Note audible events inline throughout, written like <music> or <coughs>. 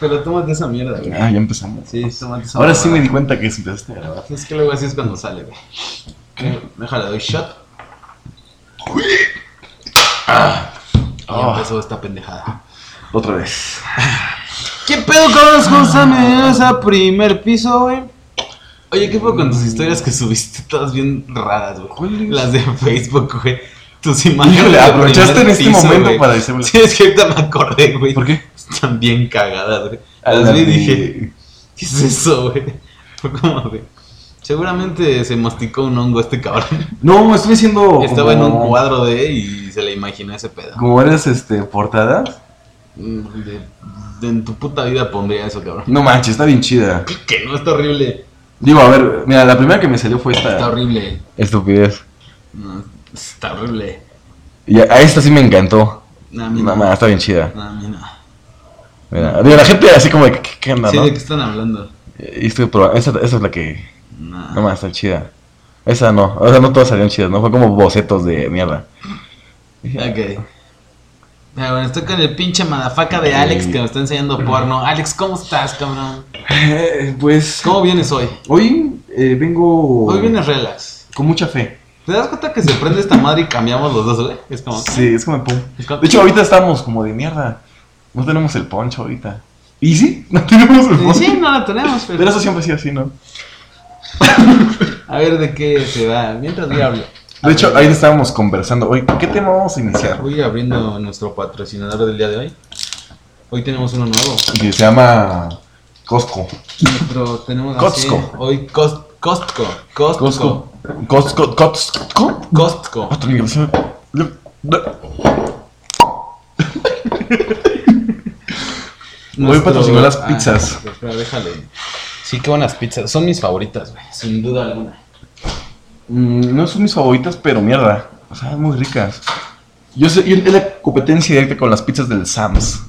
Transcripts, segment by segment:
Pero tómate esa mierda, güey. Ah, ya empezamos. Sí, tómate esa Ahora sí me di cuenta que empezaste a grabar. Es que luego así es cuando sale, güey. ¿Qué? Déjale, doy shot. Y Ah. empezó esta pendejada. Otra vez. ¿Qué pedo con las cosas? Bienvenidos a primer piso, güey. Oye, ¿qué pedo con tus historias que subiste? Todas bien raras, güey. ¿Cuáles? Las de Facebook, güey. Tus imágenes. Primer en este piso, momento para decirme. Sí, es que ahorita me acordé, güey. ¿Por qué? Están bien cagadas, güey. A Las vi y dije, ¿qué es eso, güey? <laughs> Fue como, güey. Seguramente se masticó un hongo este cabrón. <laughs> No, estoy diciendo. Estaba en un cuadro de y se le imaginó ese pedo. Como eres este, portadas. Mm, de- de- en tu puta vida pondría eso, cabrón. No manches, está bien chida. Que no, está horrible. Digo, a ver, mira, la primera que me salió fue esta. Está horrible. Estupidez. No, está horrible. Y a, a esta sí me encantó. No, a mí no. Mamá, está bien chida. No, a mí no. Mira, digo, la gente así como de, ¿qué, qué onda, Sí, no? ¿de qué están hablando? Y estoy probando. Esa, esa es la que. No. No más, está chida. Esa no. O sea, no todas salieron chidas, ¿no? Fue como bocetos de mierda. Ok. Ah, bueno, estoy con el pinche madafaca de Alex que me está enseñando porno. Alex, ¿cómo estás, cabrón? Eh, pues. ¿Cómo vienes hoy? Hoy eh, vengo. Hoy vienes relax. Con mucha fe. ¿Te das cuenta que se prende esta madre y cambiamos los dos, güey? Es como... Sí, es como pum. es como- De hecho, ahorita estamos como de mierda. No tenemos el poncho ahorita. ¿Y sí? <laughs> No tenemos el poncho. Sí, no la tenemos, pero... Pero eso siempre ha sido así, ¿no? A ver de qué se va. Mientras yo hablo. De hecho, ahí estábamos conversando. Hoy, ¿qué tema vamos a iniciar? Voy abriendo nuestro patrocinador del día de hoy. Hoy tenemos uno nuevo. Que se llama Costco. Nuestro tenemos así, Costco. Hoy Cos- Costco. Costco. Costco. Costco. Costco. Costco. Migración. Hoy patrocinó las pizzas. Ah, espera, déjale. Sí, qué buenas pizzas. Son mis favoritas, güey. Sin duda alguna. Mm, no son mis favoritas, pero mierda. O sea, muy ricas. Yo sé, y es la competencia directa con las pizzas del Sam's.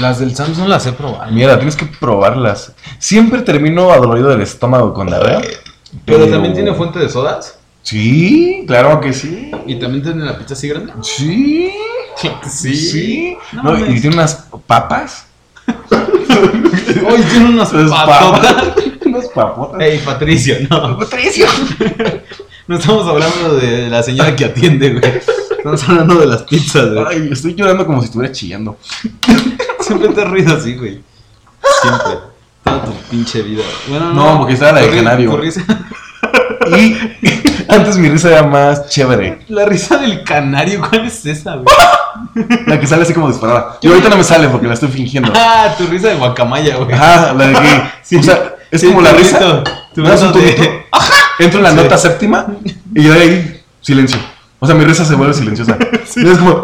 Las del Samsung las he probado. Mierda, tienes que probarlas. Siempre termino adolorido del estómago con diarrea. Pero también tiene fuente de sodas. Sí, claro que sí. Y también tiene la pizza así grande. Sí. Claro que Sí. No No, y tiene unas papas. <laughs> Hoy tiene unas papas. unas papotas. Ey, Patricio, no. Patricio. <laughs> No estamos hablando de la señora que atiende, güey. Estamos hablando de las pizzas, güey. Ay, estoy llorando como si estuviera chillando. <laughs> Siempre te ruido así, güey. Siempre. Toda tu pinche vida. Bueno, No, porque estaba la de canario. risa- <laughs> Y antes mi risa era más chévere. La risa del canario, ¿cuál es esa, güey? <laughs> La que sale así como disparada. Y ahorita no me sale porque la estoy fingiendo. Ah, tu risa de guacamaya, güey. Ajá, la de que. <laughs> Sí. o sea, es Sí, como la risa. grito, tu me das un de- Entro en la Sí. nota séptima y yo de ahí, silencio. O sea, mi risa se vuelve silenciosa. Y es como.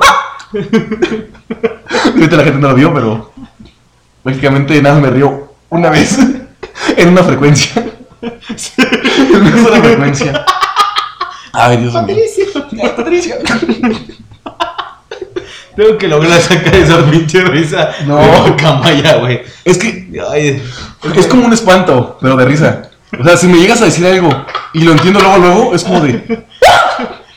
Y ahorita la gente no lo vio, pero. Prácticamente nada, me río una vez. <laughs> En una frecuencia. <laughs> En una sola frecuencia. Ay, Dios mío. Ay, Patricio. <laughs> Tengo que lograr sacar esa pinche risa No. de guacamaya, güey. Es que Ay, es como un espanto, pero de risa. O sea, si me llegas a decir algo y lo entiendo luego, luego, es como de.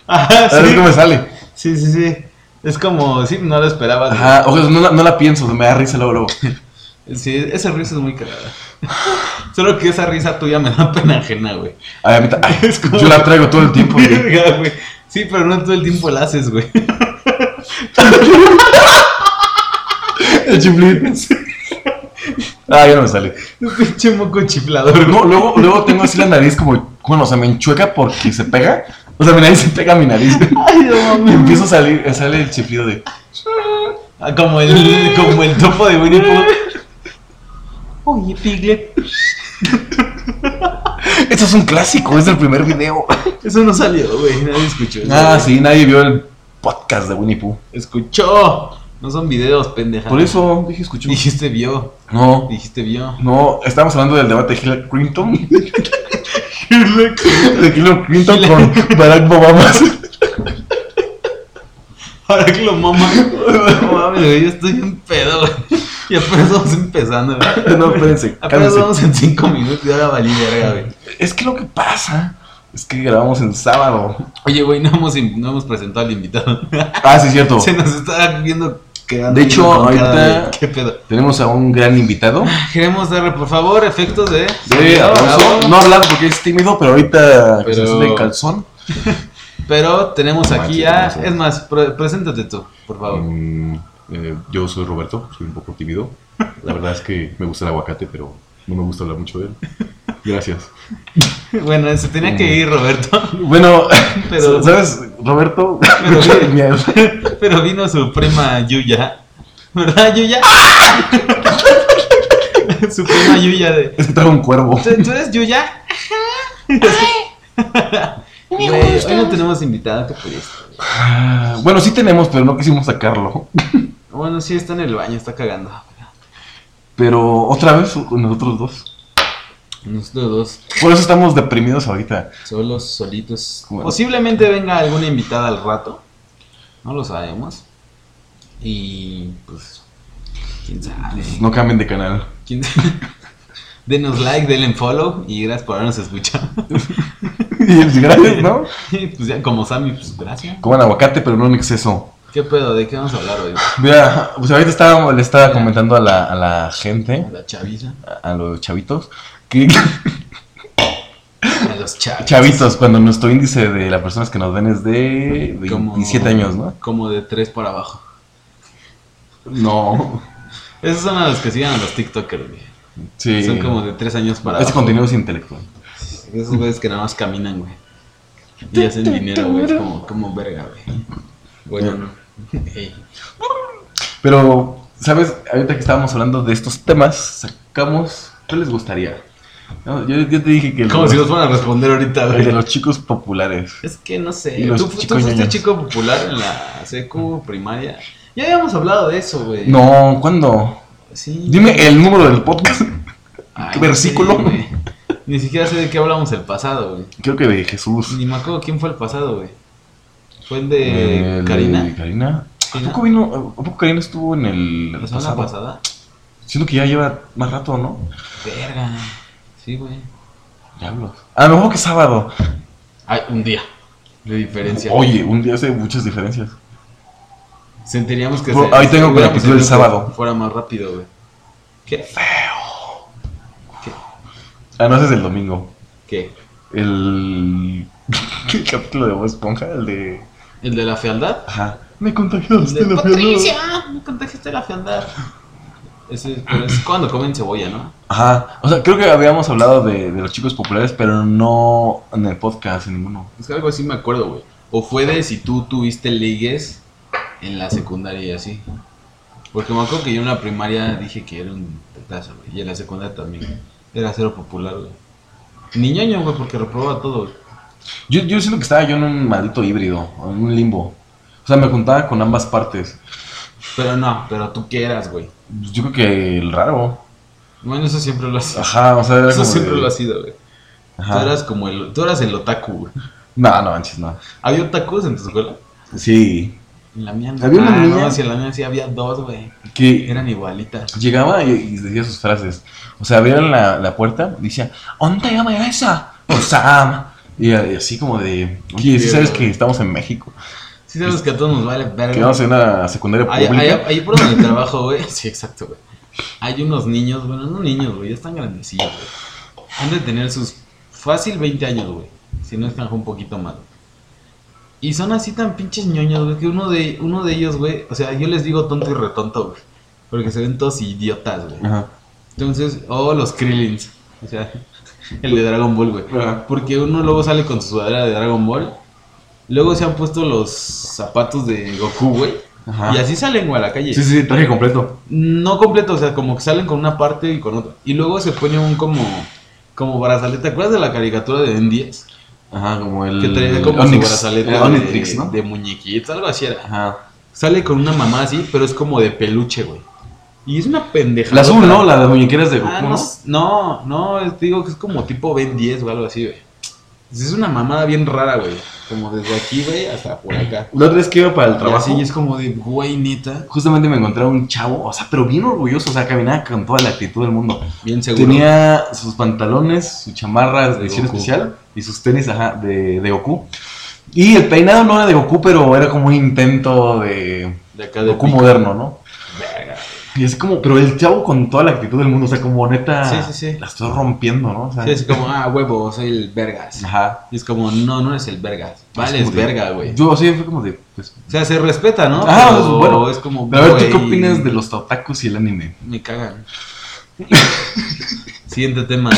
Ajá, A ver sí. qué me sale. Sí, sí, sí. Es como, sí, no lo esperabas. güey. Ajá, o sea, no, no la pienso, me da risa luego, luego. Sí, esa risa es muy cagada. <laughs> Solo que esa risa tuya me da pena ajena, güey. Ay, a ay, <laughs> Es como- Yo la traigo todo el tiempo. güey. Sí, pero no todo el tiempo la haces, güey. <laughs> El chiflín. Ah, ya no me sale. Un pinche moco chiflador. No, luego, luego tengo así la nariz como, bueno, o sea, me enchueca porque se pega. O sea, mi nariz se pega a mi nariz. Ay, no Y mames. empiezo a salir, sale el chiflido de. Ah, Como el, como el topo de Winnie Pooh. Oye, Piglet. <laughs> Esto es un clásico, es del primer video. Eso no salió, güey. Nadie escuchó eso. Ah, güey. sí, nadie vio el podcast de Winnie Pooh. Escuchó. No son videos, pendeja. Por eso dije, escuchó. Dijiste vio. No, Dijiste vio. no, estamos hablando del debate de Hillary Clinton. <laughs> De Hillary Clinton con <laughs> Barack Obama. Que lo mama. No mames. Yo estoy en pedo, güey. Y apenas vamos empezando, güey. <laughs> No, espérense, Apenas vamos en 5 minutos y ahora valí verga, güey. Es que lo que pasa es que grabamos en sábado. Oye, güey, no hemos, no hemos presentado al invitado. Ah, sí, cierto. <laughs> Se nos está viendo quedando De hecho, ahorita- de, ¿Qué pedo? Tenemos a un gran invitado. Queremos darle, por favor, efectos de. De aplauso. No ha hablado porque es tímido, pero ahorita Pero- sube calzón. <laughs> Pero tenemos No aquí manches, a. no sé. Es más, pre- preséntate tú, por favor. Mm, eh, yo soy Roberto, soy un poco tímido. La verdad es que me gusta el aguacate, pero no me gusta hablar mucho de él. Gracias. <laughs> Bueno, se tenía que ir, Roberto. Bueno, <laughs> Pero- <laughs> ¿sabes, Roberto? Pero. Miedo. Pero vino su prima Yuya. ¿Verdad, Yuya? su prima Yuya de. es que trae un cuervo. ¿Tú, tú eres Yuya? Güey, hoy no tenemos invitado, ¿qué pudiste? Ah, Bueno, sí tenemos, pero no quisimos sacarlo. Bueno, sí, está en el baño, está cagando. Pero otra vez con nosotros dos. Nosotros dos, Por eso estamos deprimidos ahorita. solos, solitos. Bueno. Posiblemente venga alguna invitada al rato. No lo sabemos. Y pues. Quién sabe. No cambien de canal. ¿Quién sabe? <laughs> Denos like, denle follow y gracias por habernos escuchado. <laughs> y gracias, ¿no? <laughs> Pues ya como Sammy, pues gracias. Coman aguacate, pero no en exceso. ¿Qué pedo? ¿De qué vamos a hablar hoy? Mira, pues ahorita estaba, le estaba comentando a la, a la gente, La chaviza. a, a los chavitos, que A los chavitos. chavitos, cuando nuestro índice de las personas que nos ven es de 27 años, ¿no? Como de 3 para abajo. No. Esos son a los que siguen a los TikTokers, güey. Sí. Son como de 3 años para Ese abajo. contenido es intelectual. Esos güeyes que nada más caminan, güey. Y hacen dinero, güey. Es como, como verga, güey. Bueno, no. <laughs> Pero, ¿sabes? Ahorita que estábamos hablando de estos temas, sacamos. ¿Qué les gustaría? No, yo, yo te dije que el, Como de si los, nos fueran a responder ahorita, el de güey. los chicos populares. Es que no sé. Los ¿Tú, tú fuiste ñoños. chico popular en la secu primaria? Ya habíamos hablado de eso, güey. No, ¿cuándo? Sí. Dime el número del podcast. Ay, <laughs> ¿qué no versículo? sé, güey. Ni siquiera sé de qué hablamos el pasado, güey. Creo que de Jesús. Ni me acuerdo quién fue el pasado, güey. ¿Fue el de El Karina? de Karina. ¿A poco vino? ¿A poco Karina estuvo en el, ¿La semana pasada? Siento que ya lleva más rato, ¿no? Verga. Sí, güey. Diablos. A lo mejor que sábado. Hay un día de diferencia. Oye, un día hace muchas diferencias. Sentiríamos que Bro, ahí tengo hubiéramos actitud el que sábado. Fuera más rápido, güey. ¿Qué? ¿Qué? Ah, no, ese es el domingo. ¿Qué? El. <laughs> el capítulo de Bob Esponja, el de. ¿El de la fealdad? Ajá. Me contagiaste De la Patricia, fealdad. me contagiaste la fealdad. Ese pero es cuando comen cebolla, ¿no? Ajá. O sea, creo que habíamos hablado de, de los chicos populares, pero no en el podcast, en ninguno. Es que algo así me acuerdo, güey. O fue de si tú tuviste ligues en la secundaria y así. Porque me acuerdo que yo en la primaria dije que era un tetazo, güey. Y en la secundaria también. Era cero popular, güey. Ni ñoño, güey, porque reprobaba todo, güey. Yo, yo siento que estaba yo en un maldito híbrido, en un limbo. O sea, me juntaba con ambas partes. Pero no, pero tú qué eras, güey. Pues Yo creo que el raro. Bueno, eso siempre lo has sido. Ajá, o sea, era Eso como siempre de- lo has sido, güey. Ajá. Tú eras como el. Tú eras el otaku, güey. No, no manches, no. ¿Había otakus en tu escuela? Sí. En la mía no. Había una Ah, niña- No, si en la mía sí había dos, güey. Que Eran igualitas. llegaba y, y decía sus frases. O sea, abrían la, la puerta y decía, ¿dónde llama esa? Osam. Y, así como de, oye, ¿sí sabes que estamos en México? Sí sabes que a todos nos vale verga. Que vamos en una secundaria Ahí, pública. ahí, ahí por donde trabajo, güey. Sí, exacto, güey. Hay unos niños, bueno, no niños, güey, ya están grandecillos, güey. Han de tener sus fácil 20 años, güey. Si no es que un poquito más. güey. Y son así tan pinches ñoños, güey, que uno de, uno de ellos, güey, o sea, yo les digo tonto y retonto, güey. Porque se ven todos idiotas, güey. Ajá. Entonces, oh, los Krillins. O sea, el de Dragon Ball, güey. Ajá. Porque uno luego sale con su sudadera de Dragon Ball. Luego se han puesto los zapatos de Goku, güey. Ajá. Y así salen, güey, a la calle. Sí, sí, traje completo. No completo, o sea, como que salen con una parte y con otra. Y luego se pone un como, como brazalete. ¿Te acuerdas de la caricatura de Ben 10? Ajá, como el. Que traía como Onyx, su brazalete el de, ¿no? de muñequitos, algo así era. Ajá. Sale con una mamá así, pero es como de peluche, güey. Y es una pendejada. La azul, ¿no? La de muñequeras de Goku, Ah, ¿no? no, no, no, es- te digo que es como tipo Ben 10 o algo así, güey. Es una mamada bien rara, güey. Como desde aquí, güey, hasta por acá. La otra vez que iba para el Y trabajo, así es como de, güey, neta. justamente me encontré a un chavo, o sea, pero bien orgulloso, o sea, caminaba con toda la actitud del mundo. Bien seguro. Tenía sus pantalones, su chamarra de De edición Goku. especial y sus tenis ajá, de, de Goku. Y el peinado no era de Goku, pero era como un intento de de acá de Goku pico. moderno, ¿no? Y es como, pero el chavo con toda la actitud del mundo, o sea, como neta, Sí, sí, sí. la estoy rompiendo, ¿no? O sea, Sí, es como, ah, huevo, soy el vergas. ajá. Y es como, no, no eres el vergas. Como de- verga, güey. Yo sí, fue como de, pues. O sea, se respeta, ¿no? Ah, Pero bueno. es como. Pero a ver, ¿tú qué opinas de los otakus y el anime? Me cagan. <laughs> Siguiente tema.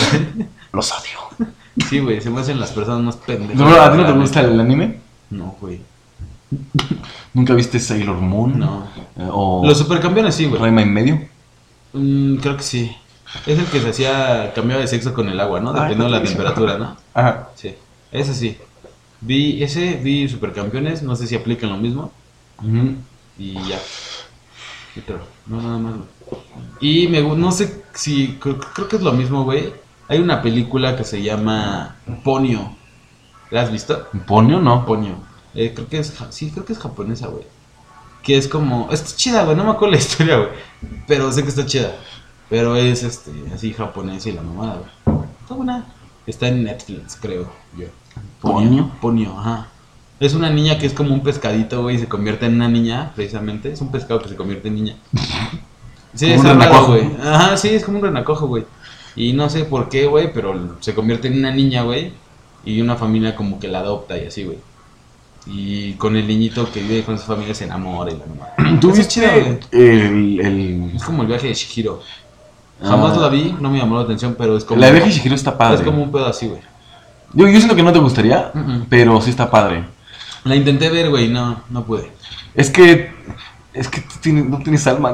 Los odio. Sí, güey, se me hacen las personas más pendejas. No, ¿A ti no te gusta el anime? No, güey. <laughs> ¿Nunca viste Sailor Moon? No. Eh, ¿O Los supercampeones sí, güey. Rayma en medio? Mm, creo que sí. Es el que se hacía, cambiaba de sexo con el agua, ¿no? Ah, Dependiendo de la temperatura, ¿no? Ajá. Sí. Ese sí. Vi ese, vi supercampeones, no sé si aplican lo mismo. Y ya. Y no, nada más, güey. Y me gu- no sé si, creo, creo que es lo mismo, güey. Hay una película que se llama Ponyo. ¿La has visto? ¿Ponio no? Ponyo. Eh, creo que es, sí, creo que es japonesa, güey. Que es como, está chida, güey, no me acuerdo la <laughs> historia, güey. Pero sé que está chida. Pero es, este, así japonesa y la mamada, güey. Está buena. Está en Netflix, creo, yo. ¿Ponyo? Ponyo, ajá. Es una niña que es como un pescadito, güey, y se convierte en una niña, precisamente. Es un pescado que se convierte en niña. <laughs> Sí, Como es un raro, güey. Ajá, sí, es como un renacojo, güey. Y no sé por qué, güey, pero se convierte en una niña, güey. Y una familia como que la adopta y así, güey. Y con el niñito que vive con su familia se enamora y la mamá. <clears throat> ¿Tú Eso es chido, viste güey. el, el... Es como el viaje de Shihiro. Jamás Ah. la vi, no me llamó la atención, pero es como. La viaje de Shihiro está padre. Es como un pedo así, güey. Yo, yo siento que no te gustaría, pero sí está padre. La intenté ver, güey, no, no pude. Es que... Es que tú tienes- no tienes alma.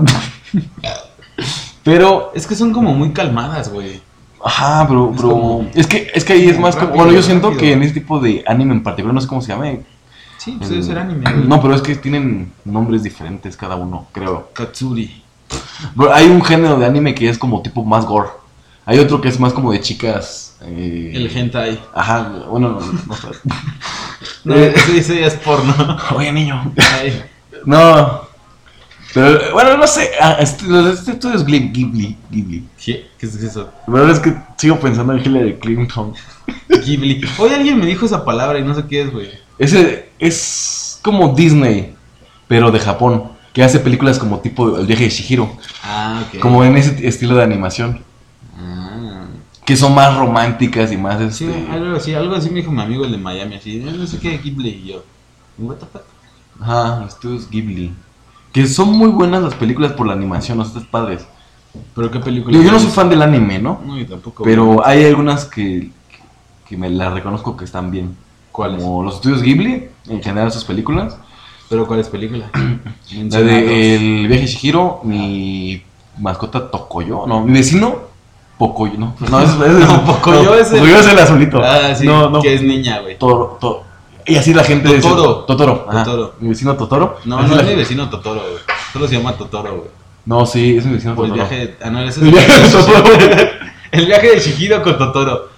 <laughs> pero... Es que son como muy calmadas, güey. Ajá, pero... Es pero como- es, que, es que ahí es más como... Bueno, yo siento rápido. que en este tipo de anime en particular, no sé cómo se llame. Sí, pues debe ser anime, güey. No, pero es que tienen nombres diferentes cada uno, creo. Katsuri. Bro, hay un género de anime que es como tipo más gore. Hay otro que es más como de chicas. eh, El hentai. Ajá, bueno, no, no sé. <laughs> No, Eh, ya es porno. <laughs> Oye, niño. Ay, No. Pero, bueno, no sé. ah, Este, este estudio es Ghibli. Ghibli. Ghibli. ¿Qué? ¿Qué es eso? La verdad es que sigo pensando en Hillary Clinton. Ghibli. Hoy alguien me dijo esa palabra y no sé qué es, güey. Ese es como Disney, pero de Japón. Que hace películas como tipo El viaje de Shihiro. Ah, ok. Como en ese estilo de animación. Ah. Que son más románticas y más Sí, este. algo así, algo así me dijo mi amigo el de Miami, así, "Eh, no sé qué, Ghibli, y yo, what the fuck? Ajá, estudios Ghibli. Que son muy buenas las películas por la animación, los estás padres. ¿Pero qué película? Yo, yo no es? soy fan del anime, ¿no? No, yo tampoco. Pero hay algunas que, que me las reconozco que están bien. ¿Cuáles? Como los estudios Ghibli, en general sus películas. ¿Pero cuáles películas? <clears throat> La de El viaje de Shihiro, mi mascota Tokoyo, no, mi vecino Pocoyo, no, no, es, es, <laughs> No, Pocoyo es el- Pocoyo es el azulito. Ah, sí, no, no, que es niña, güey. Toro, to- y así la gente dice- Totoro. Totoro, ajá. Totoro. Mi vecino Totoro. No, así no es mi vecino Totoro, güey. Solo se llama Totoro, güey. No, sí, es mi vecino Por el Totoro. viaje. Ah, no, ese es El viaje de Totoro. <laughs> El viaje de Shihiro con Totoro.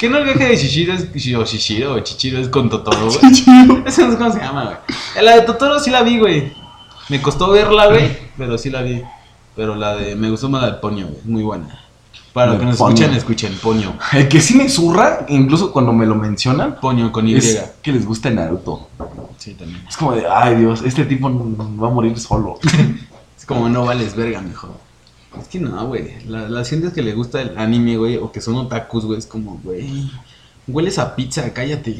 ¿Qué no el viaje de Shihiro es... O Shishiro o Chichiro es con Totoro, güey? <laughs> Ese no sé cómo se llama, güey. La de Totoro sí la vi, güey. Me costó verla, güey, pero sí la vi. Pero la de... Me gustó más la de Ponyo, güey. Es muy buena. Para los que nos Ponyo. escuchan, escuchen. Poño. El que sí me zurra, incluso cuando me lo mencionan, Poño con Y. es que les gusta Naruto. Sí, también. Es como de, ay Dios, este tipo va a morir solo. <laughs> Es como no vales verga, mijo. Es que no, güey. La, las gentes que le gusta el anime, güey, o que son otakus, güey, es como, güey. Hueles a pizza, cállate.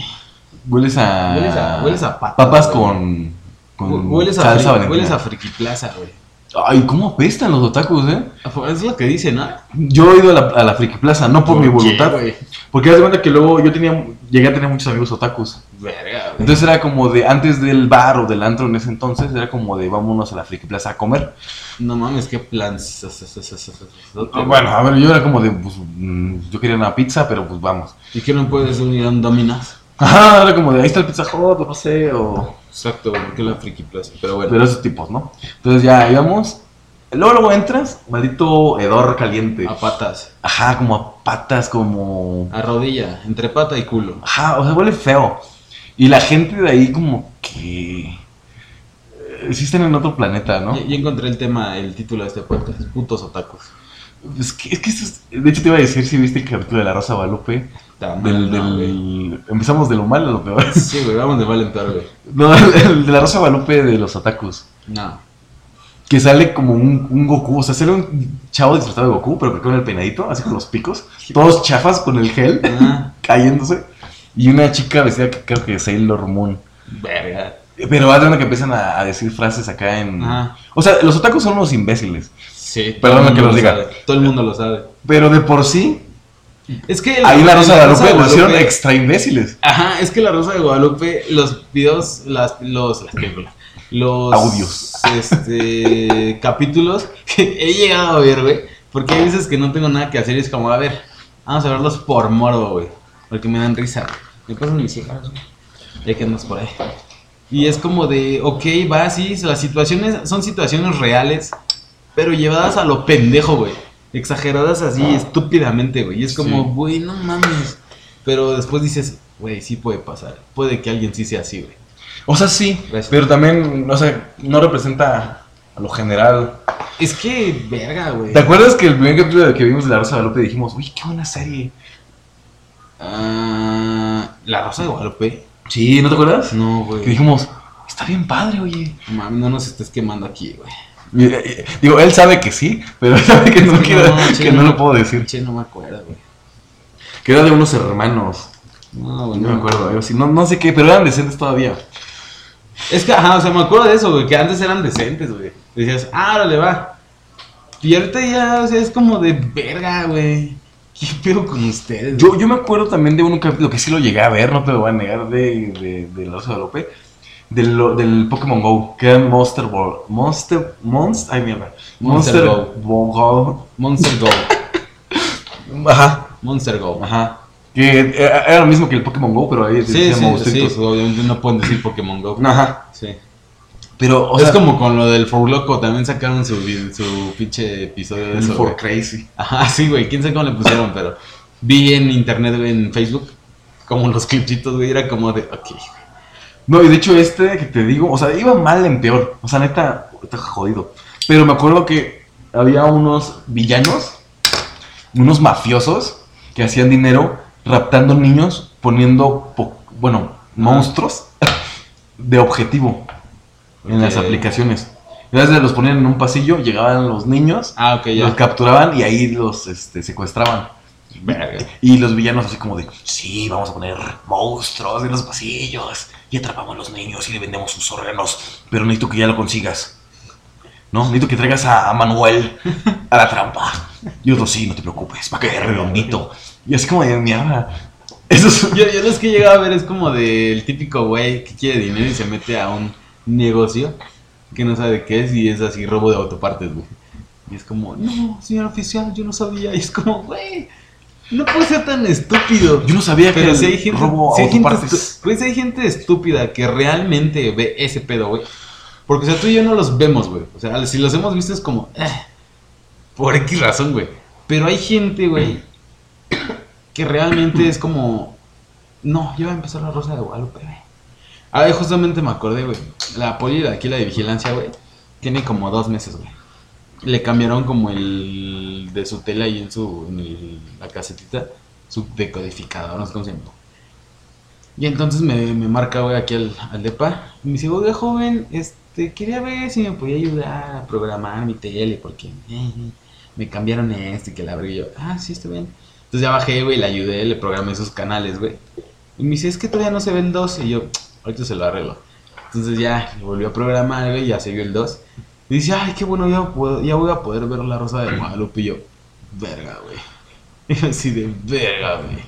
Hueles a. Hueles a- hueles a patas, Papas con. con Hueles a, salsa hueles a Friki Plaza, güey. Ay, ¿cómo apestan los otakus, eh? Es lo que dice, ¿no? Yo he ido a la, a la Friki Plaza, no por, mi ¿Por qué, voluntad. porque haz de cuenta que luego yo tenía. Llegué a tener muchos amigos otakus. Verga. Entonces era como de. Antes del bar o del antro en ese entonces, era como de vámonos a la Friki Plaza a comer. No mames, qué plan. Bueno, a ver, yo era como de. Pues, mm, yo quería una pizza, pero pues vamos. ¿Y qué no puedes unir a un Dominas? <laughs> Ajá, era como de ahí está el Pizza Hut, o no sé, o. Exacto, porque la Friki Plaza. Pero bueno. Pero esos tipos, ¿no? Entonces ya íbamos. Luego, luego entras, maldito hedor caliente. A patas. Ajá, como a patas, como. A rodilla. Entre pata y culo. Ajá, o sea, huele feo. Y la gente de ahí, como que. eh, están en otro planeta, ¿no? Ya, ya encontré el tema, el título de este podcast. Putos otakus. Es que, es que es- De hecho, te iba a decir si viste el capítulo de la Rosa Guadalupe. Del, del... Empezamos de lo malo a lo peor. <laughs> Sí, güey, vamos de mal en peor, güey. No, el, el de la Rosa Guadalupe de los otakus. No. que sale como un, un Goku, o sea, sale un chavo disfrazado de Goku, pero que con el peinadito, así con los picos, todos chafas con el gel, Ah, <laughs> cayéndose, y una chica vestida que creo que es Sailor Moon. verga. Pero hay una que empiezan a, a decir frases acá en... O sea, los otakus son unos imbéciles, Sí. Perdón que los diga. sabe, Todo el mundo lo sabe. pero de por sí, Es que. ahí la Rosa de Rosa Guadalupe lo hicieron extra imbéciles. Ajá, es que la Rosa de Guadalupe, los videos, las, los, las películas, los Audios. este, <laughs> capítulos que <laughs> he llegado a ver, güey, porque hay veces que no tengo nada que hacer y es como, a ver, vamos a verlos por morbo, güey, porque me dan risa. Me pasan mis güey, ya que andas por ahí. Y es como de, ok, va, sí, las situaciones son situaciones reales, pero llevadas a lo pendejo, güey. Exageradas así, estúpidamente, güey. Y es como, Sí. güey, no mames. Pero después dices, güey, sí puede pasar. Puede que alguien sí sea así, güey. O sea, sí, Gracias. pero también, no sé, no representa a lo general. Es que, verga, güey. ¿Te acuerdas que el primer capítulo que vimos de La Rosa de Guadalupe dijimos, uy, qué buena serie? Ah, La Rosa de Guadalupe. Sí, ¿no te acuerdas? No, güey. Que dijimos, está bien padre, oye. Mames, no nos estés quemando aquí, güey. Digo, él sabe que sí, pero él sabe que no, quiero- che, que no lo puedo decir. Che, no me acuerdo, güey. Que era de unos hermanos. No, güey. No me acuerdo, algo así. No, no sé qué, pero eran decentes todavía. Es que, ajá, o sea, me acuerdo de eso, güey, que antes eran decentes, güey. Decías, ah, órale, va. Y ahorita ya, o sea, es como de verga, güey. ¿Qué pedo con ustedes? Yo, yo me acuerdo también de un capítulo que sí lo llegué a ver, no te lo voy a negar, de, de, de Guadalupe. Del, del Pokémon Go, que era Monster Ball. Monster. Monster. Ay, mierda. Monster Go. Monster Go. <laughs> Ajá. Monster Go. Ajá. Que era lo mismo que el Pokémon Go, pero ahí Sí, sí, sí, obviamente no pueden decir Pokémon Go. Ajá. Sí. Pero, o es sea, como con lo del For Loco, también sacaron su, su pinche episodio de eso. For. Crazy. Ajá, sí, güey, quién sabe cómo le pusieron, pero vi en internet, en Facebook, como los clipsitos, güey, era como de, ok. No, y de hecho este que te digo, o sea, iba mal en peor. O sea, neta, está jodido. Pero me acuerdo que había unos villanos, unos mafiosos, que hacían dinero raptando niños, poniendo, po- bueno, monstruos <laughs> de objetivo en las aplicaciones. Entonces los ponían en un pasillo, llegaban los niños, Ah, ok, los capturaban y ahí los este, secuestraban. Y los villanos así como de, sí, vamos a poner monstruos en los pasillos y atrapamos a los niños y le vendemos sus órganos, pero necesito que ya lo consigas. No, necesito que traigas a, a Manuel a la trampa. Y otro, sí, no te preocupes, va a caer redondito. Y así como de mierda. Eso es... Yo, yo los que he llegado a ver es como del típico güey que quiere dinero y se mete a un negocio que no sabe qué es y es así robo de autopartes, güey. Y es como, no, señor oficial, yo no sabía. Y es como, güey, no puede ser tan estúpido. Yo no sabía que Pero si hay gente, robo si hay gente, pues hay gente estúpida que realmente ve ese pedo, güey. Porque, o sea, tú y yo no los vemos, güey. O sea, si los hemos visto es como, eh, por X razón, güey. Pero hay gente, güey, <coughs> que realmente es como, no, ya va a empezar la Rosa de Guadalupe, güey. Ah, justamente me acordé, güey. La poli de aquí, la de vigilancia, güey, tiene como dos meses, güey. Le cambiaron como el de su tele ahí en su, en el- la casetita, su decodificador, no sé cómo se llama. Y entonces me, me marca, güey, aquí al, al depa. Y me dice, oiga, joven, este, quería ver si me podía ayudar a programar mi tele, porque eh, me cambiaron esto y que la abrí yo. Ah, sí, está bien. Entonces ya bajé, güey, le ayudé, le programé sus canales, güey. Y me dice, es que todavía no se ve el 2. Y yo, ahorita se lo arreglo. Entonces ya volvió a programar, güey, ya se vio el 2. Y dice, ay, qué bueno, ya, puedo- ya voy a poder ver la Rosa de Guadalupe. Y yo, verga, güey. <laughs> Así de, verga, güey.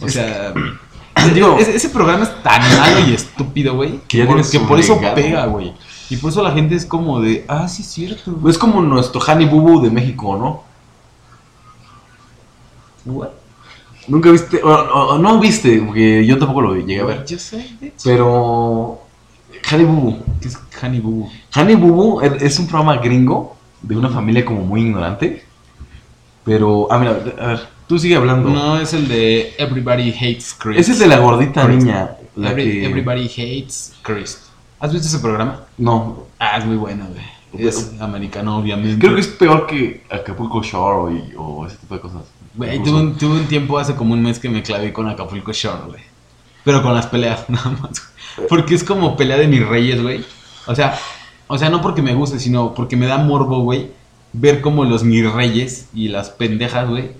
O sea, <clears throat> <clears throat> Digo- ese, ese programa es tan malo y estúpido, güey, Que por- tienes que por eso pega, güey. Y por eso la gente es como de, ah, sí, es cierto. Es como nuestro Honey Boo Boo de México, ¿no? What? Nunca viste, o, o- o no viste, porque yo tampoco lo llegué a ver. Yo sé, bitch. Pero. Honey Boo Boo. ¿Qué es Honey Boo Boo? Honey Boo Boo es un programa gringo de una familia como muy ignorante. Pero. Ah, mira, a ver, tú sigue hablando. No, es el de Everybody Hates Chris. Ese es de la gordita Chris. niña. La Every- que... Everybody Hates Chris. ¿Has visto ese programa? No, Ah, es muy bueno, güey. Es americano, obviamente. creo que es peor que Acapulco Shore y- o ese tipo de cosas. Güey, tuve un, tuve un tiempo hace como un mes que me clavé con Acapulco Shore, güey. Pero con las peleas, <laughs> nada más. Porque es como pelea de mis reyes, güey. O sea, O sea, no porque me guste, sino porque me da morbo, güey. Ver como los mis reyes y las pendejas, güey.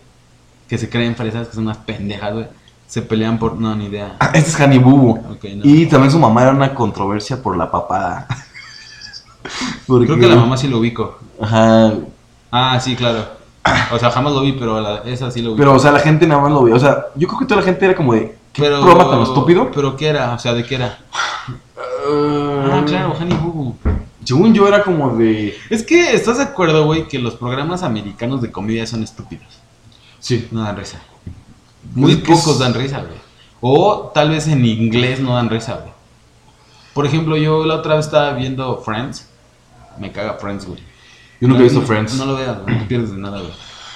Que se creen fresas, que son unas pendejas, güey. Se pelean por. No, ni idea. Ah, este es Hani Bubu. Ok, no. Y también su mamá era una controversia por la papada. <laughs> Porque- Creo que la mamá sí lo ubico. Ajá. Ah, sí, claro. O sea, jamás lo vi, pero la- esa sí lo ubico. Pero, o sea, la gente nada más lo veía. O sea, yo creo que toda la gente era como de. ¿Qué Pero- programa tan estúpido? ¿Pero qué era? O sea, ¿de qué era? Ah, claro, Honey Boo Boo. Según yo era como de. Es que, ¿estás de acuerdo, güey, que los programas americanos de comedia son estúpidos? Sí. No dan risa. Muy Es que es- pocos dan risa, güey. O tal vez en inglés no dan risa, güey. Por ejemplo, yo la otra vez estaba viendo Friends. Me caga Friends, güey. Yo nunca No, he visto no- Friends. No lo veas, no te pierdes de nada, güey.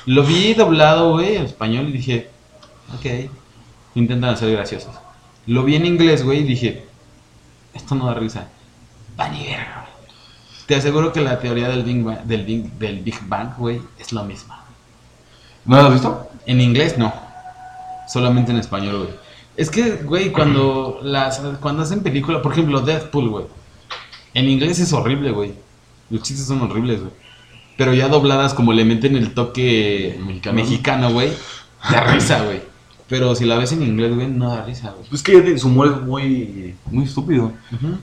Lo vi doblado, güey, en español y dije, ok, intentan ser graciosos. Lo vi en inglés, güey, y dije, esto no da risa. Verga. Te aseguro que la teoría del Big Bang, del Big, del Big Bang, güey, es la misma. ¿No lo has visto? En inglés no. Solamente en español, güey. Es que, güey, cuando <clears throat> las cuando hacen película, por ejemplo, Deadpool, güey. En inglés es horrible, güey. Los chistes son horribles, güey. Pero ya dobladas como le meten el toque Mexicano. mexicano, güey, da risa, güey. Pero si la ves en inglés, güey, no da risa, güey. Es que su humor es muy. Muy estúpido. Ujú.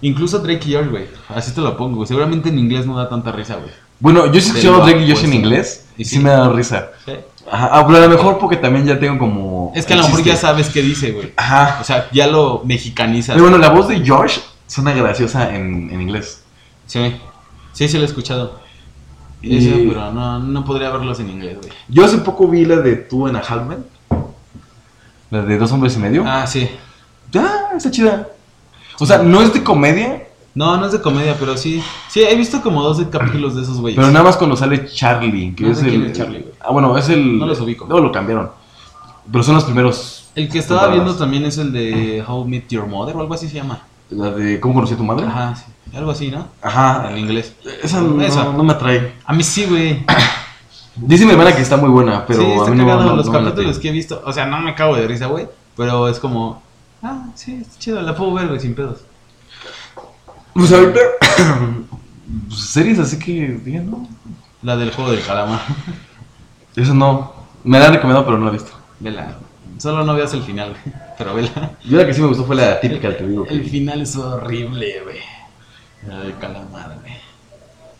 Incluso Drake y Josh, güey. Así te lo pongo, güey. Seguramente en inglés no da tanta risa, güey. Bueno, yo sí lo Drake y Josh en inglés. ¿Y sí? sí me ha dado risa. Sí. Ajá. Ah, pero a lo mejor porque también ya tengo como. Es que a lo mejor ya sabes qué dice, güey. Ajá. O sea, ya lo mexicanizas. Pero bueno, la voz de Josh suena graciosa en, en inglés. Sí, sí, sí lo he escuchado. Y- Eso, pero no, no podría verlos en inglés, güey. Yo hace poco vi la de Two and a Half Men. La de Dos Hombres y Medio. Ah, sí. Ah, está chida. O sea, no es de comedia, No, no es de comedia, pero sí. Sí, he visto como dos capítulos de esos güeyes. pero nada más cuando sale Charlie, que No es sé el. quién es Charlie, güey. ah, bueno, es el. No los ubico. Luego lo cambiaron. Pero son los primeros. El que estaba temporadas. viendo también es el de How Meet Your Mother o algo así se llama. La de ¿Cómo conocí a tu madre? Ajá, sí. Algo así, ¿no? Ajá. En inglés. Esa no, Esa. no me atrae. A mí sí, güey. <clears throat> Dice mi hermana que está muy buena, pero sí, a está mí no, cagado. no- los no capítulos que he visto. O sea, no me cago de risa, güey. Pero es como. Ah, sí, está chido. La puedo ver, güey, sin pedos. Pues ahorita. <clears throat> pues series así que. digan, no. La del juego del calamar. Eso no. Me la han recomendado, pero no la he visto. Vela. Solo no veas el final, güey. <laughs> Pero vela. Yo la que sí me gustó fue la típica, te digo. El final es horrible, güey. La del calamar, güey.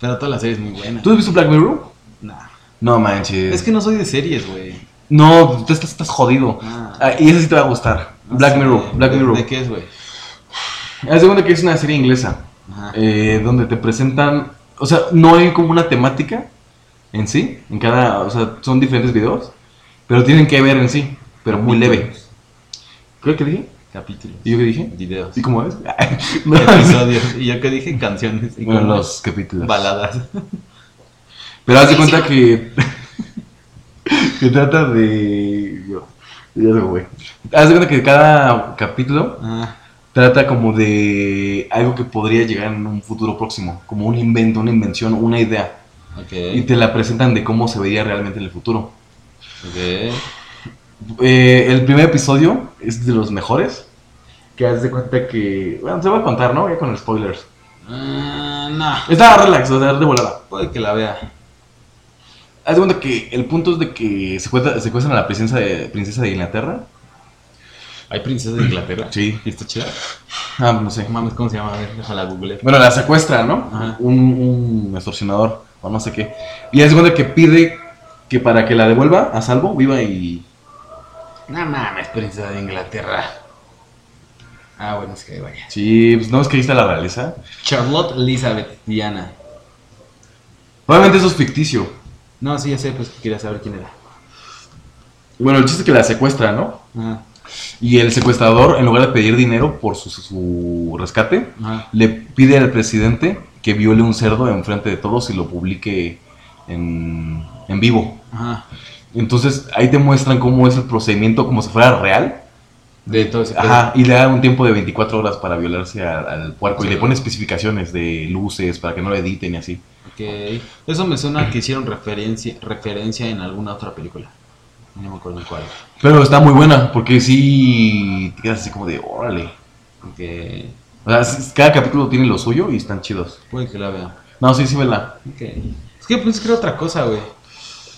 Pero toda la serie es muy buena. ¿Tú has visto Black Mirror? Nah. No manches. Es que no soy de series, güey. No, tú estás, estás jodido. Ah. Ah, y esa sí te va a gustar. No Black Mirror. Black ¿de- Mirror. ¿De qué es, güey? De cuenta que es una serie inglesa. Ajá. eh, donde te presentan. O sea, no hay como una temática en sí. En cada. O sea, son diferentes videos. Pero tienen que ver en sí. Pero muy leve. ¿Qué que dije? Capítulos. ¿Y yo qué dije? Videos. ¿Y cómo es? <laughs> No, Episodios. Y yo que dije canciones. Y Bueno, los capítulos. Baladas. Pero haz de cuenta que. <laughs> que trata de. Ya fue. Haz de cuenta que cada capítulo Ah, trata como de algo que podría llegar en un futuro próximo. Como un invento, una invención, una idea. ok. Y te la presentan de cómo se vería realmente en el futuro. Ok. Eh, el primer episodio es de los mejores. Que haz de cuenta que. Bueno, se va a contar, ¿no? Ya con spoilers. Ah, no. Está relax, o sea, de volada. Puede que la vea. Haz de cuenta que el punto es de que secuestra- secuestran a la princesa de, princesa de Inglaterra. ¿Hay princesa de Inglaterra? Sí. ¿Y está chida? Ah, no sé. Mames, ¿cómo se llama? A ver, déjala google. Bueno, la secuestra, ¿no? Ajá. Un, un extorsionador o no sé qué. Y haz de cuenta que pide que para que la devuelva a salvo, viva y... No mames, princesa de Inglaterra. Ah, bueno, es que vaya. Sí, pues no es que ahí está la realeza. Charlotte Elizabeth Diana. Obviamente eso es ficticio. No, sí, ya sé, pues que quería saber quién era. Bueno, el chiste es que la secuestra, ¿no? Ajá. Y el secuestrador, en lugar de pedir dinero por su, su rescate, Ajá. le pide al presidente que viole un cerdo enfrente de todos y lo publique en, en vivo. Ajá. Entonces ahí te muestran cómo es el procedimiento, como si fuera real. De todo ese Ajá, y le da un tiempo de 24 horas para violarse al, al puerco y le pone especificaciones de luces para que no lo editen y así. Ok. Eso me suena que hicieron referencia, referencia en alguna otra película. No me acuerdo en cuál. Pero está muy buena porque sí te quedas así como de órale. Ok. O sea, cada capítulo tiene lo suyo y están chidos. Puede que la vea. No, sí, sí, vela. Ok. Es que pensé que era otra cosa, güey.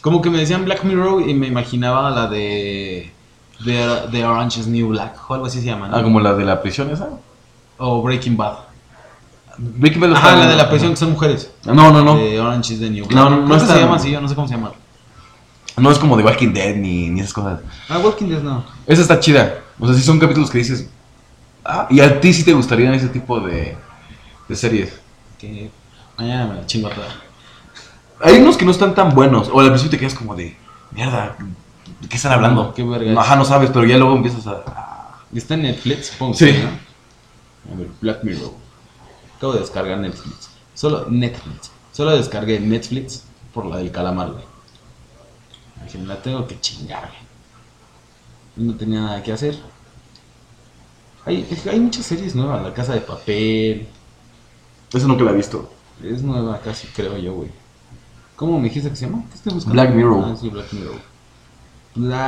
Como que me decían Black Mirror y me imaginaba la de. de, de Orange is New Black o algo así se llama, ¿no? Ah, como la de la prisión esa. O Breaking Bad. Breaking Bad está- la de la prisión que son mujeres. No, no, no. De Orange is the New Black. No, no, no que está- se llama así, yo no sé cómo se llama. No es como The Walking Dead ni, ni esas cosas. Ah, Walking Dead no. Esa está chida. O sea, sí son capítulos que dices. Ah, y a ti sí te gustarían ese tipo de, de series. Que mañana me la chingo toda. Hay unos que no están tan buenos. O al principio te quedas como de. Mierda, ¿de qué están hablando? Qué verga. Ajá, no sabes, pero ya luego empiezas a. Está en Netflix, supongo. Sí. ¿no? A ver, Black Mirror. Acabo de descargar Netflix. Solo Netflix. Solo descargué Netflix por la del calamar, güey. Dije, la tengo que chingar, güey. No tenía nada que hacer. Hay, hay muchas series nuevas. La Casa de Papel. Eso nunca la he visto. Es nueva casi, creo yo, güey. ¿Cómo me dijiste que se llama? ¿Qué estoy buscando? Black Mirror. Ah, sí, Black Mirror. Black,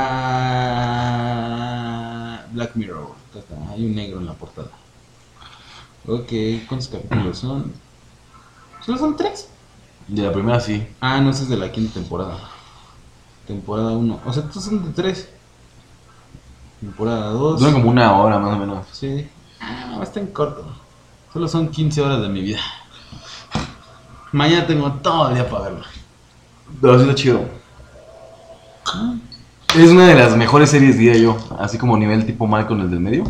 Black Mirror. Hay un negro en la portada. Ok, ¿cuántos capítulos son? ¿Solo son tres? De la primera sí. Ah, no, ese es de la quinta temporada. Temporada 1. O sea, estos son de tres. Temporada 2. Duran como una hora más o menos. Sí. Ah, no, está en corto. Solo son 15 horas de mi vida. Mañana tengo todo el día para verlo. Pero sí está chido. Es una de las mejores series, diría yo. Así como nivel tipo Malcolm el del medio.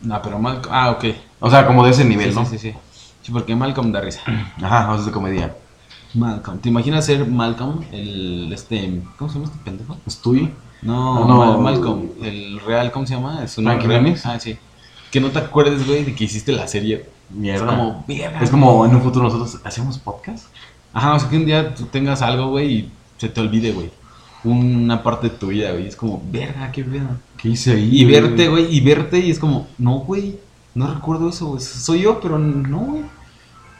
No, pero Malcolm. Ah, ok. O sea, como de ese nivel, sí, ¿no? sí, sí, sí. Sí, porque Malcolm da risa. Ajá, o sea, es de comedia. Malcolm. ¿Te imaginas ser Malcolm? El. Este. ¿Cómo se llama este pendejo? ¿Estoy? No, Ah, no. Mal- Malcolm. El real, ¿cómo se llama? Es un real. Ah, sí. Que no te acuerdes, güey, de que hiciste la serie. Mierda. Es como, verga. Es como en un futuro nosotros hacemos podcast. Ajá, o sea, que un día tú tengas algo, güey, y se te olvide, güey. Una parte de tu vida, güey. Es como, verga, qué pedo. ¿Qué hice ahí? Y verte, güey, y verte, y es como, no, güey, no recuerdo eso, güey. Soy yo, pero no, güey.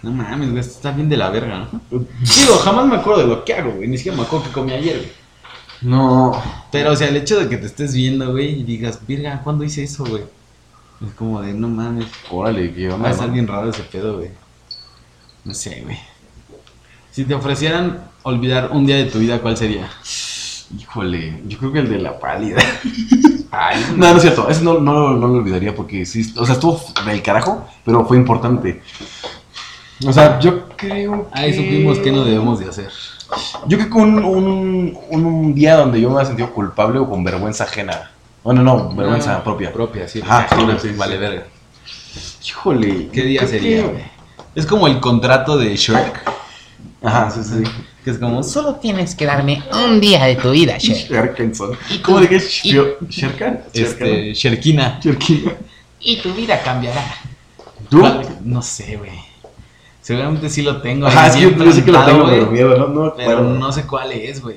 No mames, güey, está bien de la verga, ¿no? Digo, jamás me acuerdo de lo que hago, güey. Ni siquiera me acuerdo que comí ayer, güey. No. Pero, o sea, el hecho de que te estés viendo, güey, y digas, verga, ¿cuándo hice eso, güey? Es como de, no mames, Órale, qué va a estar bien raro ese pedo, güey. No sé, güey. Si te ofrecieran olvidar un día de tu vida, ¿cuál sería? Híjole, yo creo que el de la pálida. <laughs> Ay, No, no es cierto. Ese no, no, lo- no lo olvidaría porque sí. O sea, estuvo del carajo, pero fue importante. O sea, yo creo que. Ahí supimos que no debemos de hacer. Yo creo que un, un, un, día donde yo me haya sentido culpable o con vergüenza ajena. Bueno, no, vergüenza Ah, propia. Propia, sí. Ajá, ajena, sí, vale, sí. verga. Híjole. ¿Qué día sería, que-? Es como el contrato de Shrek. Ajá, sí, sí. Que es como, Solo tienes que darme un día de tu vida, Sher. Sherkinson. ¿Y? ¿Cómo de qué es ¿Y- Shio- Sherkan? este, Sherkina. Sherkin. Y tu vida cambiará. ¿Tú? No sé, güey. Seguramente sí lo tengo. Ajá, es que yo, sé que lo tengo, pero güey, miedo, no, Pero no sé cuál es, güey.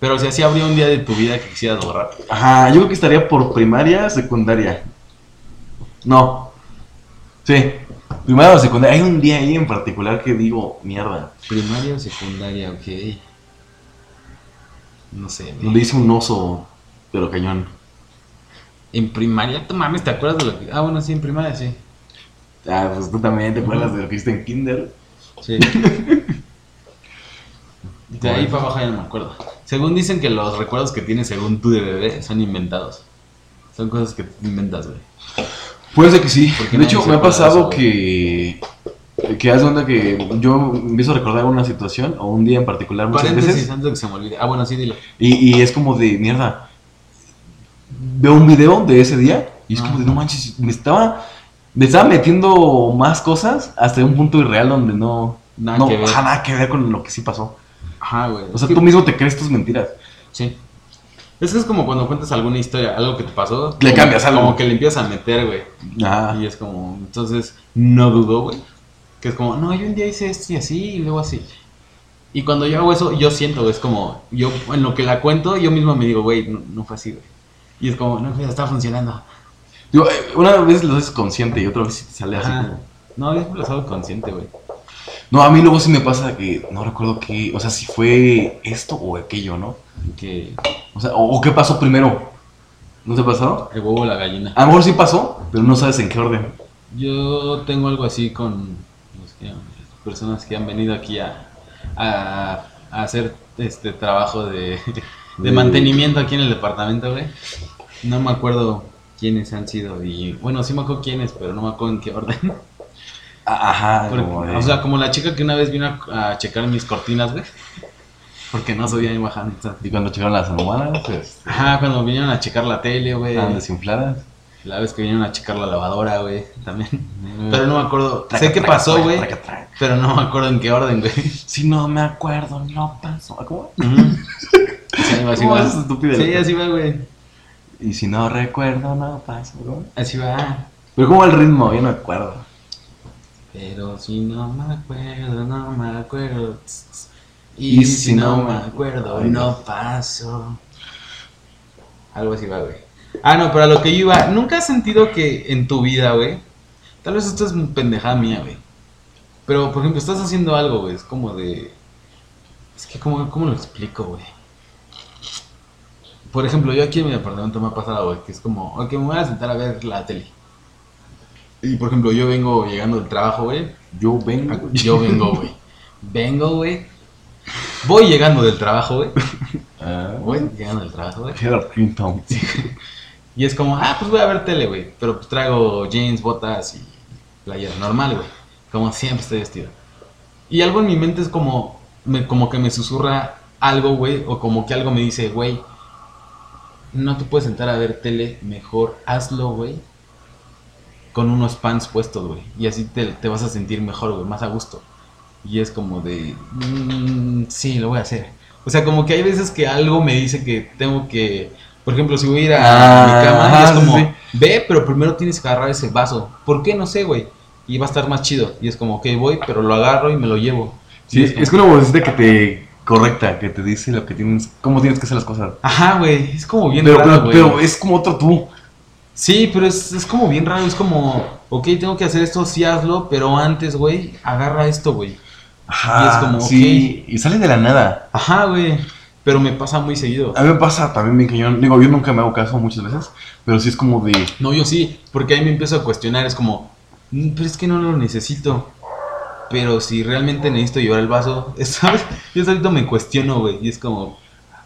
Pero o sea, sí habría un día de tu vida que quisieras borrar. Ajá, yo creo que estaría por primaria, secundaria. No. Sí. Primaria o secundaria. Hay un día ahí en particular que digo, mierda. Primaria o secundaria, ok. No sé. Donde hice un oso, pero cañón. En primaria, tú mames, ¿te acuerdas de lo que.? Ah, bueno, sí, en primaria, sí. Ah, pues tú también te acuerdas de lo que hiciste en Kinder. Sí. <laughs> De ahí para abajo ya no me acuerdo. Según dicen que los recuerdos que tienes según tú de bebé son inventados. Son cosas que inventas, güey. Puede ser que sí. De hecho, me ha pasado que. Que haz onda que yo empiezo a recordar una situación o un día en particular muchas Paréntesis veces. antes de que se me olvide. Ah, bueno, sí, dilo. Y, y es como de mierda. Veo un video de ese día y es como de no manches, me estaba, me estaba metiendo más cosas hasta un punto irreal donde no. Nada no, que ver. nada que ver con lo que sí pasó. Ajá, güey. O sea, tú mismo te crees tus mentiras. Sí. Es que es como cuando cuentas alguna historia, algo que te pasó. Le como- cambias algo. Como que le empiezas a meter, güey. Ajá. Y es como, entonces, no dudo, güey. Que es como, no, yo un día hice esto y así, y luego así. Y cuando yo hago eso, yo siento, es como, yo en lo que la cuento, yo mismo me digo, güey, no, no fue así, güey. Y es como, no, está funcionando. Digo, eh, una vez lo haces consciente y otra vez te sale así como. No, yo siempre lo hago consciente, güey. No, a mí luego sí me pasa que no recuerdo qué. O sea, si fue esto o aquello, ¿no? Que O sea, o, o qué pasó primero. ¿No te ha pasado? el huevo o la gallina. A lo mejor sí pasó, pero no sabes en qué orden. Yo tengo algo así con los que- personas que han venido aquí a, a, a hacer este trabajo de, <laughs> de De- mantenimiento aquí en el departamento, güey. No me acuerdo quiénes han sido y bueno, sí me acuerdo quiénes, pero no me acuerdo en qué orden. Ajá, Porque- como de- o sea, como la chica que una vez vino a, a checar mis cortinas, güey. Porque no subía ni bajando. Y cuando llegaron las almohadas, este, Ajá, cuando vinieron a checar la tele, güey. estaban desinfladas. La vez que vinieron a checar la lavadora, güey, también. Mm. Pero no me acuerdo. Traca, sé qué pasó, güey. Pero no me acuerdo en qué orden, güey. Si no me acuerdo, no pasó. ¿Ah, ¿Cómo? <laughs> Sí, así ¿Cómo va. es estúpida? Sí, así va, güey. Y si no recuerdo, no pasó. Así va. Pero ¿cómo va el ritmo? Yo no me acuerdo. Pero si no me acuerdo, no me acuerdo. Y Y, si si no no me- acuerdo, Ay, no paso. Algo así va, güey. Ah, no, pero a lo que yo iba. ¿Nunca has sentido que en tu vida, güey? Tal vez esto es pendejada mía, güey. Pero, por ejemplo, estás haciendo algo, güey. Es como de. Es que, ¿cómo, cómo lo explico, güey? Por ejemplo, yo aquí en mi departamento me ha pasado, güey, que es como, ok, me voy a sentar a ver la tele. Y, por ejemplo, yo vengo llegando del trabajo, güey. Yo vengo. Yo vengo, <laughs> güey. Vengo, güey. Voy llegando del trabajo, güey. <laughs> Ah, Voy llegando del trabajo, güey. Clinton. <laughs> Y es como, ah, pues voy a ver tele, güey. Pero pues traigo jeans, botas y playera normal, güey. Como siempre estoy vestido. Y algo en mi mente es como, me, como que me susurra algo, güey. O como que algo me dice, güey, no te puedes sentar a ver tele, mejor hazlo, güey. Con unos pants puestos, güey. Y así te, te vas a sentir mejor, güey, más a gusto. Y es como de, "Mm, sí, lo voy a hacer. O sea, como que hay veces que algo me dice que tengo que, por ejemplo, si voy a ir a Ah, mi cama, y es como, sí. ve, pero primero tienes que agarrar ese vaso. ¿Por qué? No sé, güey. Y va a estar más chido. Y es como, ok, voy, pero lo agarro y me lo llevo. Sí, es, como- es una vocecita que te correcta, que te dice lo que tienes, cómo tienes que hacer las cosas. Ajá, güey, es como bien Pero, raro, pero, güey. pero es como otro tú. Sí, pero es, es como bien raro, es como, ok, tengo que hacer esto, sí hazlo, pero antes, güey, agarra esto, güey. Ajá, Y es como, sí, y sale de la nada. Ajá, güey, pero me pasa muy seguido. A mí me pasa también bien cañón. Digo, yo nunca me hago caso muchas veces, pero sí es como de. No, yo sí, porque ahí me empiezo a cuestionar, es como, "Mm, pero es que no lo necesito. Pero si realmente necesito llevar el vaso, <laughs> ¿sabes? Yo solito me cuestiono, güey, y es como,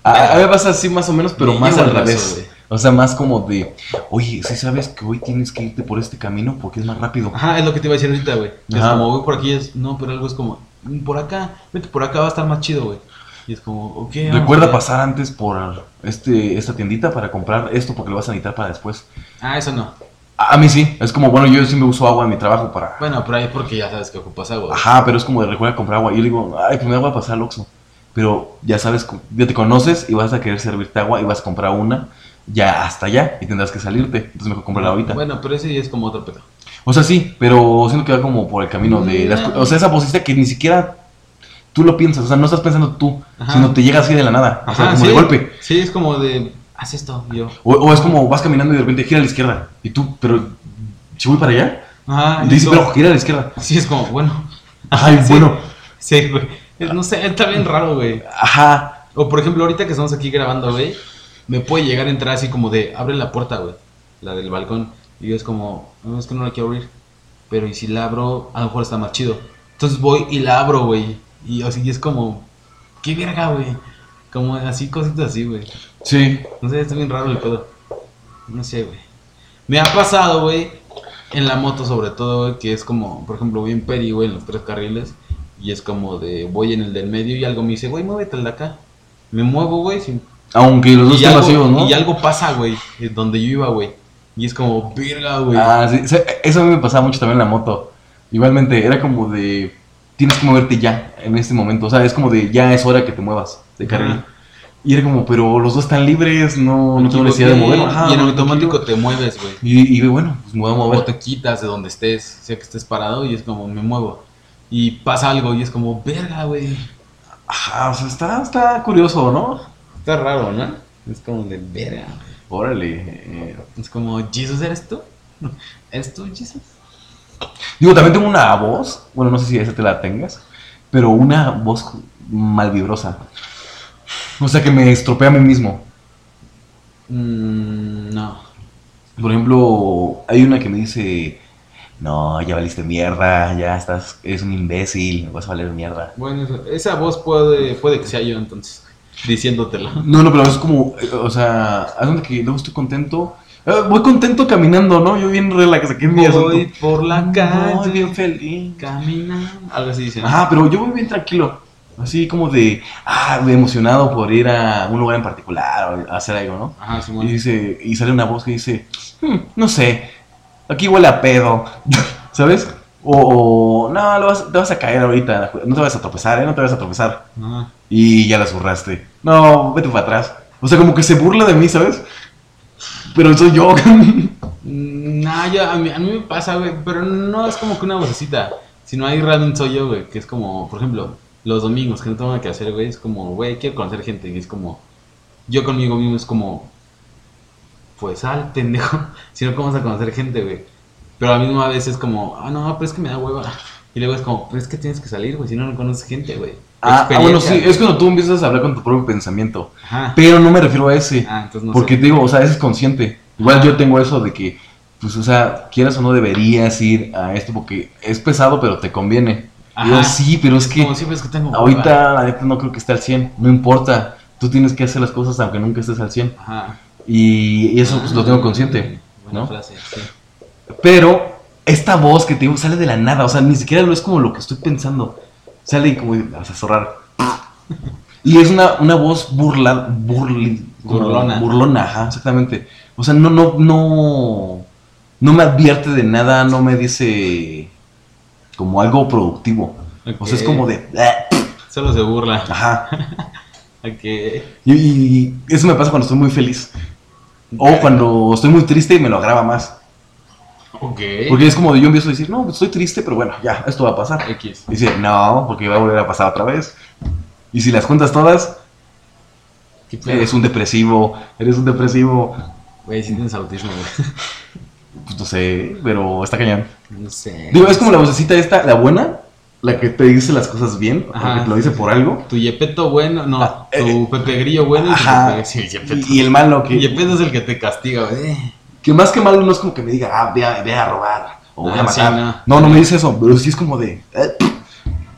A, a mí me pasa así más o menos, pero Me más al revés. O sea, más como de, oye, si sabes que hoy tienes que irte por este camino porque es más rápido. ajá, es lo que te iba a decir ahorita, güey. Es como, voy por aquí, es, no, pero algo es como, "Mm, por acá, vete por acá, va a estar más chido, güey. Y es como, ok. Recuerda pasar antes por este, esta tiendita para comprar esto porque lo vas a necesitar para después. Ah, eso no. A, a mí sí, es como, bueno, yo sí me uso agua en mi trabajo para... Bueno, pero ahí porque ya sabes que ocupas agua. Ajá, pero es como de recuerda comprar agua. Y yo digo, ay, pues me voy a pasar al Oxxo. Pero ya sabes, ya te conoces y vas a querer servirte agua y vas a comprar una ya hasta allá y tendrás que salirte. Entonces mejor comprarla ahorita. Bueno, pero ese ya es como otro pedo. O sea, sí, pero siento que va como por el camino de las co- O sea, esa vocecita que ni siquiera tú lo piensas. O sea, no estás pensando tú, Ajá. sino te llega así de la nada. o sea, como sí. de golpe. Sí, es como de, haz esto, yo. O, o es como vas caminando y de repente gira a la izquierda. Y tú, pero si voy para allá. Ajá, Y te dice, como- pero gira a la izquierda. Sí, es como, bueno. Ay, <laughs> Sí. bueno. Sí, güey. No sé, está bien raro, güey. Ajá. O por ejemplo, ahorita que estamos aquí grabando, güey, me puede llegar a entrar así como de, abre la puerta, güey, la del balcón. Y yo es como, no, es que no la quiero abrir. Pero y si la abro, a lo mejor está más chido. Entonces voy y la abro, güey. Y así es como, qué verga, güey. Como así, cositas así, güey. Sí. No sé, está bien raro el pedo. No sé, güey. Me ha pasado, güey, en la moto sobre todo, güey, que es como, por ejemplo, voy en Peri, güey, en los tres carriles. Y es como de, voy en el del medio y algo me dice, güey, muévete al de acá. Me muevo, güey, sin Aunque los dos estén vacíos, ¿no? y algo pasa, güey, eh, donde yo iba, güey. Y es como, verga, güey. Ah, sí, Eso a mí me pasaba mucho también en la moto. Igualmente, era como de. Tienes que moverte ya, en este momento. O sea, es como de ya es hora que te muevas de carril. Ajá. Y era como, pero los dos están libres, no, no tengo necesidad de moverme. Ajá, y en automático te mueves, güey. Y, y bueno, pues me voy a O mover. te quitas de donde estés, sea que estés parado, y es como, me muevo. Y pasa algo, y es como, verga, güey. Ajá, o sea, está, está curioso, ¿no? Está raro, ¿no? Es como de verga. Órale. eh. Es como, ¿Jesus eres tú? ¿Eres tú, Jesus? Digo, también tengo una voz, bueno, no sé si esa te la tengas, pero una voz malvibrosa. O sea, que me estropea a mí mismo. Mm, no. Por ejemplo, hay una que me dice, no, ya valiste mierda, ya estás, eres un imbécil, vas a valer mierda. Bueno, esa voz puede, puede que sea yo entonces, diciéndotelo. No, no, pero es como, o sea, haz que luego estoy contento. eh, voy contento caminando, ¿no? Yo bien relax, aquí en mi Voy por la calle, bien feliz. caminando. Algo así dicen. Ajá, pero yo voy bien tranquilo. Así como de, ah, de emocionado por ir a un lugar en particular o a hacer algo, ¿no? Ajá, Simón. Y dice, y sale una voz que dice, "Hmm, no sé, aquí huele a pedo, <laughs> ¿sabes? O, o, no, lo vas- te vas a caer ahorita, no te vas a tropezar, ¿eh? No te vas a tropezar. Ajá. Y ya la zurraste. No, vete para atrás. O sea, como que se burla de mí, ¿sabes? Pero soy yo. <laughs> Nah, yo, a, mí, a mí me pasa, güey, pero no es como que una vocecita, sino ahí realmente soy yo, güey, que es como, por ejemplo, los domingos que no tengo nada que hacer, güey, es como, güey, quiero conocer gente, y es como, yo conmigo mismo es como, pues sal, <laughs> pendejo, si no, ¿cómo vas a conocer gente, güey? Pero a la misma vez es como, ah, no, pero es que me da hueva. Y luego es como, pero es que tienes que salir, güey, si no, no conoces gente, güey. Ah, ah, bueno, sí, es cuando tú empiezas a hablar con tu propio pensamiento. Ajá. Pero no me refiero a ese. Ah, entonces no porque sé. te digo, o sea, ese es consciente. Igual yo tengo eso de que, pues, o sea, quieras o no deberías ir a esto porque es pesado, pero te conviene. Yo, sí, pero es que Como siempre es que tengo hueva. ahorita la neta no creo que esté al 100. No importa. Tú tienes que hacer las cosas aunque nunca estés al 100. Ajá. Y, y eso pues, lo tengo consciente. Buena ¿no? frase, sí. Pero esta voz que te digo sale de la nada, o sea, ni siquiera lo es como lo que estoy pensando. Sale y como, vas a zorrar. Y es una, una voz burla, burli, Burlona. Burlona, ajá, exactamente. O sea, no, no, no, no me advierte de nada, no me dice como algo productivo. O sea, es como de, Solo se burla. ajá. <laughs> Ok. Y, y eso me pasa cuando estoy muy feliz. O cuando estoy muy triste y me lo agrava más. Ok. Porque es como yo empiezo a decir, no, estoy triste, pero bueno, ya, esto va a pasar. X. Dice, no, porque va a volver a pasar otra vez. Y si las cuentas todas, eres un depresivo, eres un depresivo. Güey, si tienes autismo, güey. Pues no sé, pero está cañón. No sé. Digo, es como la vocecita esta, la buena, la que te dice las cosas bien, Ajá. que te lo dice por algo. Tu Yepeto bueno, no. Ah, tu eh, Pepe Grillo bueno y tu Ajá. Sí. Y, y el malo que, Yepeto es el que te castiga, güey. Que más que malo no es como que me diga, ah, ve a, ve a robar o voy a Ah, sí, matar. no. no. no, me dice eso, pero sí es como de. eh,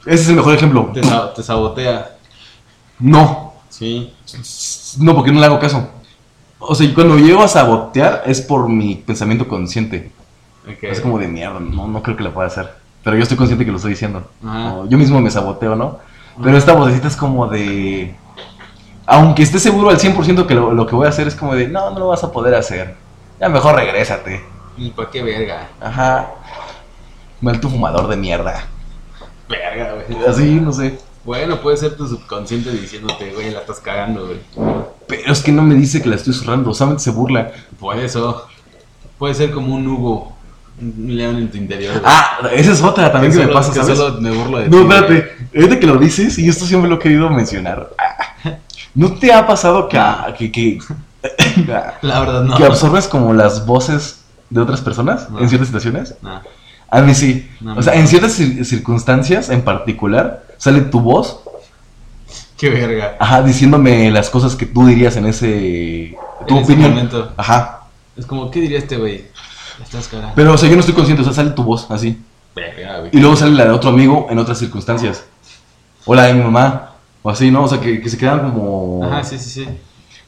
ese es el mejor ejemplo. Te, sa- te sabotea. No, Sí. no, porque no le hago caso. O sea, cuando llego a sabotear es por mi pensamiento consciente. Es como de mierda, no, no creo que la pueda hacer. Pero yo estoy consciente que lo estoy diciendo. O yo mismo me saboteo, ¿no? Pero esta vocecita es como de... Aunque esté seguro al 100% que lo, lo que voy a hacer es como de, no, no lo vas a poder hacer. Ya mejor regrésate. ¿Y para qué verga? Ajá. Maldito fumador de mierda. Verga, güey. Así, no sé. Bueno, puede ser tu subconsciente diciéndote, güey, la estás cagando, güey. Pero es que no me dice que la estoy zurrando, solamente se burla. Por eso. Puede ser como un Hugo. Un león en tu interior, güey. Ah, esa es otra también que, me solo- pasa, que ¿sabes? solo me burlo de No, ti, espérate. Ahorita que lo dices, y esto siempre lo he querido mencionar. Ah, ¿No te ha pasado que, que, que, <laughs> La verdad, no. que absorbes como las voces de otras personas No. en ciertas situaciones? No. A mí sí. No, o sea, en ciertas cir- circunstancias en particular, sale tu voz, Qué verga. ajá, diciéndome las cosas que tú dirías en ese... Tu En ese opinión. momento. Ajá. Es como, ¿qué diría este güey? Estás. Pero, o sea, yo no estoy consciente, o sea, sale tu voz así. Verga. Y luego sale la de otro amigo en otras circunstancias. O la de mi mamá. O así, ¿no? O sea, que, que se quedan como... Ajá, sí, sí, sí.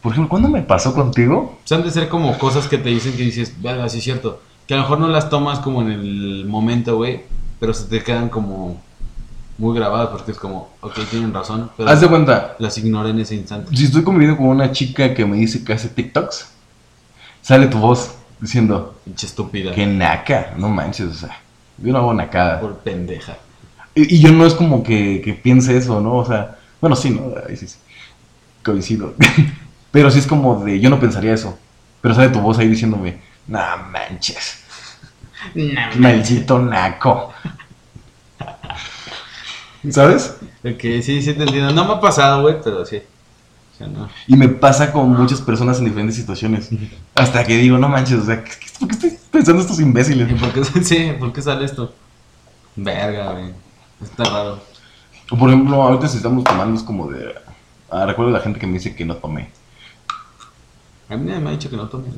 Por ejemplo, ¿cuándo me pasó contigo? Pues han de ser como cosas que te dicen que dices, verga, sí es cierto. Que a lo mejor no las tomas como en el momento, güey. Pero se te quedan como muy grabadas porque es como, ok, tienen razón. Pero Haz de cuenta, las ignoré en ese instante. si estoy conviviendo con una chica que me dice que hace TikToks, sale tu voz diciendo, Pinche estúpida. que naca, no manches, o sea, yo no hago nacada. Por pendeja. Y, y yo no es como que, que piense eso, ¿no? O sea, bueno, sí, ¿no? Ahí sí, sí. Coincido. <laughs> Pero sí es como de, yo no pensaría eso. Pero sale tu voz ahí diciéndome, no manches, maldito naco. ¿Sabes? Ok, sí, sí te entiendo. No me ha pasado, güey, pero sí. O sea, no. Y me pasa con muchas personas en diferentes situaciones. Hasta que digo, no manches, o sea, ¿qué- qué- ¿por qué estoy pensando estos imbéciles? ¿Y por qué, <laughs> sí, ¿por qué sale esto? Verga, güey. Está raro. Por ejemplo, ahorita si estamos tomando es como de... Ah, recuerdo la gente que me dice que no tomé. A mí nadie me ha dicho que no tome.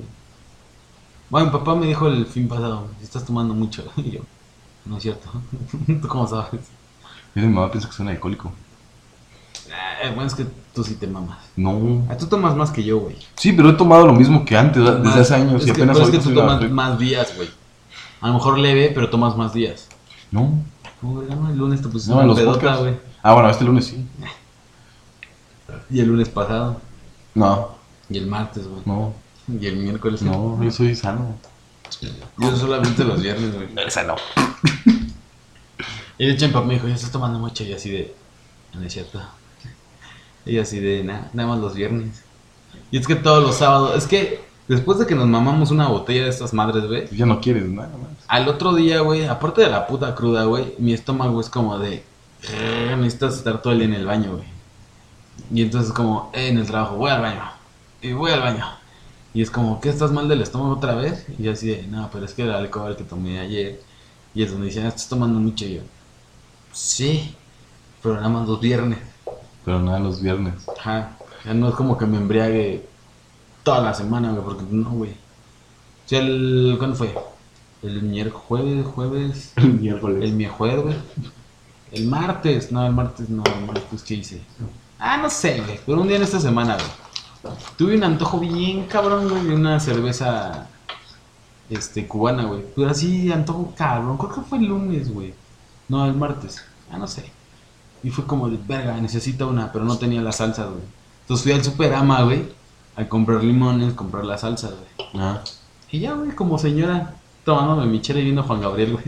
Bueno, mi papá me dijo el fin pasado, estás tomando mucho. <laughs> Y yo, no es cierto. <laughs> ¿Tú cómo sabes? Y mi mamá piensa que soy un alcohólico. Eh, bueno, es que tú sí te mamas. No. Ah, tú tomas más que yo, güey. Sí, pero he tomado lo mismo que antes, desde hace años. Es y que, apenas pero es que tú tomas más días, güey. A lo mejor leve, pero tomas más días. No. No, no, el lunes te pusiste No, una los pedota, güey. Ah, bueno, este lunes sí. <laughs> Y el lunes pasado. No, Y el martes, güey. no, Y el miércoles. no, yo soy sano. Yo solamente los viernes, güey. <laughs> Sano. Y de hecho mi papá me dijo, ya estás tomando mucho. Y así de, no es cierto. Y así de, "Nah, nada más los viernes. Y es que todos los sábados, es que después de que nos mamamos una botella de estas madres, güey. Ya no quieres nada más. Al otro día, güey, aparte de la puta cruda, güey, mi estómago es como de, "Eh, necesitas estar todo el día en el baño, güey. Y entonces como, eh, en el trabajo, voy al baño. Y voy al baño. Y es como, ¿qué estás mal del estómago otra vez? Y yo así de, no, pero es que el alcohol que tomé ayer. Y es donde dicen, "Ah, estás tomando mucho. Y yo, sí, pero nada más los viernes. Pero nada, los viernes. Ajá. Ya no es como que me embriague toda la semana, güey, porque no, güey. O sea, el, ¿cuándo fue? El miércoles, jueves, jueves, <laughs> El miércoles. el miércoles, güey. El martes, no, el martes no, el martes, ¿qué hice? Ah, no sé, güey, pero un día en esta semana, güey. Tuve un antojo bien cabrón, güey, de una cerveza, este, cubana, güey. Pero así, antojo cabrón, creo que fue el lunes, güey. No, el martes, ah, no sé. Y fue como de, verga, necesito una, pero no tenía la salsa, güey. Entonces fui al Superama, güey, a comprar limones, comprar la salsa, güey. Ah. Y ya, güey, como señora, tomándome mi chela y viendo a Juan Gabriel, güey.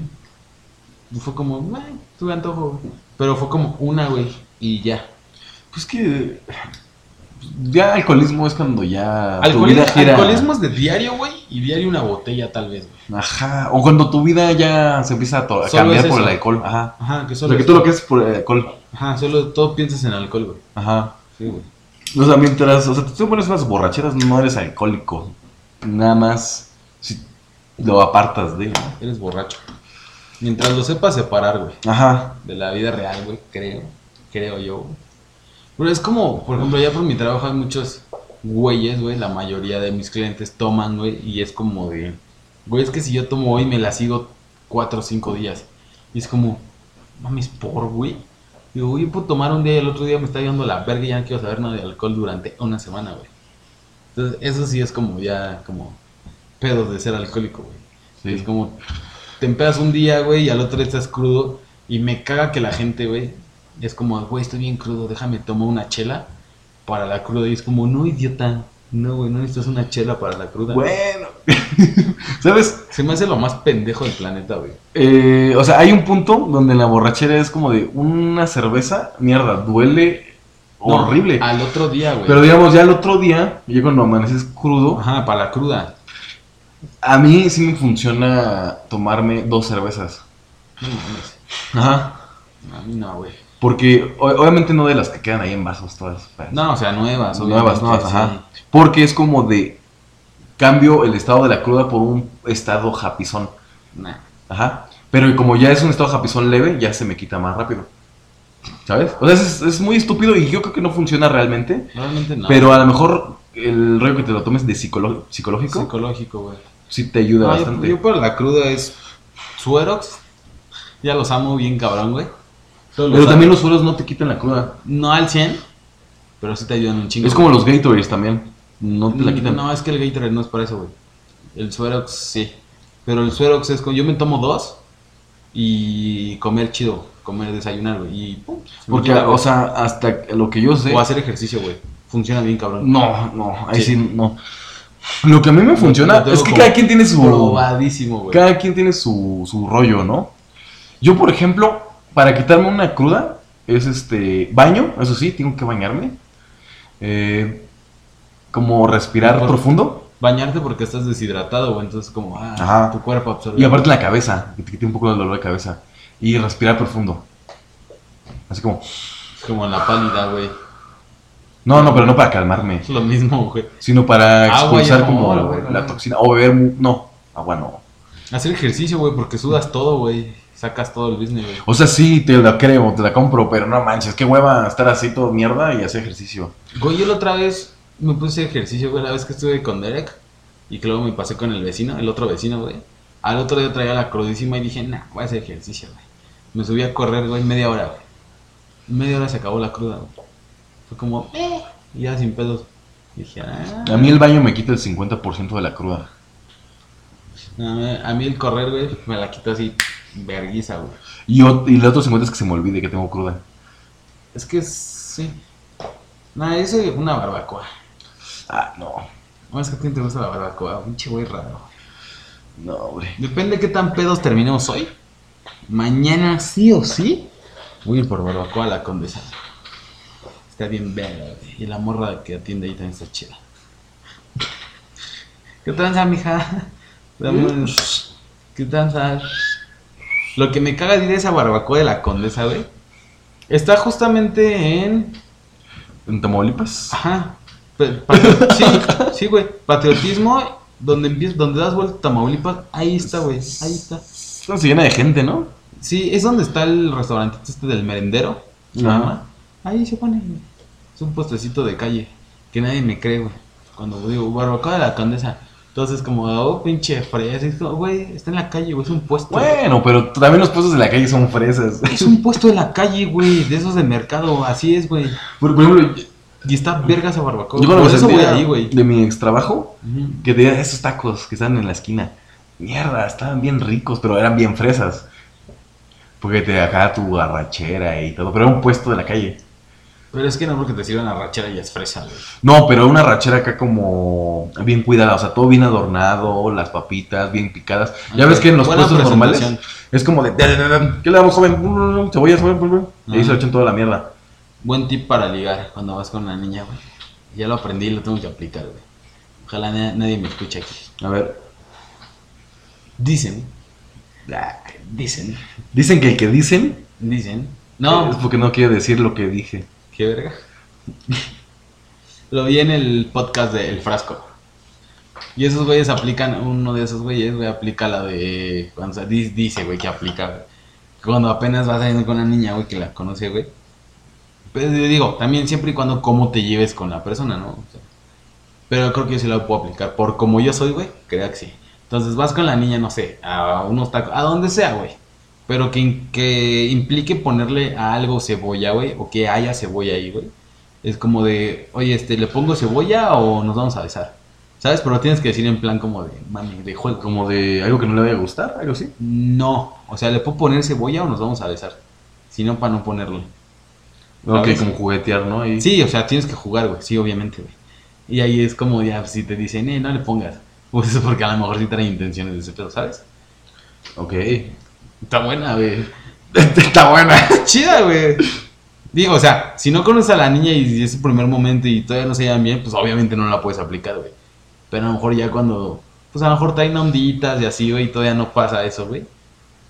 Y fue como, "Ay, tuve antojo, güey". Pero fue como una, güey, y ya. Pues que. Ya alcoholismo es cuando ya. tu Alcoholismo, vida gira. alcoholismo es de diario, güey, y diario una botella, tal vez, güey. Ajá. O cuando tu vida ya se empieza a, cambiar por el alcohol. Ajá. Ajá, que solo. sea, que tú lo que es por el alcohol. Ajá, solo todo piensas en alcohol, güey. Ajá. Sí, güey. O sea, mientras. O sea, tú pones unas borracheras, no eres alcohólico. Nada más. Si lo apartas de. Eres borracho. Mientras lo sepas separar, güey. Ajá. de la vida real, güey, creo, creo yo. güey. Pero es como, por ejemplo, ya por mi trabajo hay muchos güeyes, güey, la mayoría de mis clientes toman, güey, y es como de, güey, es que si yo tomo hoy me la sigo cuatro o cinco días. Y es como, mames, por, güey. Digo, güey, yo puedo tomar un día y el otro día me está yendo la verga y ya no quiero saber nada de alcohol durante una semana, güey. Entonces, eso sí es como ya, como, pedos de ser alcohólico, güey. Sí. Es como, te empedas un día, güey, y al otro día estás crudo. Y me caga que la gente, güey, es como, güey, estoy bien crudo, déjame tomar una chela para la cruda. Y es como, no, idiota. No, güey, no necesitas una chela para la cruda. Bueno. <laughs> ¿Sabes? Se me hace lo más pendejo del planeta, güey. Eh, o sea, hay un punto donde la borrachera es como de una cerveza, mierda, duele No, horrible. Al otro día, güey. Pero digamos, ya el otro día, ya cuando amaneces crudo, Ajá, para la cruda. a mí sí me funciona tomarme dos cervezas. No mames. Ajá. A mí no, güey. Porque obviamente no de las que quedan ahí en vasos todas. No, o sea, nuevas, nuevas, nuevas, sí. ajá. Porque es como de cambio el estado de la cruda por un estado japizón. Nah. Ajá. Pero como ya es un estado japizón leve, ya se me quita más rápido. ¿Sabes? O sea, es, es muy estúpido y yo creo que no funciona realmente. Realmente no. Pero a lo mejor el rollo que te lo tomes de psicológico Psicológico, güey. sí te ayuda No, yo- bastante. Yo, para la cruda es Suerox. Ya los amo bien cabrón, güey. Pero también los suelos no te quitan la cruda. No al 100, pero sí te ayudan un chingo. Es como los Gatorades también. No te la quitan. No, es que el Gatorade no es para eso, güey. El Suerox sí. Pero el Suerox es como yo me tomo dos y comer chido, comer desayunar, güey. Y pum, Porque, o sea, hasta lo que yo sé. o hacer ejercicio, güey. Funciona bien cabrón. No, no, ahí sí. Sí. no. Lo que a mí me funciona es que cada quien tiene su. Probadísimo, güey. Cada quien tiene su, su rollo, ¿no? Yo, por ejemplo, para quitarme una cruda, es este. Baño, eso sí, tengo que bañarme. Eh, como respirar Por- profundo. Bañarte porque estás deshidratado. Entonces, como, ah, Ajá. tu cuerpo absorbe. Y aparte la cabeza, que te quite un poco del dolor de cabeza. Y respirar profundo. Así como. Como la pálida, güey. No, no, pero no para calmarme. Es lo mismo, güey. Sino para Agua y expulsar amor, como la la toxina. O beber. No, agua no. Hacer ejercicio, güey, porque sudas todo, güey. Sacas todo el business, güey. O sea, sí, te la creo, te la compro, pero no manches, qué hueva estar así todo mierda y hacer ejercicio. Güey, yo la otra vez me puse ejercicio, güey, la vez que estuve con Derek. Y que luego me pasé con el vecino, el otro vecino, güey. Al otro día traía la crudísima y dije, nah, voy a hacer ejercicio, güey. Me subí a correr, güey, media hora, güey. Media hora se acabó la cruda, güey. Fue como, eh, y ya sin pedos. Dije, ah. A mí el baño me quita el 50% de la cruda. A mí, a mí el correr, güey, me la quitó así, verguiza, güey. Y, y el otro 50 es que se me olvide que tengo cruda. Es que sí. Nah, eso es una barbacoa. Ah, no. No, es que a ti te gusta la barbacoa, pinche güey raro. No, hombre. Depende de qué tan pedos terminemos hoy. Mañana sí o sí voy a ir por barbacoa a la condesa. Está bien verga, güey. Y la morra que atiende ahí también está chida. ¿Qué tranza, mija? Dame- ¿Qué tranza? Lo que me caga de ir a esa barbacoa de la condesa, güey. Está justamente en. ¿En Tamaulipas? Ajá. Patri- <laughs> sí, sí, güey. Patriotismo, donde empiezas, donde das vuelta a Tamaulipas, ahí está, güey. Ahí está. No, se llena de gente, ¿no? Sí, es donde está el restaurante este del merendero. Ajá. Ahí se pone. güey. Es un puestecito de calle. Que nadie me cree, güey. Cuando digo barbacoa de la condesa. Entonces, como, oh, pinche fresa. Es como, güey, está en la calle, güey. Es un puesto. Bueno, pero también los puestos de la calle son fresas. Es un puesto de la calle, güey. De esos de mercado. Así es, güey. Por, por ejemplo, Y está verga esa barbacoa. yo cuando Por me eso voy sentía ahí, güey. de mi ex trabajo, Ujú. que tenía esos tacos que estaban en la esquina. Mierda, estaban bien ricos, pero eran bien fresas. Porque te dejaba tu arrachera y todo, pero era un puesto de la calle. Pero es que no porque te sirvan arrachera y es fresa, güey. No, pero una rachera acá como bien cuidada, o sea, todo bien adornado, las papitas bien picadas. Ya ves que en los buena puestos normales es como de, "Da, da, da, da, ¿qué le damos, joven? Cebollas, joven, y ahí se le echan toda la mierda. Buen tip para ligar cuando vas con una niña, güey. Ya lo aprendí y lo tengo que aplicar, güey. Ojalá na- nadie me escuche aquí. A ver, Dicen. ah, Dicen. dicen que el que dicen Dicen. No, es porque no quiere decir lo que dije. Qué verga. Lo vi en el podcast de El Frasco. Y esos güeyes aplican, uno de esos güeyes, güey, aplica la de. Di- dice, güey, que aplica, güey. Cuando apenas vas saliendo con una niña, güey, que la conoce, güey. Pero yo digo, también siempre y cuando cómo te lleves con la persona, ¿no? O sea, pero creo que yo sí la puedo aplicar. Por como yo soy, güey, creo que sí. Entonces vas con la niña, no sé, a unos tacos, a donde sea, güey. Pero que, que implique ponerle a algo cebolla, güey, o que haya cebolla ahí, güey. Es como de, oye, este, ¿le pongo cebolla o nos vamos a besar? ¿Sabes? Pero tienes que decir en plan como de, mami, de juego. Como de algo que no le vaya a gustar, algo así. No, o sea, ¿le puedo poner cebolla o nos vamos a besar? Si no, para no ponerle. Ok, ¿Sabes? como juguetear, ¿no? Y- Sí, o sea, tienes que jugar, güey, sí, obviamente, güey. Y ahí es como, ya, si te dicen, eh, no le pongas. <laughs> Pues eso porque a lo mejor sí trae intenciones de ese pedo, ¿sabes? Ok. Está buena, güey. <laughs> Está buena. <laughs> Chida, güey. Digo, o sea, si no conoces a la niña y es su primer momento y todavía no se llevan bien, pues obviamente no la puedes aplicar, güey. Pero a lo mejor ya cuando, pues a lo mejor traen onditas y así, güey, y todavía no pasa eso, güey.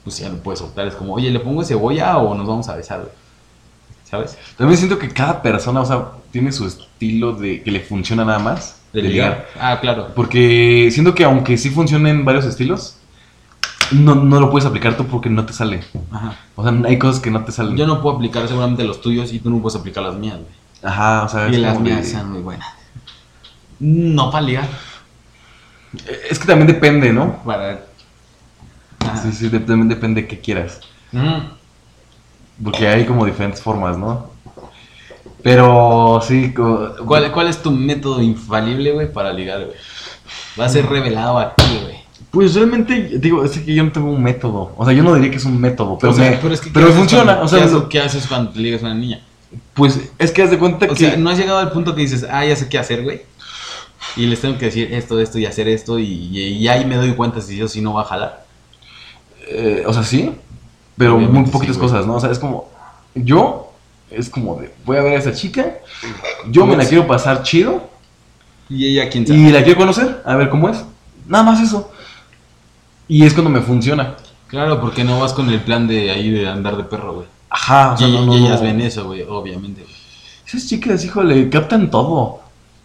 Pues ya lo puedes optar. Es como, oye, ¿le pongo cebolla o nos vamos a besar, güey? ¿Sabes? También siento que cada persona, o sea, tiene su estilo de que le funciona nada más. De ligar. Ah, claro. Porque siento que aunque sí funcionen varios estilos, no, no lo puedes aplicar tú porque no te sale. Ajá. O sea, hay cosas que no te salen. Yo no puedo aplicar seguramente los tuyos y tú no puedes aplicar las mías, güey. Ajá, o sea, Y es las mías son muy buenas. No para ligar. Es que también depende, ¿no? Para. Ajá. Sí, sí, también depende de qué quieras. Ujú. Porque hay como diferentes formas, ¿no? Pero sí, ¿Cuál, ¿Cuál es tu método infalible, güey, para ligar, güey? Va a ser revelado aquí, güey. Pues realmente, digo, es que yo no tengo un método. O sea, yo no diría que es un método, pero, O sea, me- pero es que, ¿qué pero haces funciona. cuando- O sea, ¿qué, haces, qué haces cuando te ligas a una niña? pues es que haz de cuenta O que. sea, no has llegado al punto que dices, ah, ya sé qué hacer, güey. Y les tengo que decir esto, esto y hacer esto. Y, y ahí me doy cuenta si yo si no va a jalar. eh, o sea, sí, pero Obviamente muy poquitas sí, cosas, ¿no? O sea, es como. Yo, es como de. Voy a ver a esa chica, yo me la quiero pasar chido Y ella, quién sabe. y la quiero conocer, a ver cómo es. Nada más eso. Y es cuando me funciona. Claro, porque no vas con el plan de ahí de andar de perro, güey. Ajá, o sea, y, no, no, y ellas no. ven eso, güey, obviamente. güey. Esas chicas, híjole, captan todo.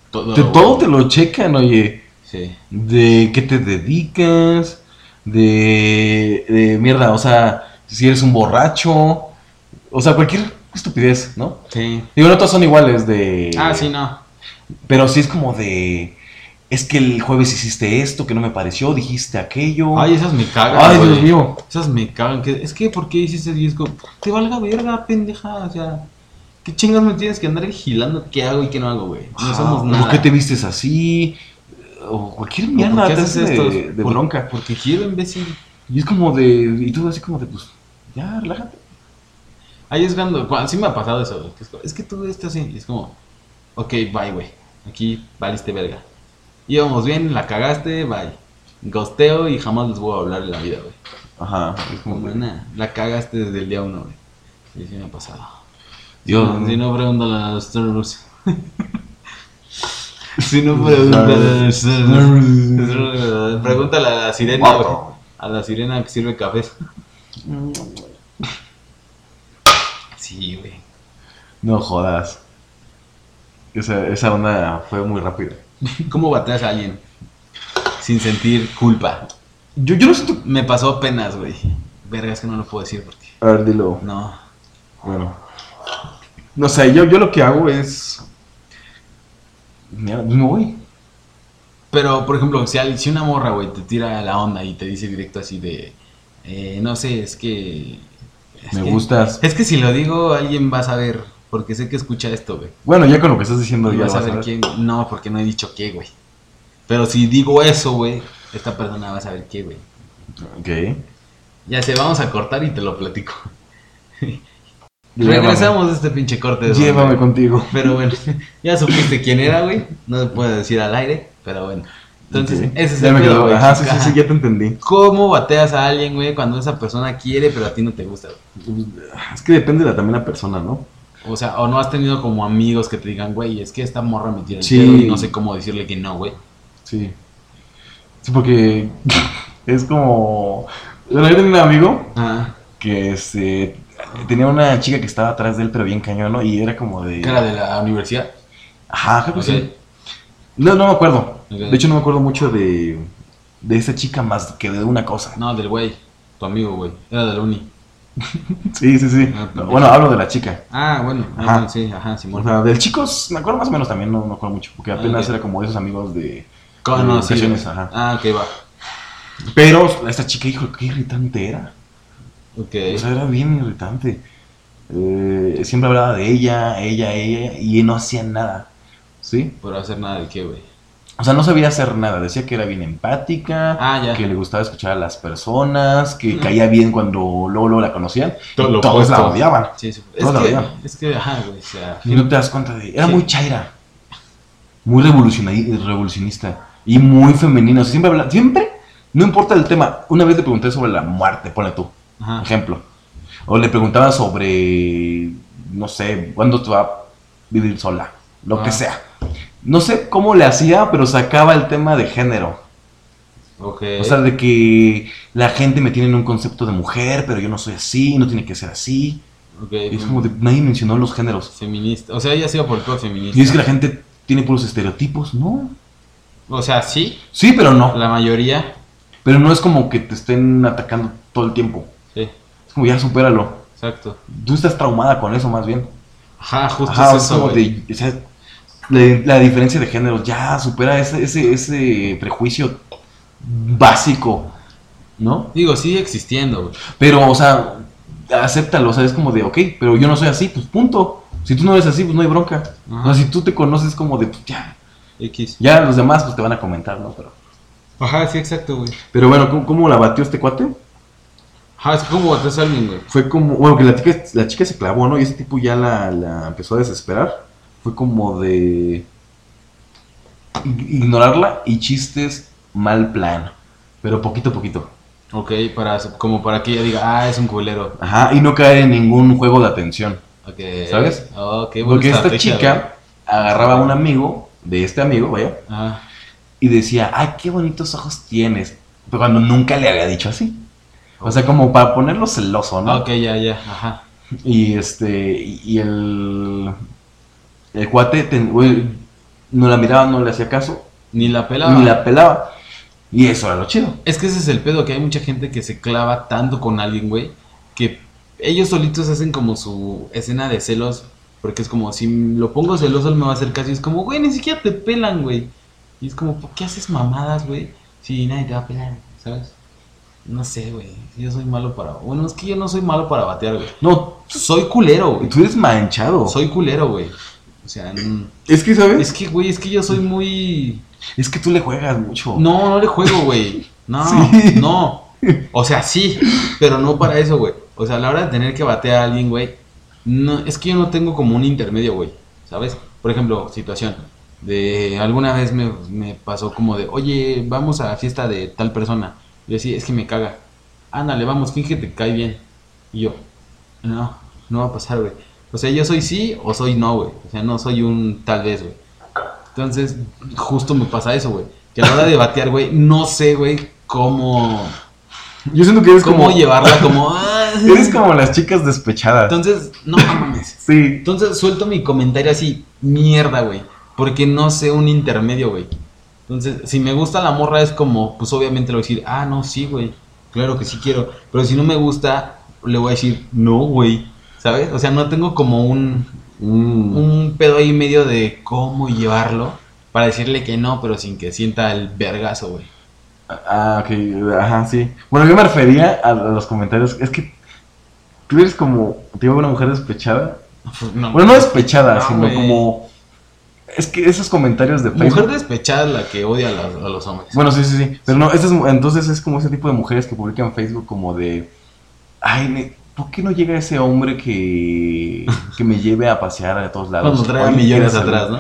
Todo, todo te lo checan, oye. Sí. de qué te dedicas, de, de mierda, o sea, si eres un borracho, o sea, cualquier estupidez, ¿no? Sí. Digo, no todas son iguales de... Ah, sí, no. Pero sí es como de... es que el jueves hiciste esto, que no me pareció, dijiste aquello. Ay, esas me cagan. Ay. Dios mío. Esas me cagan. que- Es que, ¿por qué hiciste disco? Te valga verga, pendeja. O sea, ¿qué chingas me tienes que andar vigilando qué hago y qué no hago, güey? No Ah, somos ¿o nada. ¿Por qué te vistes así? O cualquier ¿O mierda ¿Por qué haces hace esto? de, de Por- bronca. Porque quiero, imbécil. Y es como de. Y tú así como de, pues, ya, relájate. Ahí es cuando, cuando- sí me ha pasado eso, güey, es que tú estás así, y es como, ok, bye, güey, aquí valiste verga. Íbamos bien, la cagaste, bye. Gosteo y jamás les voy a hablar en la vida, güey. Ajá. Es como Como, de, nah, la cagaste desde el día uno, güey. Sí, sí me ha pasado. Dios. Si no, pregúntale a los Starbucks. <laughs> si no, pregúntale a los Starbucks. Pregúntale a la sirena, güey. A la sirena que sirve cafés. <laughs> Sí, güey. No jodas. Esa, esa onda fue muy rápida. <laughs> ¿Cómo bateas a alguien sin sentir culpa? Yo, yo no siento. Me pasó apenas, güey. Verga, es que no lo puedo decir porque. A ver, dilo. No. Bueno. No sé, yo, yo lo que hago es. Me voy. Pero, por ejemplo, si, al- si una morra, güey, te tira la onda y te dice directo así de. eh, no sé, es que. es Me que- gustas. Es que si lo digo, alguien va a saber. Porque sé que escucha esto, güey. Bueno, ya con lo que estás diciendo, Y ya vas a ver. quién. No, porque no he dicho qué, güey. Pero si digo eso, güey, esta persona va a saber qué, güey. Ok. Ya sé, vamos a cortar y te lo platico. <laughs> Llévame. Regresamos de este pinche corte. de Llévame contigo. Pero bueno, <laughs> ya supiste quién era, güey. No se puede decir al aire, pero bueno. Entonces, ese es Ya el me pedo, quedó. güey. Ajá, sí, sí, ya te entendí. ¿Cómo bateas a alguien, güey, cuando esa persona quiere, pero a ti no te gusta? güey? Es que depende de la- también la persona, ¿no? O sea, o no has tenido como amigos que te digan, güey, es que esta morra me tira el Sí. y no sé cómo decirle que no, güey. Sí. Sí, porque <laughs> es como. Yo tenía un amigo Ah, que este, tenía una chica que estaba atrás de él, pero bien cañón, ¿no? Y era como de. cara de la universidad. Ajá, creo que sí. No, no me acuerdo. De hecho, no me acuerdo mucho de, de esa chica más que de una cosa. No, del güey, tu amigo, güey. Era de la uni. <laughs> Sí, sí, sí. Ah, No, bueno, hablo de la chica. Ah, bueno, ah, Ajá. bueno, sí, ajá, O Simón. sea, del chico, me acuerdo más o menos también, no me acuerdo mucho, porque Ah, apenas era como de esos amigos de... Conocidos. ajá. Ah, ok, va. Pero esta chica, hijo, qué irritante era. Ok. O sea, era bien irritante. Eh, siempre hablaba de ella, ella, ella, y no hacía nada. ¿Sí? Por hacer nada de qué, güey. O sea, no sabía hacer nada. Decía que era bien empática, Ah, ya. que le gustaba escuchar a las personas, que caía bien cuando luego, luego la conocían. Todo lo todos la odiaban. Sí, sí. Es la que, vida. es que, ajá, güey, o sea... Y no te das cuenta de... Era Sí. muy chaira. Muy revolucioni- revolucionista. Y muy femenina. O sea, siempre habla... Siempre, no importa el tema. Una vez le pregunté sobre la muerte, ponle tú. Ajá. Ejemplo. O le preguntaba sobre... No sé, ¿cuándo te va a vivir sola? Lo que Ah. sea. No sé cómo le hacía, pero sacaba el tema de género. Ok. O sea, de que la gente me tiene en un concepto de mujer, pero yo no soy así, no tiene que ser así. ok, Y es como de, nadie mencionó los géneros. Feminista. O sea, ella ha sido por pedo feminista. Y es que la gente tiene puros estereotipos, ¿no? O sea, sí, Sí, pero no. la mayoría. Pero no es como que te estén atacando todo el tiempo. Sí, Es como ya supéralo. exacto. Tú estás traumada con eso más bien. Ajá, justo Ajá, es eso, como de, o sea, la, la diferencia de géneros, ya supera ese, ese, ese prejuicio básico, ¿no? Digo, sigue existiendo, güey. Pero, o sea, acéptalo, o sea, es como de, ok, pero yo no soy así, pues punto. Si tú no eres así, pues no hay bronca. Ajá. O sea, si tú te conoces como de, pues ya, X. ya los demás pues te van a comentar, ¿no? Pero, Ajá, sí, exacto, güey. pero bueno, ¿cómo, cómo la batió este cuate? Ajá, es como bateas a alguien, güey. Fue como, bueno, que la chica, la chica se clavó, ¿no? Y ese tipo ya la, la empezó a desesperar. Fue como de ig- ignorarla y chistes mal plan. Pero poquito a poquito. Ok, para, como para que ella diga, ah, es un culero. Ajá, y no caer en ningún juego de atención. Ok. ¿Sabes? Ok, buena Porque esta chica agarraba a un amigo de este amigo, vaya. Ajá. y decía, ay, qué bonitos ojos tienes. Pero cuando nunca le había dicho así. O sea, como para ponerlo celoso, ¿no? Ok, ya, ya, ajá. Y este, y el, el cuate ten- güey, no la miraba, no le hacía caso, Ni la pelaba. ni la pelaba. Y eso era lo chido. Es que ese es el pedo, que hay mucha gente que se clava tanto con alguien, güey, que ellos solitos hacen como su escena de celos, porque es como, si lo pongo celoso, él me va a hacer caso, y es como, güey, ni siquiera te pelan, güey. Y es como, ¿por qué haces mamadas, güey? Si nadie te va a pelar, ¿sabes? No sé, güey. Yo soy malo para. Bueno, es que yo no soy malo para batear, güey. No, Soy culero, güey. tú eres manchado. Soy culero, güey. O sea, Es que, ¿sabes? es que, güey, es que yo soy muy. Es que tú le juegas mucho. No, no le juego, güey. No, <laughs> Sí. no. O sea, sí, pero no para eso, güey. O sea, a la hora de tener que batear a alguien, güey, no, es que yo no tengo como un intermedio, güey. ¿Sabes? Por ejemplo, situación. De alguna vez me, me pasó como de, oye, vamos a la fiesta de tal persona. Y yo decía, es que me caga. Ándale, vamos, finge que cae bien. Y yo, no, no va a pasar, güey. O sea, yo soy sí o soy no, güey. O sea, no soy un tal vez, güey. Entonces, justo me pasa eso, güey. Que a la hora de batear, güey, no sé, güey, cómo, Yo siento que eres cómo como. llevarla, <laughs> como... ah. Eres como las chicas despechadas. Entonces, no mames. <laughs> Sí. Entonces suelto mi comentario así, mierda, güey. Porque no sé un intermedio, güey. Entonces, si me gusta la morra es como, pues obviamente le voy a decir, ah, no, sí, güey. Claro que sí quiero. Pero si no me gusta, le voy a decir, no, güey. ¿Sabes? O sea, no tengo como un, Mm. un pedo ahí medio de cómo llevarlo para decirle que no, pero sin que sienta el vergazo, güey. Ah, ok. Ajá, sí. Bueno, yo me refería a, los comentarios. Es que tú eres como. Te digo, una mujer despechada. <laughs> No, Bueno, no despechada, No, sino como. Es que esos comentarios de Facebook. Mujer despechada es la que odia a, los hombres. Bueno, sí, sí, sí. Pero no, entonces es como ese tipo de mujeres que publican en Facebook como de... Ay, ¿por qué no llega ese hombre que, que me lleve a pasear a todos lados? Cuando trae millones ¿quieres atrás? ¿no?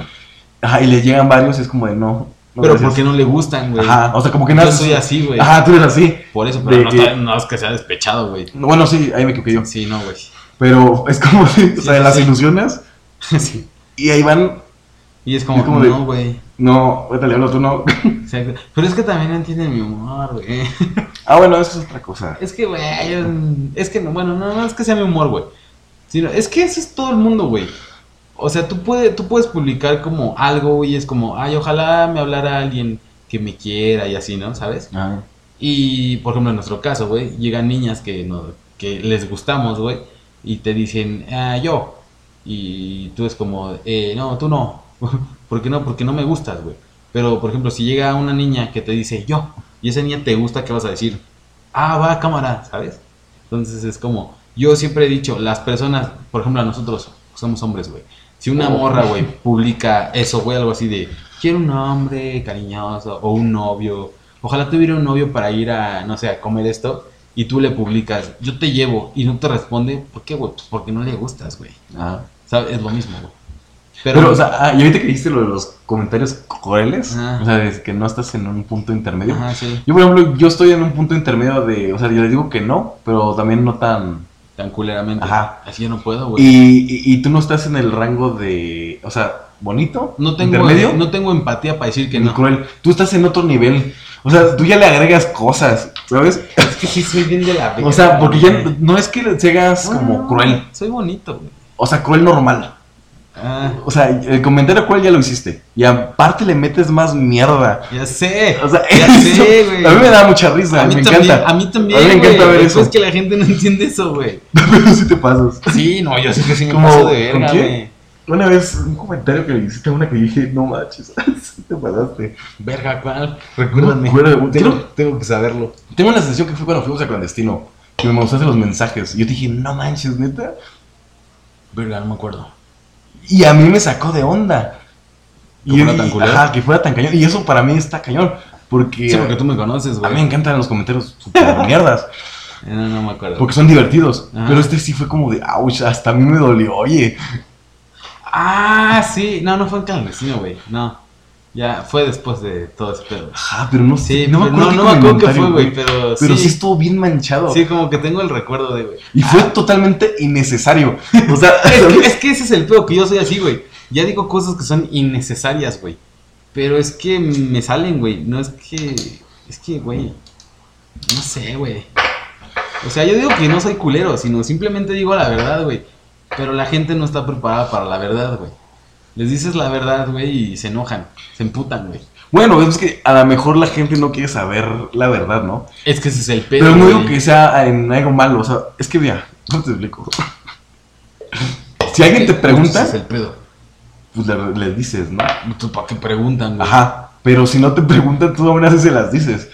Ajá, y le llegan varios y es como de no. no pero gracias. porque no le gustan, güey. Ajá, o sea, como que Yo nada. soy así, güey. Ajá, tú eres así. Por eso, pero no, que- está- no es que sea despechado, güey. Bueno, sí, ahí me equivoqué yo. Sí, no, güey. Pero es como, <laughs> de- o Sí, sea, sí, las sí. ilusiones <laughs> sí. y ahí van. Y es como, Es como de- no, güey. No, ahorita le hablo, tú no. <laughs> Exacto. Pero es que también no entienden mi humor, güey. <laughs> ah, bueno, eso es otra cosa. Es que, güey, es que, no, bueno, no, no es que sea mi humor, güey. Sino, es que eso es todo el mundo, güey. O sea, tú, puedes tú puedes publicar como algo, y es como, ay, ojalá me hablara alguien que me quiera y así, ¿no? ¿Sabes? Ah, Y, por ejemplo, en nuestro caso, güey, llegan niñas que, no, que les gustamos, güey, y te dicen, ah, yo. Y tú es como, eh, no, tú no. <laughs> ¿Por qué no? Porque no me gustas, güey. Pero, por ejemplo, si llega una niña que te dice, yo, y esa niña te gusta, ¿qué vas a decir? Ah, va, cámara, ¿sabes? Entonces es como, yo siempre he dicho, las personas, por ejemplo, a nosotros somos hombres, güey. Si una morra, güey, <laughs> publica eso, güey, algo así de, quiero un hombre cariñoso o un novio, ojalá tuviera un novio para ir a, no sé, a comer esto, y tú le publicas, yo te llevo, y no te responde, ¿por qué, güey? Pues porque no le gustas, güey. ah. ¿Sabes? Es lo mismo, güey. Pero, o sea, ah, y ahorita que dijiste lo de los comentarios crueles, o sea, de que no estás en un punto intermedio. Ajá, sí, Yo, por ejemplo, yo estoy en un punto intermedio de, o sea, yo les digo que no, pero también no tan... tan culeramente. Ajá. Así yo no puedo, güey. Y, y, y tú no estás en el rango de, o sea, bonito, No tengo, intermedio, no tengo empatía para decir que no. cruel. Tú estás en otro nivel. O sea, tú ya le agregas cosas, ¿sabes? Es que sí soy bien de la O sea, porque ya no es que le seas como cruel, Soy bonito, güey. o sea, cruel normal. Ah, O sea, el comentario cruel ya lo hiciste. Y aparte le metes más mierda. ya sé. O sea, Ya <laughs> eso- sé, güey. A mí me da mucha risa, a mí me también, encanta. A mí también. A mí me encanta ver eso. Es que la gente no entiende eso, güey. <laughs> Pero sí te pasas. Sí, no, yo sé que sí me ¿Cómo? paso de ¿Con verga, quién? güey. Una vez, un comentario que le hiciste a una que dije, no manches, <laughs> sí te pasaste. Verga, ¿cuál? No me acuerdo. Tengo, Tengo- tengo que saberlo. Tengo una sensación que fue cuando fuimos a clandestino, que me mostraste los mensajes. Y yo te dije, no manches, neta. Verga, no me acuerdo. Y a mí me sacó de onda. ¿Que Y, fuera tan y-? Ajá, que fuera tan cañón. Y eso para mí está cañón. Porque, Sí, porque tú me conoces, a güey. mí me encantan los comentarios super <laughs> mierdas. Eh, No, no me acuerdo. Porque son divertidos. Ajá. Pero este sí fue como de, ouch, hasta a mí me dolió. Oye, Ah, sí. No, no fue en clandestino, güey. No. Ya, fue después de todo ese pedo. ajá, pero no sé. Sí, no me acuerdo, no, no me acuerdo qué fue, güey, pero, Pero sí. sí. estuvo bien manchado. Sí, como que tengo el recuerdo de, güey. Y fue totalmente innecesario. <laughs> O sea, Es que, es que ese es el pedo, que yo soy así, güey. Ya digo cosas que son innecesarias, güey. Pero es que me salen, güey. No es que. Es que, güey. No sé, güey. O sea, yo digo que no soy culero, sino simplemente digo la verdad, güey. Pero la gente no está preparada para la verdad, güey. Les dices la verdad, güey, y se enojan, se emputan, güey. Bueno, es que a lo mejor la gente no quiere saber la verdad, ¿no? Es que ese es el pedo. Pero no digo que sea en algo malo, o sea, es que mira, no te explico. <laughs> Si alguien te pregunta, Ese es el pedo. pues le, le dices, ¿no? ¿Tú para qué preguntan, güey? Ajá. Pero si no te preguntan, tú aún así se las dices.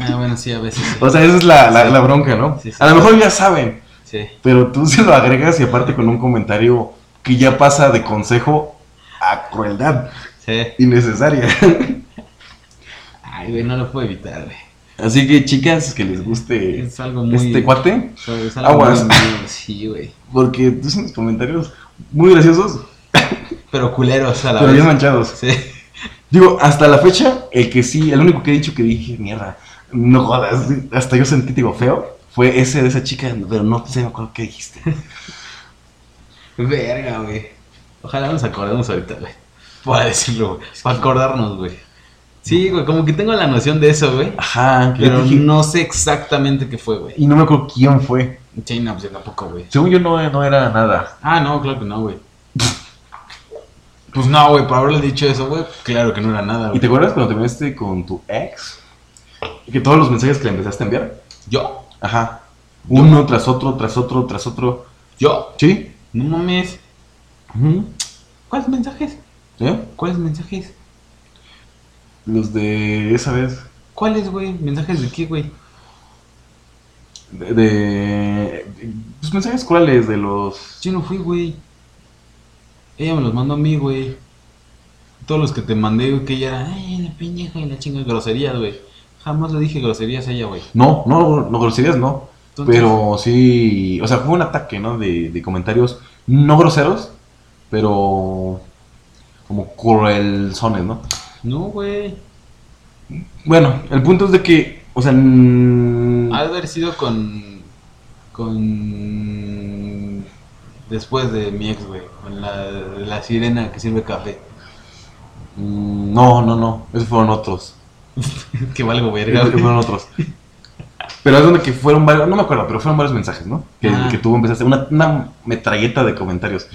Ah, bueno, sí, a veces. sí. <laughs> O sea, esa es la, la, Sí. la bronca, ¿no? Sí, sí. A lo mejor ya saben, Sí. pero tú se lo agregas y aparte con un comentario que ya pasa de consejo a crueldad Sí. innecesaria. Ay, güey, no lo puedo evitar, güey. Así que chicas que les guste Es algo muy. este cuate, es algo aguas. muy Sí, güey. porque dicen comentarios muy graciosos, Pero culeros a la pero bien manchados. Sí. Digo, hasta la fecha, el que sí, el único que he dicho que dije, mierda, no jodas, hasta yo sentí, digo, feo, fue ese de esa chica, pero no sé me acuerdo qué dijiste. Verga, güey. Ojalá nos acordemos ahorita, güey. Para decirlo, güey. Para acordarnos, güey. Sí, güey, como que tengo la noción de eso, güey. Ajá, Pero dije, no sé exactamente qué fue, güey. y no me acuerdo quién fue. Sí, no, pues yo tampoco, güey. Según yo no, no era nada. Ah, no, claro que no, güey. Pues no, güey, por haberle dicho eso, güey, claro que no era nada, ¿Y güey. te acuerdas cuando terminaste con tu ex? Que todos los mensajes que le empezaste a enviar. ¿Yo? Ajá. Uno tras otro, tras otro, tras otro. ¿Yo? ¿Sí? No mames. ¿Cuáles mensajes? ¿Eh? ¿Cuáles mensajes? Los de esa vez. ¿Cuáles, güey? ¿Mensajes de qué, güey? De. de pues mensajes crueles de los. Yo no fui, güey. Ella me los mandó a mí, güey. Todos los que te mandé, güey, que ella era, ay, la pendeja y la chinga groserías, güey. Jamás le dije groserías a ella, güey. No, no, no groserías no. Entonces- Pero sí. O sea, fue un ataque, ¿no? De, de comentarios no groseros, pero. como cruelzones, ¿no? No, güey. Bueno, el punto es de que. O sea. Ha de haber sido con. con. Después de mi ex, güey. Con la, la sirena que sirve café. mm, no, no, no. Esos fueron otros. <laughs> que valgo Esos verga, güey. fueron otros. Pero es donde que fueron varios, no me acuerdo, pero fueron varios mensajes, ¿no? Que, Ah. que tú empezaste, una, una metralleta de comentarios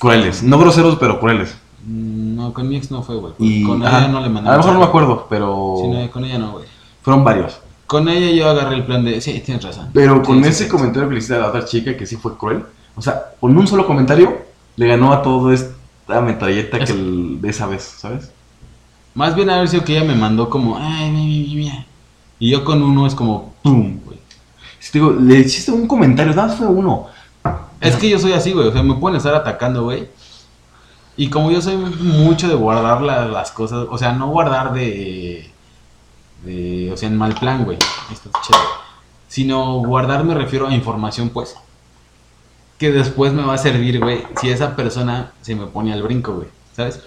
crueles, no groseros, pero crueles. Mm, No, con mi ex no fue, güey. Y, con ajá, ella no le mandé A lo mejor no me acuerdo, pero Sí, no, con ella no, güey. fueron varios. Con ella yo agarré el plan de. Sí, tienes razón. Pero con Sí, ese sí. comentario que le hiciste a la otra chica, que sí fue cruel, o sea, con un solo comentario le ganó a todo esta metralleta Es- que el- de esa vez, ¿sabes? Más bien haber sido que ella me mandó como. Ay, mi, mi, mi, mi". Y yo con uno es como. ¡Pum! güey. Si te digo, le hiciste un comentario, nada más fue uno. Es que yo soy así, güey. O sea, me pueden estar atacando, güey. Y como yo soy mucho de guardar la- las cosas, o sea, no guardar de. de o sea, en mal plan, güey. Esto es chévere. Sino guardar me refiero a información, pues. Que después me va a servir, güey, si esa persona se me pone al brinco, güey. ¿Sabes?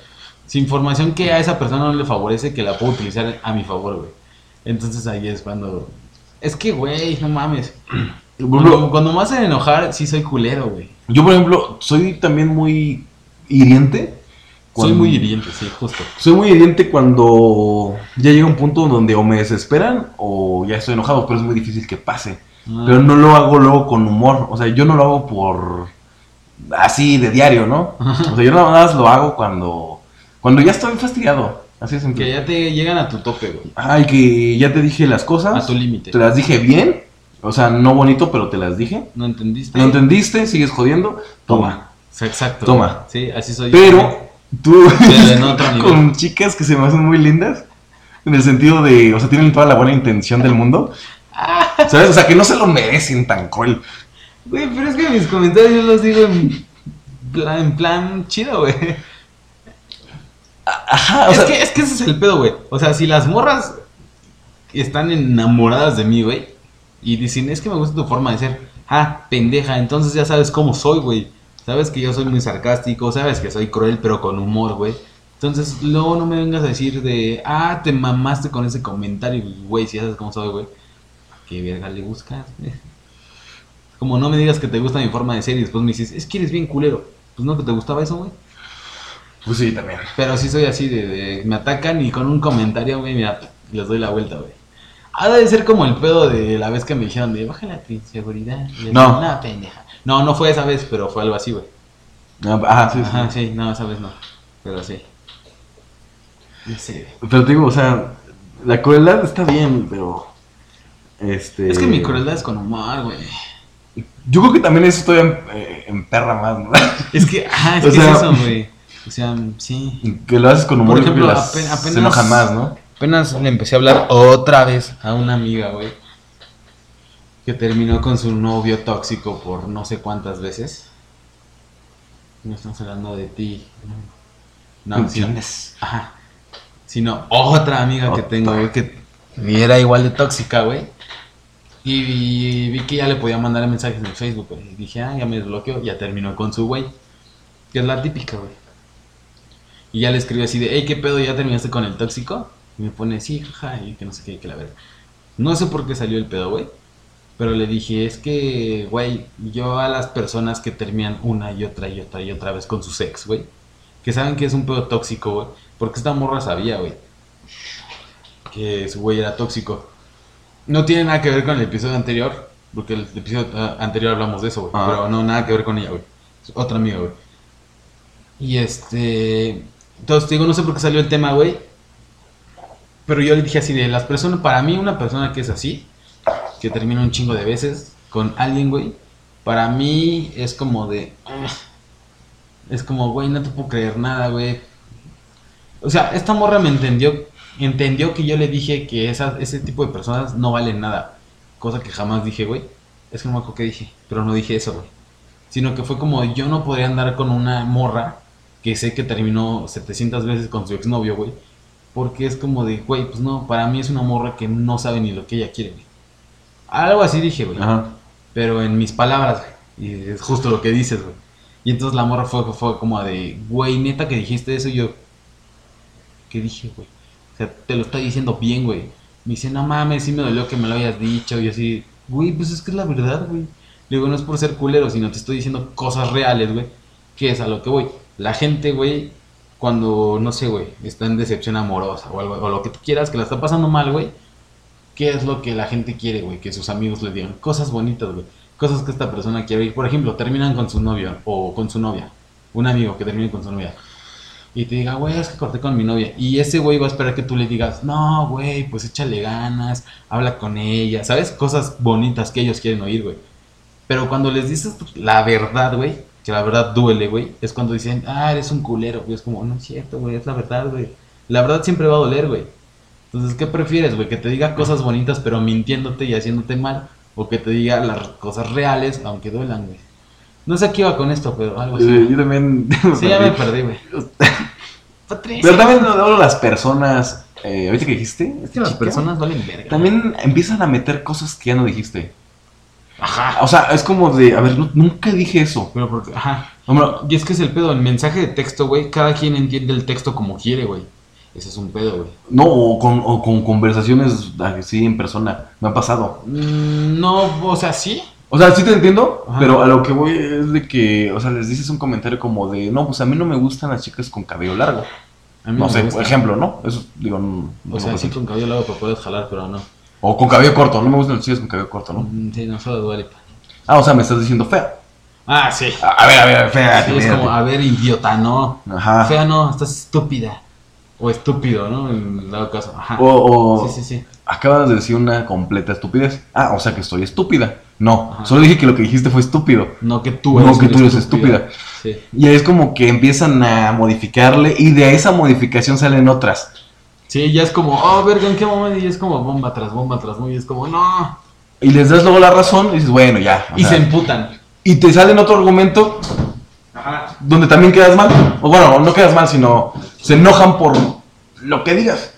Si información que a esa persona no le favorece, que la puedo utilizar a mi favor, güey. Entonces ahí es cuando. Es que, güey, no mames. Cuando, cuando me hacen enojar, sí soy culero, güey. Yo, por ejemplo, soy también muy hiriente. Soy muy hiriente, sí, justo. Soy muy hiriente cuando ya llega un punto donde o me desesperan o ya estoy enojado, pero es muy difícil que pase. Ah. Pero no lo hago luego con humor. O sea, yo no lo hago por así de diario, ¿no? O sea, yo nada más lo hago cuando cuando ya estoy fastidiado. Así es Que ya te llegan a tu tope, güey. Ay, que ya te dije las cosas. A tu límite. Te las dije bien. O sea, no bonito, pero te las dije. ¿No entendiste? No entendiste, sigues jodiendo. Toma. Exacto. Toma. Sí, así soy yo. Pero tú Pero otro <laughs> nivel. con chicas que se me hacen muy lindas, en el sentido de, o sea, tienen toda la buena intención del mundo, <laughs> ¿sabes? O sea, que no se lo merecen tan cruel. Güey, pero es que mis comentarios yo los digo en plan, en plan chido, güey. Ajá, o es, sea, que, es que ese es el pedo, güey. O sea, si las morras están enamoradas de mí, güey, y dicen, es que me gusta tu forma de ser, ah, pendeja, entonces ya sabes cómo soy, güey. Sabes que yo soy muy sarcástico, sabes que soy cruel, pero con humor, güey. Entonces, luego no me vengas a decir de, ah, te mamaste con ese comentario, güey, si ya sabes cómo soy, güey. ¿Qué verga le buscas? <laughs> Como no me digas que te gusta mi forma de ser y después me dices, es que eres bien culero. Pues no que te gustaba eso, güey. Pues sí, también. Pero sí soy así de, de- me atacan y con un comentario, güey, mira, les doy la vuelta, güey. Ha de ser como el pedo de la vez que me dijeron de bájale a tu inseguridad. No. No, pendeja. No, no fue esa vez, pero fue algo así, güey. Ah, Ajá, sí, sí. Ajá, sí, no, esa vez no. Pero sí. No sé. Pero te digo, o sea, la crueldad está bien, pero. Este. Es que mi crueldad es con humor, güey. Yo creo que también eso todavía en, eh, emperra más, ¿no? Es que, ajá, es <laughs> O que sea, es eso, güey. O sea, sí. Que lo haces con humor Por ejemplo, y las- apen- apenas- se enojan más, ¿no? Apenas le empecé a hablar otra vez a una amiga, güey. Que terminó con su novio tóxico por no sé cuántas veces. No estamos hablando de ti. No, sino, ¿Entiendes? ajá. Sino otra amiga que tengo, güey, que era igual de tóxica, güey. Y vi que ya le podía mandar mensajes en Facebook, güey. Y dije, ah, ya me desbloqueó. Ya terminó con su güey. Que es la típica, güey. Y ya le escribí así de, hey, ¿qué pedo? ¿Ya terminaste con el tóxico? Y me pone, sí, jaja, y que no sé qué, que la verga. No sé por qué salió el pedo, güey. Pero le dije, es que, güey, yo a las personas que terminan una y otra y otra y otra vez con su ex, güey, que saben que es un pedo tóxico, güey, porque esta morra sabía, güey, que su güey era tóxico. No tiene nada que ver con el episodio anterior, porque el episodio ah, anterior hablamos de eso, güey, Ah. pero no, nada que ver con ella, güey. Otra amiga, güey. Y este. Entonces, digo, no sé por qué salió el tema, güey. Pero yo le dije así de las personas, para mí una persona que es así, que termina un chingo de veces con alguien, güey, para mí es como de... "Ah". Es como, güey, no te puedo creer nada, güey. O sea, esta morra me entendió, entendió que yo le dije que esa, ese tipo de personas no valen nada. Cosa que jamás dije, güey. Es que no me acuerdo qué dije, pero no dije eso, güey. Sino que fue como, yo no podría andar con una morra que sé que terminó 700 veces con su exnovio, güey. Porque es como de, güey, pues no, para mí es una morra que no sabe ni lo que ella quiere, güey. Algo así dije, güey. Ajá. Pero en mis palabras, güey. Y es justo lo que dices, güey. Y entonces la morra fue, fue como de, güey, neta que dijiste eso. Y yo, ¿qué dije, güey? O sea, te lo estoy diciendo bien, güey. Me dice, no mames, sí me dolió que me lo hayas dicho. Y yo así, güey, pues es que es la verdad, güey. Le digo, no es por ser culero, sino te estoy diciendo cosas reales, güey. Que es a lo que voy. La gente, güey, cuando, no sé, güey, está en decepción amorosa o algo, o lo que tú quieras, que la está pasando mal, güey. ¿Qué es lo que la gente quiere, güey? Que sus amigos le digan. Cosas bonitas, güey. Cosas que esta persona quiere oír. Por ejemplo, terminan con su novio o con su novia. Un amigo que termine con su novia. Y te diga, güey, es que corté con mi novia. Y ese güey va a esperar que tú le digas, no, güey, pues échale ganas, habla con ella, ¿sabes? Cosas bonitas que ellos quieren oír, güey. Pero cuando les dices la verdad, güey, que la verdad duele, güey, es cuando dicen, ah, eres un culero, güey. Es como, no es cierto, güey, es la verdad, güey. La verdad siempre va a doler, güey. Entonces, ¿qué prefieres, güey? Que te diga cosas bonitas, pero mintiéndote y haciéndote mal. O que te diga las cosas reales, aunque duelan, güey. No sé qué iba con esto, pero algo así. Eh, Yo también. <laughs> Sí, ya me perdí, güey. <laughs> Pero también luego las personas. Eh, que dijiste. Es que las personas valen verga. También empiezan a meter cosas que ya no dijiste. Ajá. O sea, es como de. A ver, nu- nunca dije eso. Pero porque, ajá. Hombre, Y es que es el pedo, el mensaje de texto, güey, cada quien entiende el texto como quiere, güey. Ese es un pedo, güey. no, o con, o con conversaciones así en persona. Me ha pasado. Mm, no, o sea, sí. O sea, sí te entiendo, Ajá. pero a lo que voy es de que, o sea, les dices un comentario como de, no, pues a mí no me gustan las chicas con cabello largo. A mí No me sé, por ejemplo, ¿no? Eso, digo, no, O sea, sí con cabello largo para puedes jalar, pero no. O con cabello corto, no me gustan las chicas con cabello corto, ¿no? Mm, Sí, no solo duele. Ah, o sea, me estás diciendo fea. Ah, sí. A a ver, a ver, fea. Sí, es como, a ver, idiota, no. Ajá. Fea no, estás estúpida. O estúpido, ¿no? En dado caso. Ajá. O, o Sí, sí, sí. acabas de decir una completa estupidez. Ah, o sea que estoy estúpida. No, Ajá. solo dije que lo que dijiste fue estúpido. No que tú No, eres que una tú eres estúpida. Sí. Y es como que empiezan a modificarle y de esa modificación salen otras. Sí, ya es como, oh, verga, ¿en qué momento? Y es como bomba tras bomba tras bomba. Y es como, no. Y les das luego la razón y dices, bueno, ya. Y sea, se emputan. y te salen otro argumento Ajá. donde también quedas mal. O bueno, no quedas mal, sino se enojan por lo que digas.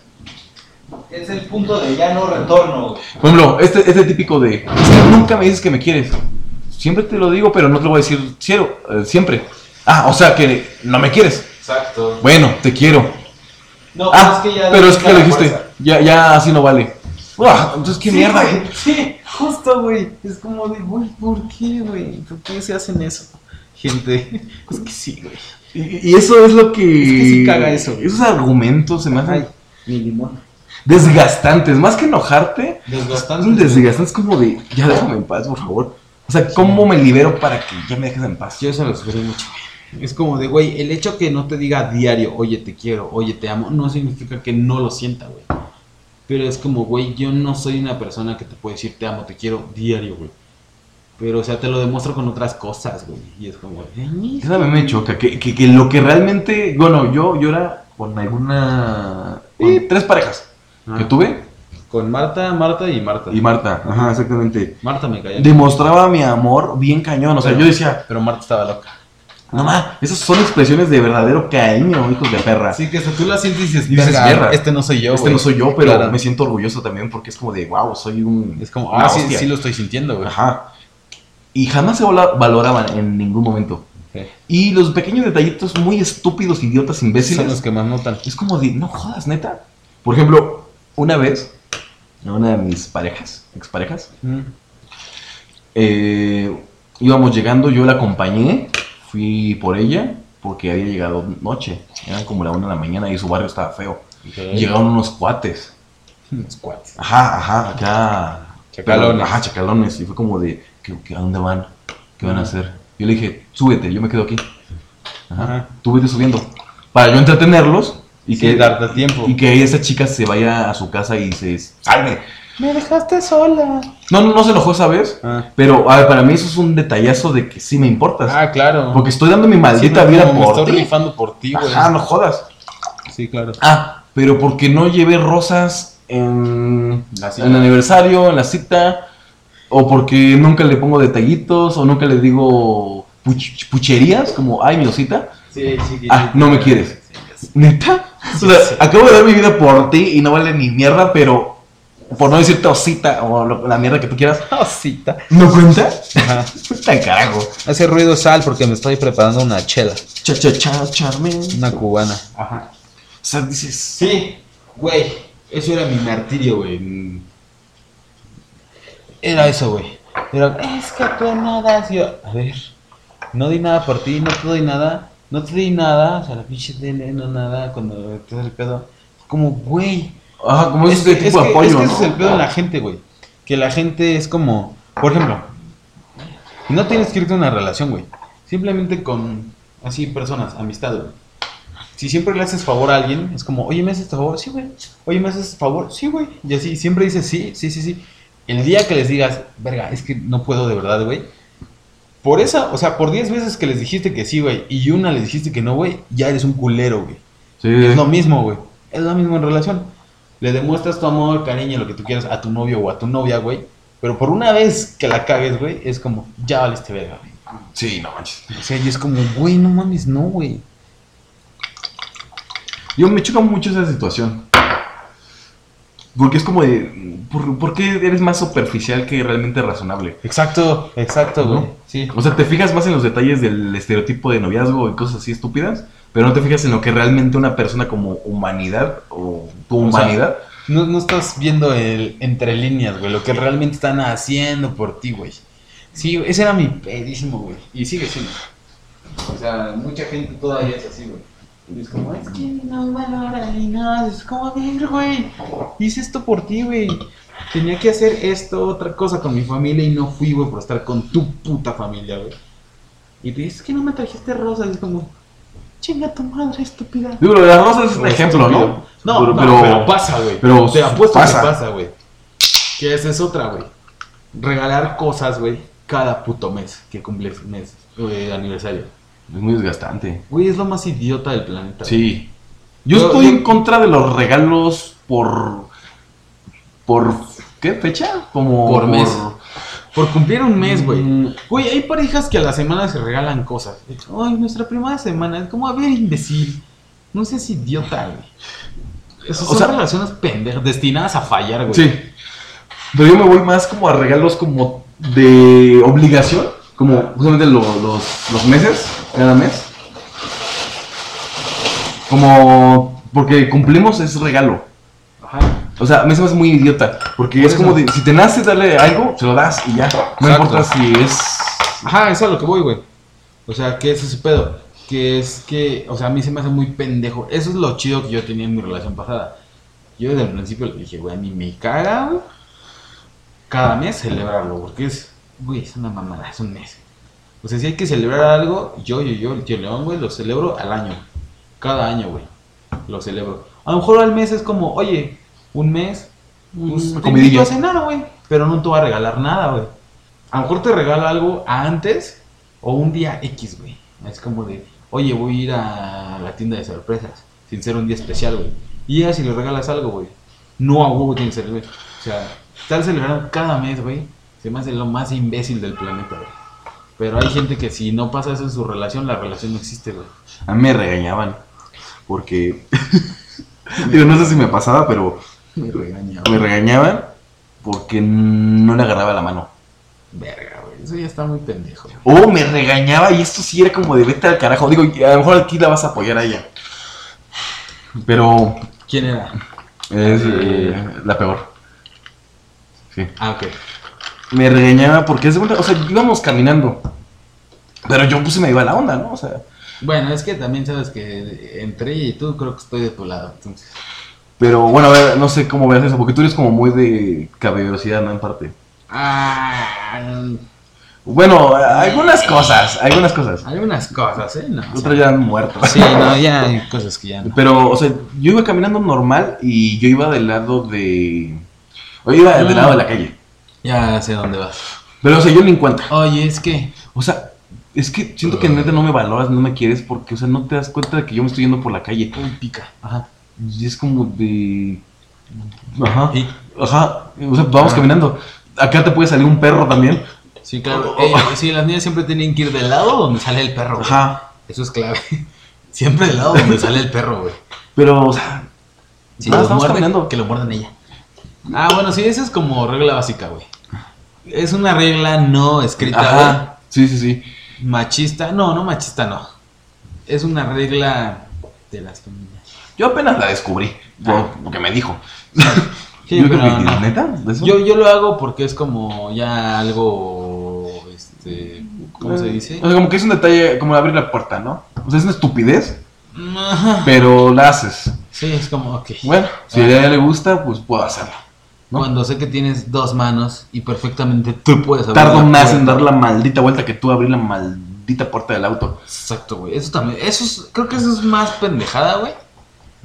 Es el punto de ya no retorno. Por ejemplo, este, este típico de, es que nunca me dices que me quieres. Siempre te lo digo, pero no te lo voy a decir cielo, eh, siempre. Ah, o sea que no me quieres. Exacto. Bueno, te quiero. No, Ah, ya pero es que lo dijiste. Ya, ya así no vale. Uah, entonces qué Sí, mierda. güey, Sí, justo, güey. Es como de, güey, ¿por qué, güey? ¿Por qué se hacen eso? Gente, <laughs> es que sí, güey. Y, y eso es lo que. Es que sí caga eso. Esos argumentos se me hacen Ay, mi limón. desgastantes. Más que enojarte, Desgastante. son desgastantes como de, ya déjame en paz, por favor. O sea, ¿cómo me libero para que ya me dejes en paz? Yo eso lo sufrí mucho, güey. Es como de, güey, el hecho que no te diga a diario, oye, te quiero, oye, te amo, no significa que no lo sienta, güey. Pero es como, güey, yo no soy una persona que te puede decir te amo, te quiero diario, güey. Pero, o sea, te lo demuestro con otras cosas, güey. Y es como, "Ay, Eso a mí me choca, que, que, que lo que realmente, bueno, yo, yo era con alguna, con tres parejas que Ah. tuve, Con Marta, Marta y Marta. y Marta, ajá, exactamente, Marta me cayó. demostraba mi amor bien cañón, o sea, Pero- yo decía, Pero Marta estaba loca. No más, esas son expresiones de verdadero cariño, hijos de perra. Así que hasta tú la sientes y dices, Y dices, "Verga, "Verga, este no soy yo, este güey". no soy yo, pero Claro. me siento orgulloso también porque es como de, wow, soy un... Es como, ah, sí, hostia". sí lo estoy sintiendo, güey. Ajá. Y jamás se valoraban en ningún momento. Sí. Y los pequeños detallitos muy estúpidos, idiotas, imbéciles. Son los que más notan. Es como de, no jodas, neta. Por ejemplo, una vez, una de mis parejas, exparejas, eh, íbamos llegando, yo la acompañé, fui por ella, porque había llegado noche. Eran como la una de la mañana y su barrio estaba feo. Llegaron unos cuates. Squats. Ajá, ajá, acá. Chacalones. Ajá, chacalones. Y fue como de, ¿qué, qué- a dónde van? ¿Qué van a hacer? Yo le dije, súbete, yo me quedo aquí. Ajá. Ajá. Tú vete subiendo. Para yo entretenerlos y que darte tiempo. y que esa chica se vaya a su casa y se salve. Me dejaste sola. No, no, no se enojó esa vez. Ah, Pero a ver, para mí eso es un detallazo de que sí me importas. Ah, claro. porque estoy dando mi maldita Sí, no, vida como me por estoy ti. rifando por ti, güey. Ajá, no jodas. Sí, claro. Ah, pero porque no llevé rosas en, La cita. en el aniversario, en la cita, o porque nunca le pongo detallitos, o nunca le digo puch- pucherías, como, ay, mi osita. Sí, sí. Ah, no me quieres. ¿Neta? Sí, o sea, sí. acabo de dar mi vida por ti y no vale ni mierda, pero por no decirte osita o lo- la mierda que tú quieras, Cosita. ¿no cuenta? Ajá. <laughs> Está carajo. Hace ruido sal porque me estoy preparando una chela. Cha, cha, cha, charmen. Una cubana. Ajá. O sea, dices, Sí, güey. Eso era mi martirio, güey. Era eso, güey. Era, es que tú. Y yo, a ver, no di nada por ti, no te doy nada. No te di nada. O sea, la pinche tele, no nada. Cuando te das el pedo. Como, güey. Ajá, como Es ese que, tipo es de que- apoyo, es que ¿no? ese es el pedo en la gente, güey. Que la gente es como, por ejemplo, no tienes que irte a una relación, güey. Simplemente con, así, personas, amistad, güey. Si siempre le haces favor a alguien, es como, oye, ¿me haces este favor? Sí, güey. Oye, ¿me haces este favor? Sí, güey. Y así, siempre dices sí, sí, sí, sí. El día que les digas, verga, es que no puedo de verdad, güey. Por esa, o sea, por 10 veces que les dijiste que sí, güey, y una les dijiste que no, güey, ya eres un culero, güey. Sí. Es lo mismo, güey. Es lo mismo en relación. Le demuestras tu amor, cariño, lo que tú quieras a tu novio o a tu novia, güey. Pero por una vez que la cagues, güey, es como, ya valiste verga, güey. Sí, no manches. O sea, y es como, güey, no mames, no, güey. Yo me choca mucho esa situación. Porque es como de. ¿por, por qué eres más superficial que realmente razonable? Exacto, exacto, güey. ¿No? Sí. O sea, te fijas más en los detalles del estereotipo de noviazgo y cosas así estúpidas, pero no te fijas en lo que realmente una persona como humanidad o tu O sea, humanidad. No, no estás viendo el entre líneas, güey, lo que realmente están haciendo por ti, güey. Sí, ese era mi pedísimo, güey. Y sigue siendo. O sea, mucha gente todavía es así, güey. Y es como, es que no valora ni nada. Es como, a ver, güey. Hice esto por ti, güey. Tenía que hacer esto, otra cosa con mi familia y no fui, güey, por estar con tu puta familia, güey. Y te dices, es que no me trajiste rosas. Es como, chinga tu madre, estúpida. Digo, lo de las rosas es un ejemplo, ¿no? estúpido. No, pero, no, pero- pero, pasa, güey. pero te apuesto pasa. que pasa, güey. Que esa es otra, güey. Regalar cosas, güey, cada puto mes que cumples mes de aniversario. es muy desgastante. Güey, es lo más idiota del planeta. Sí. Yo Yo- estoy yo- en contra de los regalos por. ¿Por qué fecha? Como. Por mes. Por cumplir un mes, güey. Mm. Güey, hay parejas que a la semana se regalan cosas. Ay, nuestra primera semana. Es como, a ver, imbécil. No seas idiota, güey. Esas son sea- relaciones pendejas, destinadas a fallar, güey. Sí. Pero yo me voy más como a regalos como de obligación. Como justamente lo- los, los meses, cada mes. Como. Porque cumplimos es regalo. O sea, a mí se me hace muy idiota. Porque Por es eso. como de, si te nace darle algo, se lo das y ya. No Exacto. importa si es. Ajá, eso es a lo que voy, güey. O sea, ¿qué es ese pedo? Que es que, o sea, a mí se me hace muy pendejo. Eso es lo chido que yo tenía en mi relación pasada. Yo desde el principio le dije, güey, a mí me caga, cada mes celebrarlo, porque es, güey, es una mamada, es un mes. O sea, si hay que celebrar algo, yo, yo, yo, el tío León, güey, lo celebro al año. Cada año, güey, lo celebro. A lo mejor al mes es como, oye, un mes, pues, te comidilla. invito a cenar, güey, pero no te voy a regalar nada, güey. A lo mejor te regala algo antes o un día X, güey. Es como de, oye, voy a ir a la tienda de sorpresas, sin ser un día especial, güey. Y ya si le regalas algo, güey, no a huevo tiene que ser, güey. O sea, estar celebrando cada mes, güey, se me hace lo más imbécil del planeta, güey. Pero hay gente que si no pasa eso en su relación, la relación no existe, güey. A mí me regañaban. Porque. <laughs> <laughs> Digo, no sé si me pasaba, pero Me regaña, me regañaban porque no le agarraba la mano. Verga, güey. Eso ya está muy pendejo. O me regañaba y esto sí era como de vete al carajo. Digo, a lo mejor aquí la vas a apoyar a ella. Pero ¿Quién era? es eh, la peor. Sí. Ah, ok. Me regañaba porque es o sea, íbamos caminando. Pero yo pues se me iba la onda, ¿no? O sea, Bueno, es que también sabes que entre ella y tú creo que estoy de tu lado. Entonces, pero bueno, a ver, no sé cómo veas eso, porque tú eres como muy de caballerosidad, ¿no? En parte. ah, Bueno, algunas cosas, algunas cosas. algunas cosas, ¿eh? No, o sea, Otras ya han muerto. sí, no, <laughs> ya hay cosas que ya no. Pero, o sea, yo iba caminando normal y yo iba del lado de. O iba del lado de la calle. Ya sé dónde vas. Pero, o sea, yo ni en cuenta. Oye, es que. O sea, es que siento que neta no me valoras, no me quieres porque, o sea, no te das cuenta de que yo me estoy yendo por la calle. Uy, pica. Ajá. Y es como de. Ajá. ¿Y? Ajá. O sea, vamos Ah. caminando. Acá te puede salir un perro también. Sí, claro. <laughs> Sí, las niñas siempre tienen que ir del lado donde sale el perro. güey. Ajá. Eso es clave. <laughs> Siempre del lado donde sale el perro, güey. Pero, o sea. Si estamos muerde, caminando. que lo muerdan ella. Ah, bueno, sí, esa es como regla básica, güey. Es una regla no escrita, güey. Ajá. Sí, sí, sí. Machista. No, no machista, no. Es una regla de las femeninas. Yo apenas la descubrí. Ah. Por lo que me dijo. <laughs> Sí, yo pero no. ¿neta? Yo, yo lo hago porque es como ya algo, este, ¿cómo se dice? O sea, como que es un detalle, como abrir la puerta, ¿no? O sea, es una estupidez, Ajá. pero la haces. Sí, es como, ok. Bueno, si a ella le gusta, pues puedo hacerlo. ¿no? Cuando sé que tienes dos manos y perfectamente tú puedes abrir Tardo más en dar la maldita vuelta que tú abrir la maldita puerta del auto. Exacto, güey. Eso también, eso es, creo que eso es más pendejada, güey.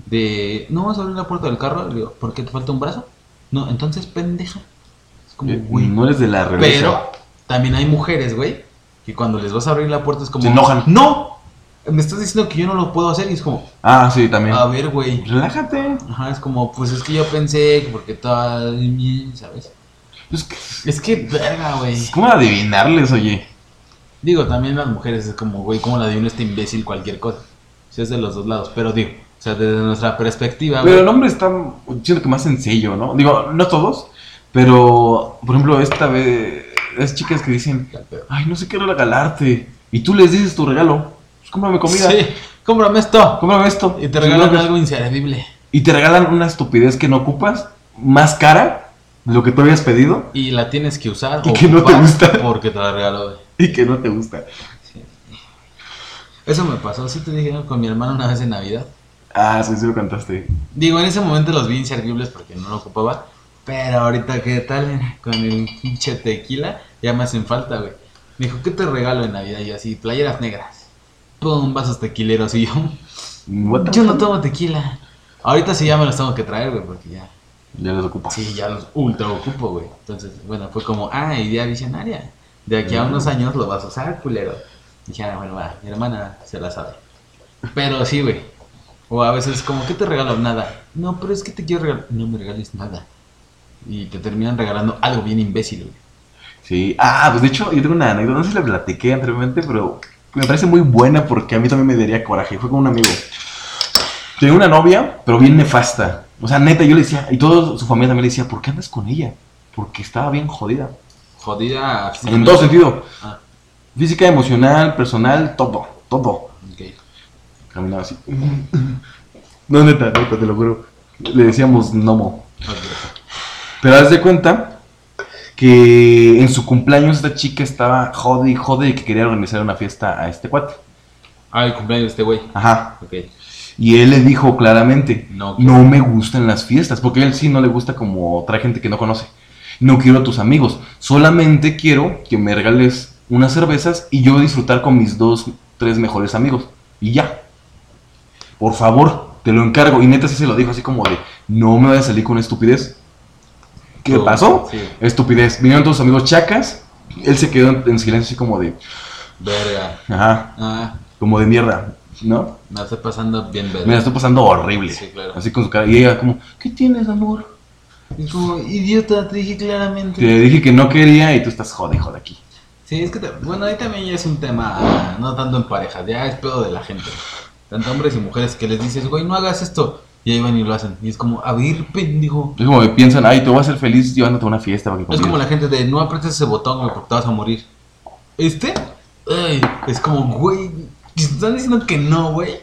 De, no vas a abrir la puerta del carro, Le digo, ¿por qué te falta un brazo? No, entonces pendeja. Es como, Eh, güey. no eres de la realeza. Pero también hay mujeres, güey, que cuando les vas a abrir la puerta es como, Se enojan. No, me estás diciendo que yo no lo puedo hacer y es como, Ah, sí, también. a ver, güey. Relájate. Ajá, es como, pues es que yo pensé que porque toda, ¿sabes? Es que, Es que, verga, güey. es como adivinarles, oye. Digo, también las mujeres es como, güey, ¿cómo la adivina este imbécil cualquier cosa? Si es de los dos lados, pero digo, sea, desde nuestra perspectiva, Pero el hombre está, siento que más sencillo, ¿no? Digo, no todos, pero, por ejemplo, esta vez, es chicas que dicen, ay, no sé qué regalarte. Y tú les dices tu regalo, pues cómprame comida, Sí, cómprame esto. cómprame esto. Y te regalan Pues, algo inservible. Y te regalan una estupidez que no ocupas, más cara de lo que tú habías pedido Y la tienes que usar. Y que no te gusta. Porque te la regaló, <laughs> y que no te gusta. Eso me pasó, sí te dije ¿no? con mi hermano una vez en Navidad. Ah, sí, sí lo cantaste. Digo, en ese momento los vi inservibles porque no lo ocupaba. Pero ahorita, ¿qué tal? Con el pinche tequila, ya me hacen falta, güey. Me dijo, ¿qué te regalo en Navidad? Y yo así, playeras negras. Pum, vasos tequileros. Y yo, yo no tomo tequila. Ahorita sí ya me los tengo que traer, güey, porque ya. Ya los ocupo. Sí, ya los ultra ocupo, güey. Entonces, bueno, fue como, ah, idea visionaria. De aquí a unos años lo vas a usar, culero. dije, ah, bueno, va, mi hermana se la sabe. Pero sí, güey. O a veces como, ¿qué te regalo? Nada. No, pero es que te quiero regalar. No me regales nada. Y te terminan regalando algo bien imbécil, güey. Sí. Ah, pues de hecho, yo tengo una anécdota, no sé si la platiqué anteriormente, pero me parece muy buena porque a mí también me daría coraje. Fue con un amigo. Tenía una novia, pero bien nefasta. O sea, neta, yo le decía, y toda su familia también le decía, ¿por qué andas con ella? Porque estaba bien jodida. Jodida. En todo sentido. Ah, Física, emocional, personal, todo, todo. Caminaba así. <laughs> No, neta, neta, te lo juro. Le decíamos Nomo. Pero haz de cuenta que en su cumpleaños esta chica estaba jode y jode y que quería organizar una fiesta a este cuate. Ah, el cumpleaños de este güey. Ajá. Ok. Y él le dijo claramente, No, no me gustan las fiestas, porque a él sí no le gusta como otra gente que no conoce. No quiero a tus amigos, solamente quiero que me regales unas cervezas y yo disfrutar con mis dos, tres mejores amigos. Y ya. Por favor, te lo encargo. Y neta sí se lo dijo así como de, no me vayas a salir con estupidez. ¿Qué pasó? sí. Estupidez. Vinieron todos sus amigos chacas Él se quedó en, en silencio así como de, Verga. ajá, Ah, como de mierda, ¿no? me estoy pasando bien verga. Me la estoy pasando horrible. Sí, claro. Así con su cara. Y ella como, ¿qué tienes, amor? Es como, idiota, te dije claramente. Te dije que no quería y tú estás jode, jode aquí. Sí, es que, te- bueno, ahí también ya es un tema, ah, no tanto en parejas, ya es pedo de la gente. Tanto hombres y mujeres que les dices, güey, no hagas esto. Y ahí van y lo hacen. Y es como, a ver, pendejo. Es como que piensan, ay, te voy a hacer feliz llevándote a una fiesta para que Es como convives". la gente de, no apretes ese botón, güey, porque te vas a morir. ¿Este? Ay, es como, güey, si te están diciendo que no, güey.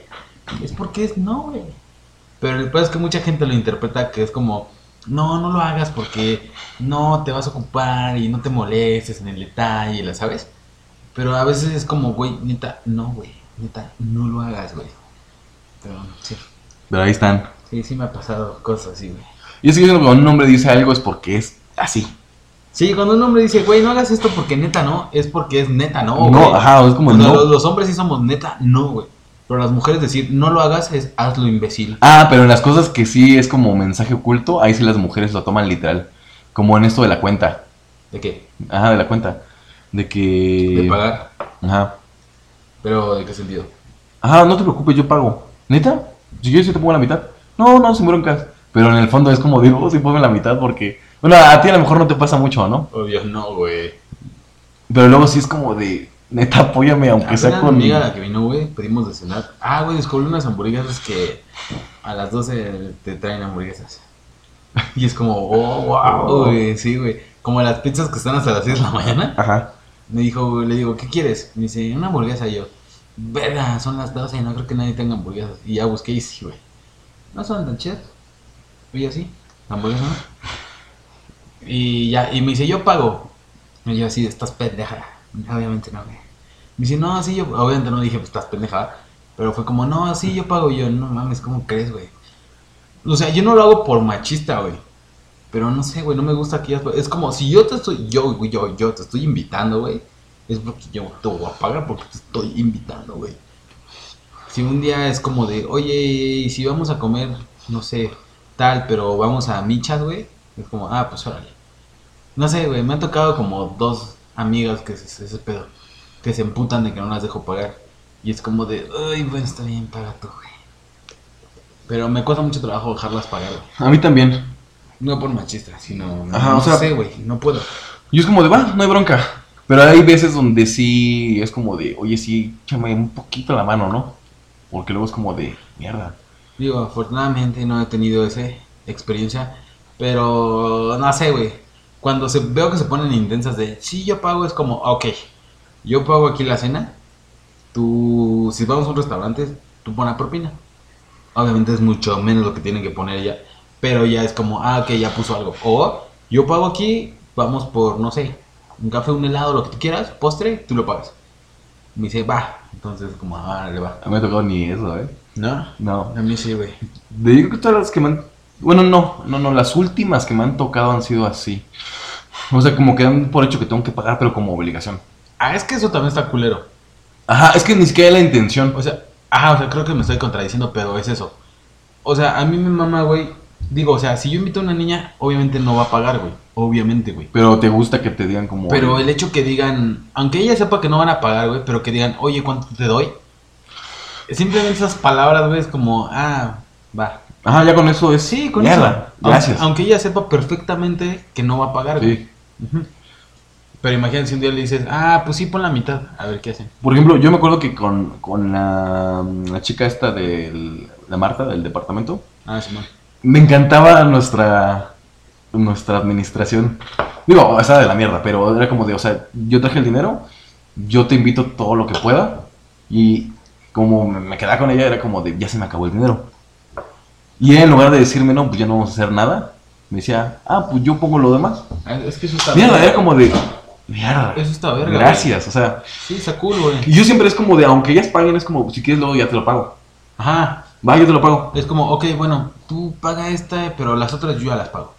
Es porque es no, güey. Pero el peor es que mucha gente lo interpreta que es como, no, no lo hagas porque no te vas a ocupar y no te molestes en el detalle, ¿la sabes? Pero a veces es como, güey, neta, no, güey, neta, no lo hagas, güey. Pero sí, Pero ahí están. sí, sí me ha pasado cosas así, güey. Y es que cuando un hombre dice algo es porque es así. Sí, cuando un hombre dice, güey, no hagas esto porque neta no, es porque es neta no, No, güey. ajá, es como Cuando no. los, los hombres sí somos neta no, güey. Pero las mujeres decir, no lo hagas es hazlo imbécil. Ah, pero en las cosas que sí es como mensaje oculto, ahí sí las mujeres lo toman literal. Como en esto de la cuenta. ¿De qué? Ajá, de la cuenta. De que. De pagar. Ajá. Pero, ¿de qué sentido? Ajá, no te preocupes, yo pago. ¿Neta? Si quieres, yo te pongo la mitad. No, no, sin broncas. Pero en el fondo es como digo, sí, ponme la mitad porque. Bueno, a ti a lo mejor no te pasa mucho, ¿no? Obvio, no, güey. Pero luego sí es como de. Neta, apóyame, aunque sea con. mi amiga que vino, güey, pedimos de cenar. Ah, güey, descubrí unas hamburguesas que a las 12 te traen hamburguesas. Y es como, <laughs> oh, wow, güey, sí, güey. Como las pizzas que están hasta las 6 de la mañana. Ajá. Me dijo, le digo, ¿qué quieres? Me dice, una hamburguesa. Y yo, verga, son las 12 no creo que nadie tenga hamburguesas. Y ya busqué y sí, güey. No son tan chidas. Y yo, sí, hamburguesa, ¿no? Y ya, y me dice, yo pago. Y yo, así, estás pendeja. Obviamente no, güey. Me dice, no, sí, yo, obviamente no dije, pues estás pendeja. Pero fue como, no, sí, yo pago. Y yo, no mames, ¿cómo crees, güey? O sea, yo no lo hago por machista, güey. Pero no sé, güey, no me gusta que ellas... Es como, si yo te estoy, yo, güey, yo, yo te estoy invitando, güey. Es porque yo te voy a pagar porque te estoy invitando, güey. Si un día es como de, oye, si vamos a comer, no sé, tal, pero vamos a michas, güey. Es como, ah, pues órale. No sé, güey, me han tocado como dos amigas que es ese pedo. Que se emputan de que no las dejo pagar. Y es como de, ay, bueno, está bien, paga tú, güey. Pero me cuesta mucho trabajo dejarlas pagar, güey. A mí también. No por machista, sino. Ajá, no o sea- sé, güey, no puedo. Y es como de, va, no hay bronca. Pero hay veces donde sí es como de, oye, sí, échame un poquito la mano, ¿no? Porque luego es como de, mierda. Digo, afortunadamente no he tenido esa experiencia. Pero no sé, güey. Cuando se, veo que se ponen intensas de, sí, yo pago, es como, ok, yo pago aquí la cena. Tú, si vamos a un restaurante, tú pones propina. Obviamente es mucho menos lo que tienen que poner ella. Pero ya es como, ah, ok, ya puso algo. O yo pago aquí, vamos por, no sé, un café, un helado, lo que tú quieras, postre, tú lo pagas. Me dice, va. Entonces, como, ah, le va. A mí me ha tocado ni eso, ¿eh? ¿No? No. A mí sí, güey. De, yo creo que todas las que me han... Bueno, no, no, no, las últimas que me han tocado han sido así. O sea, como que dan por hecho que tengo que pagar, pero como obligación. Ah, es que eso también está culero. Ajá, es que ni siquiera hay la intención. O sea, ajá, o sea, creo que me estoy contradiciendo, pero es eso. O sea, a mí mi mamá, güey, digo, o sea, si yo invito a una niña, obviamente no va a pagar, güey. Obviamente, güey. Pero te gusta que te digan como... Pero el hecho que digan, aunque ella sepa que no van a pagar, güey, pero que digan, oye, ¿cuánto te doy? Simplemente esas palabras, güey, es como, ah, va. Ajá, ya con eso es... Sí, con Mierda, eso. Gracias. Aunque, aunque ella sepa perfectamente que no va a pagar, güey. Sí. Pero imagínate si un día le dices, ah, pues sí, pon la mitad, a ver qué hacen. Por ejemplo, yo me acuerdo que con, con la, la chica esta de la Marta, del departamento, Ah, Simón. Me encantaba nuestra nuestra administración. Digo, estaba de la mierda, pero era como de, o sea, yo traje el dinero, yo te invito todo lo que pueda y como me quedaba con ella era como de, ya se me acabó el dinero. Y ella en lugar de decirme, no, pues ya no vamos a hacer nada, me decía, ah, pues yo pongo lo demás. Ah, Es que eso está Mierda, verga. era como de, mierda. Eso está verga. Gracias, o sea, güey. Sí, está cool, güey. y yo siempre es como de, aunque ellas paguen, es como, si quieres luego ya te lo pago. Ajá. Va, yo te lo pago. Es como, ok, bueno, tú paga esta, pero las otras yo ya las pago.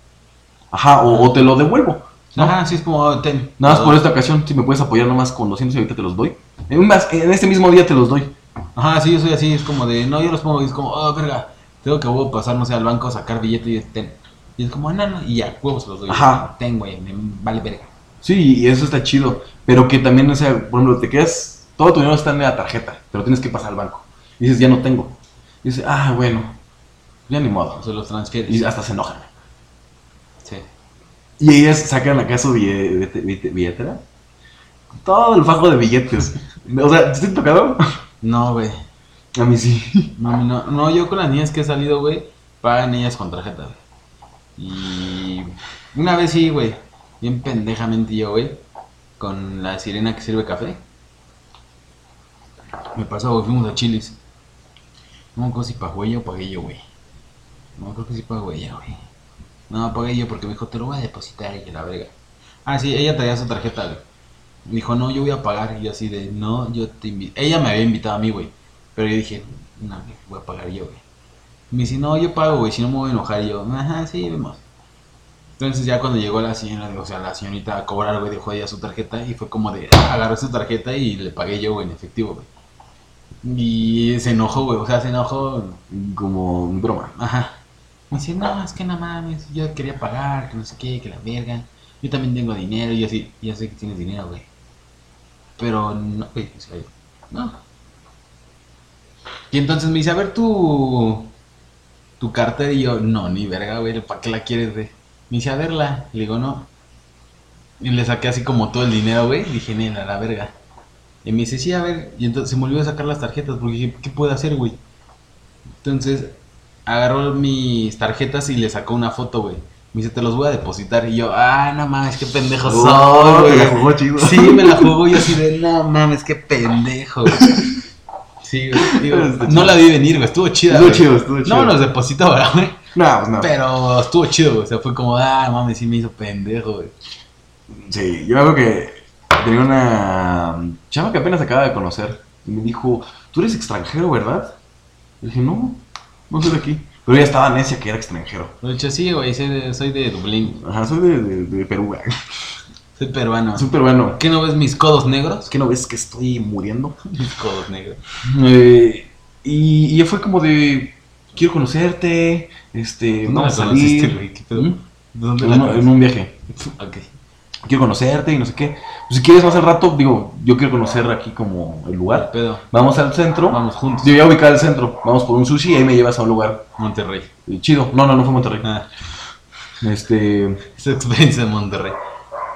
Ajá, o, o te lo devuelvo. ¿no? Ajá, sí, es como, oh, ten. Nada más por esta ocasión, si me puedes apoyar nomás con 200 y ahorita te los doy. En, más, en este mismo día te los doy. Ajá, sí, yo soy así, es como de, no, yo los pongo y es como, oh, verga, tengo que huevo pasar, no sé, al banco, sacar billete y es, ten. Y es como, no, no, y ya, huevos los doy. Ajá. Ten, güey, me vale verga. Sí, y eso está chido. Pero que también, o sea, por ejemplo, te quedas, todo tu dinero está en la tarjeta, te lo tienes que pasar al banco. Y dices, ya no tengo. Y dices, ah, bueno, ya ni modo. Se los transfieres. Y hasta se enojan. Sí. Y ellas sacan acá su bille- billete- billete- billetera. Todo el fajo de billetes. O sea, ¿te has tocado? No, güey. A mí sí. Mí no, no, yo con las niñas que he salido, güey, pagan ellas con tarjeta, güey. Y una vez sí, güey, bien pendejamente yo, güey, con la sirena que sirve café. Me pasó, güey, fuimos a Chilis. No me si pagó ella o pagué yo, güey. No, creo que sí pagó ella, güey. No, pagué yo porque me dijo, te lo voy a depositar y la verga. Ah, sí, ella traía su tarjeta, güey. Me dijo, no, yo voy a pagar. Y yo así de, no, yo te invito. Ella me había invitado a mí, güey. Pero yo dije, no, voy a pagar yo, güey. Me dice, no, yo pago, güey, si no me voy a enojar. Yo, ajá, sí, vemos. Entonces ya cuando llegó la señora, o sea, la señorita a cobrar, güey, dejó ella su tarjeta y fue como de, agarró su tarjeta y le pagué yo, güey, en efectivo, güey. Y se enojó, güey, o sea, se enojó, Como broma. ajá. Me dice, no, es que no mames, yo quería pagar, que no sé qué, que la verga. Yo también tengo dinero, y yo así, ya sé que tienes dinero, güey. Pero no, güey, no. Y entonces me dice, a ver tu, tu cartera, y yo, no, ni verga, güey, ¿para qué la quieres, güey? Me dice, a verla, y le digo, no. Y le saqué así como todo el dinero, güey, dije, nena, la verga. Y me dice, sí, a ver, y entonces se me olvidó sacar las tarjetas, porque dije, ¿qué puedo hacer, güey? Entonces, agarró mis tarjetas y le sacó una foto, güey. Me dice, te los voy a depositar. Y yo, ah, no mames, qué pendejo soy, Oh, güey. te la jugó chido. Sí, me la jugó yo así de, no mames, qué pendejo. güey". Sí, güey. digo, no la vi venir, güey. Estuvo chida. Estuvo güey. chido, estuvo chido. No me los depositó, ¿verdad, güey? No, pues no. Pero estuvo chido, güey. O sea, fue como, ah, mames, sí me hizo pendejo, güey. Sí, yo me acuerdo que tenía una chava que apenas acaba de conocer. Y me dijo, tú eres extranjero, ¿verdad? Le dije, no, no soy de aquí. Pero ella estaba necia que era extranjero. De hecho, sí, güey. Soy de, soy de Dublín. Ajá, soy de, de- de Perú, güey. Soy peruano. Soy peruano. ¿Qué no ves mis codos negros? ¿Qué no ves que estoy muriendo? <laughs> Mis codos negros. Eh, y, y fue como de, quiero conocerte, este, ¿Dónde vamos a conociste, salir. güey? ¿Qué pedo? ¿Mm? ¿De dónde En, la en un viaje. Ok. Quiero conocerte y no sé qué. Pues si quieres más al rato, digo, yo quiero conocer aquí como el ¿Qué lugar. pedo? Vamos al centro. Vamos juntos. Yo ya ubicado el centro. Vamos por un sushi y ahí me llevas a un lugar Monterrey. eh, chido. No, no, no fue Monterrey. Ah, Este. esa experiencia en Monterrey.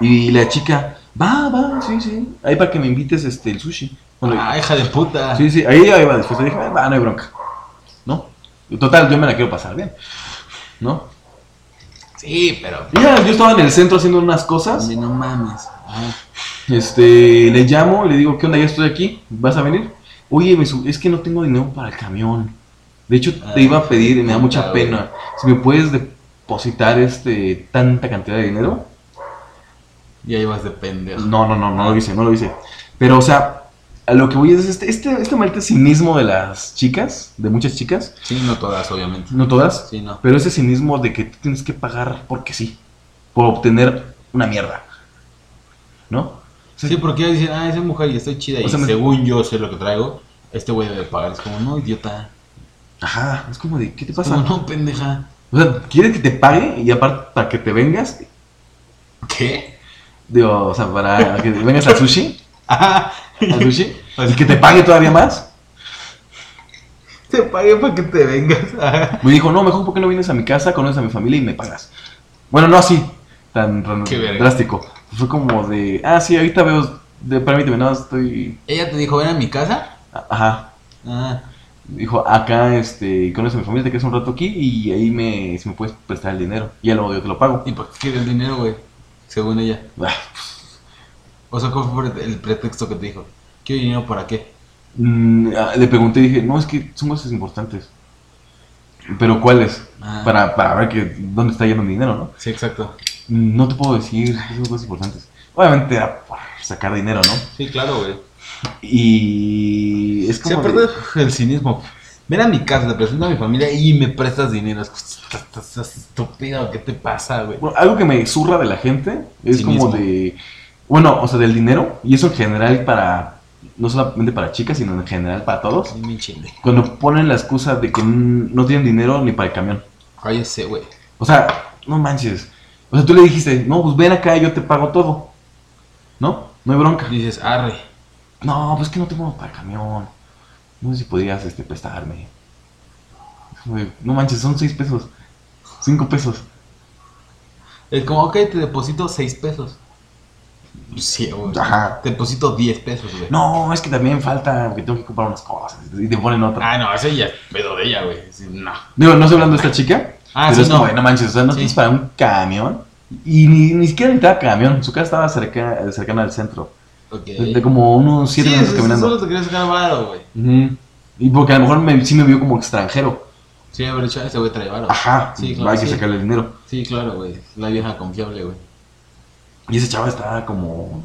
Y la chica, va, va, sí, sí. Ahí para que me invites este, el sushi. Bueno, Ah, hija de puta. sí, sí, ahí iba después. Le dije, "Ah, va, no hay bronca. ¿No? Total, yo me la quiero pasar bien. ¿No? Sí, pero. Y ya, yo estaba en el centro haciendo unas cosas. Hombre, no mames. Ah, Este, le llamo y le digo, ¿qué onda? Ya estoy aquí, ¿vas a venir? Oye, me sub- es que no tengo dinero para el camión. De hecho, te Ay, iba a pedir y me da mucha pena. Si me puedes depositar este tanta cantidad de dinero. ya ibas de pendejo. No, no, no, no lo hice, no lo hice. Pero, o sea, a lo que voy es este, este, este maldito cinismo de las chicas, de muchas chicas, Sí, no todas, obviamente. no todas, Sí, no. pero ese cinismo de que tú tienes que pagar porque sí, por obtener una mierda. ¿No? Sí, porque ellos dicen, ah, esa mujer y estoy chida. O y sea, me- según yo sé lo que traigo, este güey debe pagar. Es como, no, idiota. Ajá, es como de, ¿qué te Es pasa? como, no, pendeja. O sea, quiere que te pague y aparte para que te vengas, ¿Qué? digo, o sea, para que vengas al sushi, Ah, <laughs> al sushi, y que te pague todavía más. te pagué para que te vengas. Ah. <laughs> Me dijo, no, mejor porque no vienes a mi casa, conoces a mi familia y me pagas. Bueno, no así, tan, tan drástico. Fue como de, ah, sí, ahorita veo, de, permíteme, no, estoy, Ella te dijo, ven a mi casa. ajá. Ah, Dijo, acá, este, conoces a mi familia, te quedas un rato aquí y ahí me, si me puedes prestar el dinero. Y ya luego yo te lo pago. ¿y por qué quiere el dinero, güey? Según ella. Ah, O sea, ¿cuál fue el pretexto que te dijo? ¿Quiero dinero para qué? Mm, ah, le pregunté y dije, no, es que son cosas importantes. ¿Pero cuáles? Ah. Para, para ver que dónde está yendo mi dinero, ¿no? Sí, exacto. No te puedo decir, son cosas importantes. Obviamente era por sacar dinero, ¿no? Sí, claro, güey. Y es como... aparte de- el cinismo. Ven a mi casa, te presento a mi familia y me prestas dinero. Es- Estás estás estúpido, ¿qué te pasa, güey? Bueno, algo que me zurra de la gente es Cinismo. como de... Bueno, o sea, del dinero, y eso en general para... No solamente para chicas, sino en general para todos. Sí, me. Cuando ponen la excusa de que no tienen dinero ni para el camión. Cállese, güey. O sea, no manches. O sea, tú le dijiste, no, pues ven acá y yo te pago todo. ¿No? No hay bronca. Dices, arre. No, pues que no tengo para el camión. No sé si podrías este, prestarme. No manches, son 6 pesos. 5 pesos. Es como, ok, te deposito 6 pesos. Sí, güey. Ajá. Te deposito 10 pesos, güey. No, es que también falta, porque tengo que comprar unas cosas. Y te ponen otra. Ah, no, ese ya es pedo de ella, güey. No. Digo, no estoy hablando de esta chica. Ah, pero sí, es como, no. "Güey, no manches, o sea, no Sí. tienes para un camión. Y ni, ni siquiera necesitaba camión. Su casa estaba cerca, cercana al centro. De como unos 7 sí, minutos caminando. Solo te quería sacar varo, güey. Ujú. Y porque a lo mejor me, sí me vio como extranjero. Sí, haber dicho, ese güey trae varo. Ajá. Sí, claro. hay que sí. sacarle dinero. Sí, claro, güey. La vieja confiable, güey. Y ese chavo estaba como.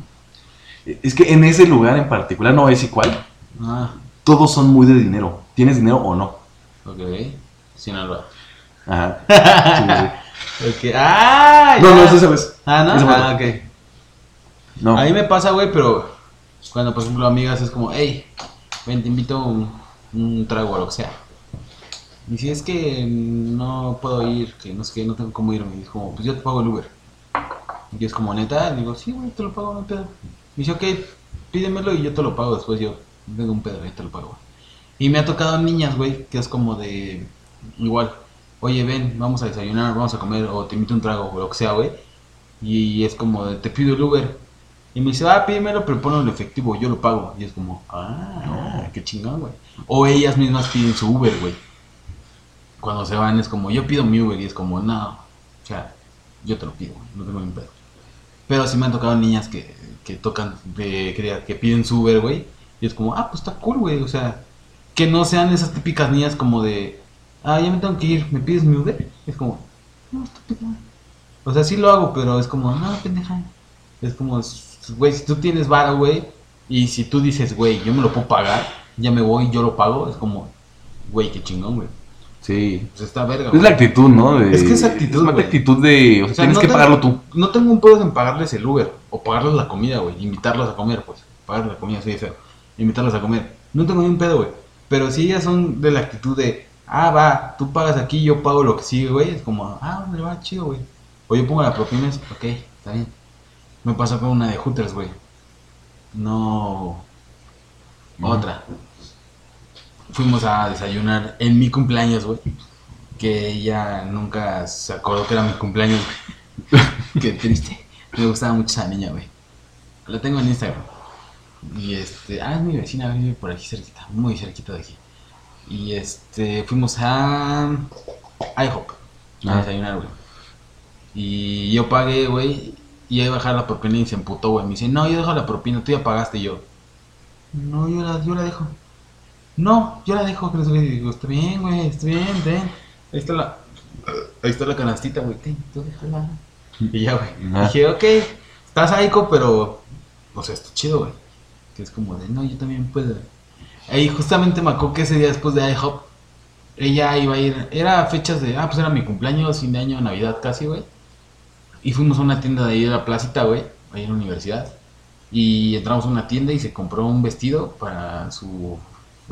Es que en ese lugar en particular, no decir cuál, Ah, todos son muy de dinero. ¿Tienes dinero o no? ok. Sinaloa. Ajá. <laughs> Sí, sí. Ok. ¡Ah! No, ya. no, esa sabes. Ah, ¿no? Vato. Ah, ok. No. A mí me pasa, güey, pero cuando, por ejemplo, amigas es como, hey, ven, te invito un, un trago o lo que sea. Y si es que no puedo ir, que no sé qué, no tengo cómo irme, es como, pues yo te pago el Uber. Y es como, neta, digo, sí, güey, te lo pago, no pedo. Y dice, ok, pídemelo y yo te lo pago después, yo tengo un pedo, yo te lo pago. Y me ha tocado niñas, güey, que es como de, igual, oye, ven, vamos a desayunar, vamos a comer, o te invito un trago, o lo que sea, güey. Y es como, de, te pido el Uber. Y me dice, ah, pídemelo, pero ponlo en efectivo, yo lo pago. Y es como, ah, qué chingón, güey. O ellas mismas piden su Uber, güey. Cuando se van es como, yo pido mi Uber y es como, no, o sea, yo te lo pido, güey, no tengo ni un pedo. Pero sí me han tocado niñas que, que tocan, de- que, que piden su Uber, güey. Y es como, ah, pues está cool, güey. O sea, que no sean esas típicas niñas como de, ah, ya me tengo que ir, ¿me pides mi Uber? Es como, no, estúpida. O sea, sí lo hago, pero es como, no, pendeja. Es como, güey, si tú tienes vara, güey, y si tú dices, güey, yo me lo puedo pagar, ya me voy, yo lo pago, es como, güey, qué chingón, güey. Sí. Pues está verga, Es la actitud, ¿no? De- Es que es actitud, Es actitud de. O sea, O sea, tienes no que tengo- pagarlo tú. No tengo un pedo en pagarles el Uber o pagarles la comida, güey. Invitarlos a comer, pues. Pagarles la comida, sí, feo. Invitarlos a comer. No tengo ni un pedo, güey. Pero si ellas son de la actitud de, ah, va, tú pagas aquí, yo pago lo que sigue, güey. Es como, ah, me va chido, güey. O yo pongo la propina, es, ok, está bien. Me pasó con una de Hooters, güey. No. Otra. Fuimos a desayunar en mi cumpleaños, güey. Que ella nunca se acordó que era mi cumpleaños, güey. <laughs> Qué triste. Me gustaba mucho esa niña, güey. La tengo en Instagram. Y este, ah, es mi vecina, vive por aquí cerquita, muy cerquita de aquí. Y este, fuimos a IHOP a Ah. desayunar, güey. Y yo pagué, güey, y iba a bajar la propina y se emputó, güey. Me dice, no, yo dejo la propina, tú ya pagaste y yo. No, yo la, yo la dejo. No, yo la dejo, qué. Y digo, está bien, güey, está bien, ten. Ahí está la, ahí está la canastita, güey, ten, tú déjala. Y ya, güey. Dije, ok, estás psycho, pero, o sea, está chido, güey. Que es como de, no, yo también puedo. Y justamente me acuerdo que ese día después de IHOP, ella iba a ir, era fechas de, ah, pues era mi cumpleaños, fin de año, Navidad casi, güey. Y fuimos a una tienda de ahí de la placita, güey, ahí en la universidad. Y entramos a una tienda y se compró un vestido para su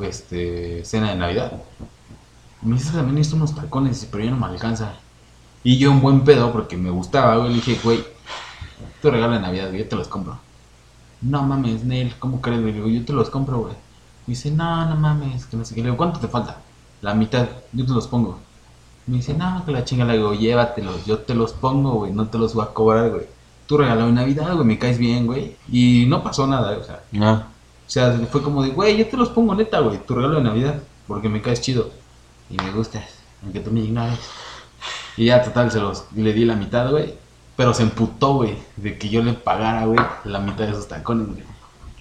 este, cena de Navidad. Me dice, también necesito unos tacones, pero ya no me alcanza. Y yo un buen pedo, porque me gustaba, güey, le dije, güey, tu regalo de Navidad, güey, yo te los compro. No mames, Neil, ¿cómo crees? Le digo, yo te los compro, güey. Me dice, no, no mames, que no sé qué. Le digo, ¿cuánto te falta? La mitad, yo te los pongo. Me dice, no, que la chinga, le digo, llévatelos, yo te los pongo, güey, no te los voy a cobrar, güey. Tu regalo de Navidad, güey, me caes bien, güey. Y no pasó nada, o sea, Ah. O sea, fue como de, güey, yo te los pongo neta, güey, tu regalo de Navidad, porque me caes chido. Y me gustas, aunque tú me ignores. Y ya, total, se los, le di la mitad, güey. Pero se emputó, güey, de que yo le pagara, güey, la mitad de esos tacones, güey.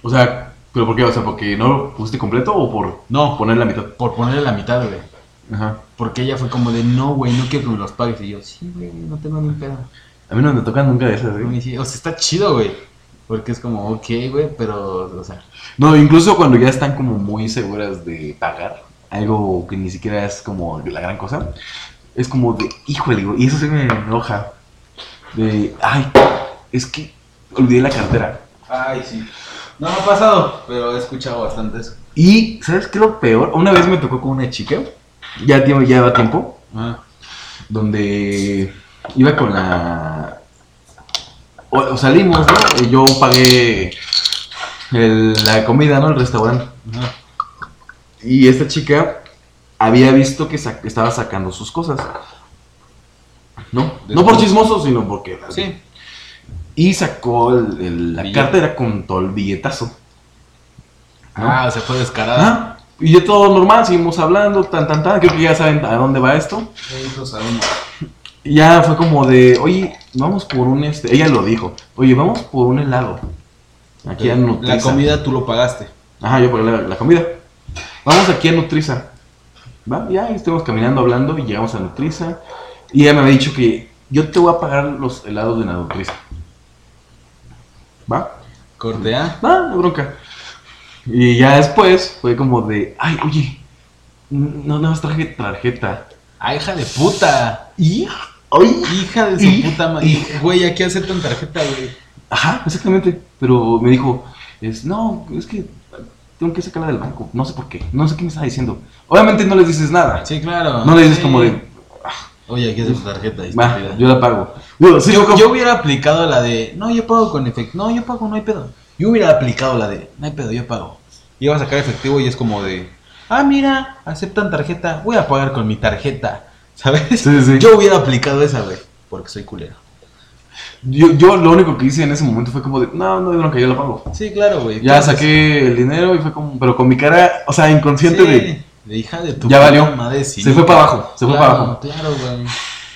O sea, ¿pero por qué? O sea, ¿porque no lo pusiste completo o por No, poner la mitad? por ponerle la mitad, güey. Ajá. Porque ella fue como de, no, güey, no quiero que me los pagues. Y yo, sí, güey, no tengo ni un pedo. A mí no me tocan nunca de esas, Y me ¿eh? dice, o sea, está chido, güey. Porque es como, ok, güey, pero, o sea, No, incluso cuando ya están como muy seguras de pagar algo que ni siquiera es como la gran cosa, es como de, híjole, y eso sí me enoja. De, ay, es que olvidé la cartera. Ay, sí. No me ha pasado, pero he escuchado bastante eso. Y, ¿sabes qué es lo peor? Una vez me tocó con una chica, ya lleva tiempo, Ah, donde iba con la o- salimos, ¿no? Y yo pagué el- la comida, ¿no? El restaurante. Ajá. Y esta chica había visto que sa- estaba sacando sus cosas. ¿No? No por chismoso, sino porque... Sí. Y sacó el- el- la Billete. cartera con todo el billetazo. ¿no? Ah, se fue descarada. Y ya todo normal, seguimos hablando, tan, tan, tan. Creo que ya saben a dónde va esto. Eso sabemos. Ya fue como de, oye, vamos por un este. Ella lo dijo, oye, vamos por un helado. Aquí a La Nutriza. comida tú lo pagaste. Ajá, yo pagué la, la comida. Vamos aquí a Nutriza. Va, ya estuvimos caminando, hablando y llegamos a Nutriza. Y ella me había dicho que yo te voy a pagar los helados de la Nutriza. ¿Va? Corte A. Va, no bronca. Y ya después fue como de, ay, oye, no, más traje tarjeta. Ah, hija de puta. Y, ay, Hija de su Y- puta madre. y- Güey, aquí aceptan tarjeta, güey. Ajá, exactamente. Pero me dijo, es, no, es que tengo que sacarla del banco. No sé por qué. No sé qué me está diciendo. Obviamente no les dices nada. Sí, claro. No le dices Sí. como de, Oye, aquí es tu tarjeta. estúpida. yo la pago. Digo, sí, yo, yo hubiera aplicado la de, no, yo pago con efectivo. No, yo pago, no hay pedo. Yo hubiera aplicado la de, no hay pedo, yo pago. Iba a sacar efectivo y es como de, ah, mira, aceptan tarjeta, voy a pagar con mi tarjeta. ¿Sabes? Sí, sí. Yo hubiera aplicado esa, güey, porque soy culero. yo, yo lo único que hice en ese momento fue como de, no, no hay bronca, yo la pago. Sí, claro, güey. Ya saqué el dinero y fue como, pero con mi cara, o sea, inconsciente de, de hija de tu Ya valió. madre. Se fue para abajo, se fue para abajo. Claro, güey.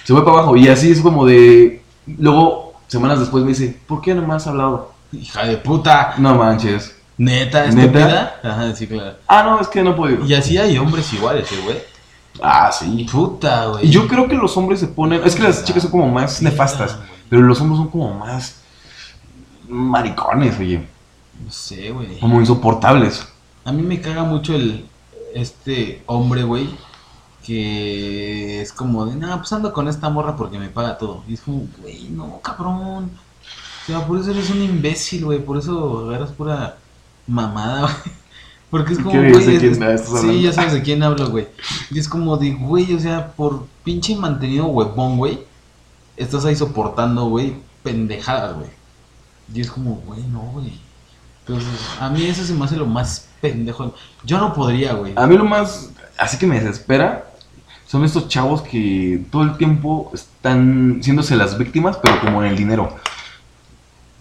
se fue para abajo. Y así es como de, luego, semanas después me dice, ¿por qué no me has hablado? Hija de puta. No manches. Neta, ¿Neta? estúpida. Ajá, sí, claro. Ah, no, es que no podido. Y así hay hombres iguales, eh, güey. Ah, sí. Puta, güey. Y yo creo que los hombres se ponen. Es que las chicas son como más nefastas. Pero los hombres son como más. maricones, oye. No sé, güey. Como insoportables. A mí me caga mucho el. Este hombre, güey. Que es como de, nah, pues ando con esta morra porque me paga todo. Y es como, güey, no, cabrón. O sea, por eso eres un imbécil, güey. Por eso agarras pura mamada, <laughs> güey. Porque es como, güey. ¿De es- quién es- estás sí, hablando? ya sabes de quién hablo, güey. Y es como de, güey, o sea, por pinche mantenido huevón, güey. Estás ahí soportando, güey, pendejadas, güey. Y es como, güey, no, güey. Entonces, a mí eso se me hace lo más pendejo. Yo no podría, güey. A mí lo más. Así que me desespera. Son estos chavos que todo el tiempo están siéndose las víctimas, pero como en el dinero.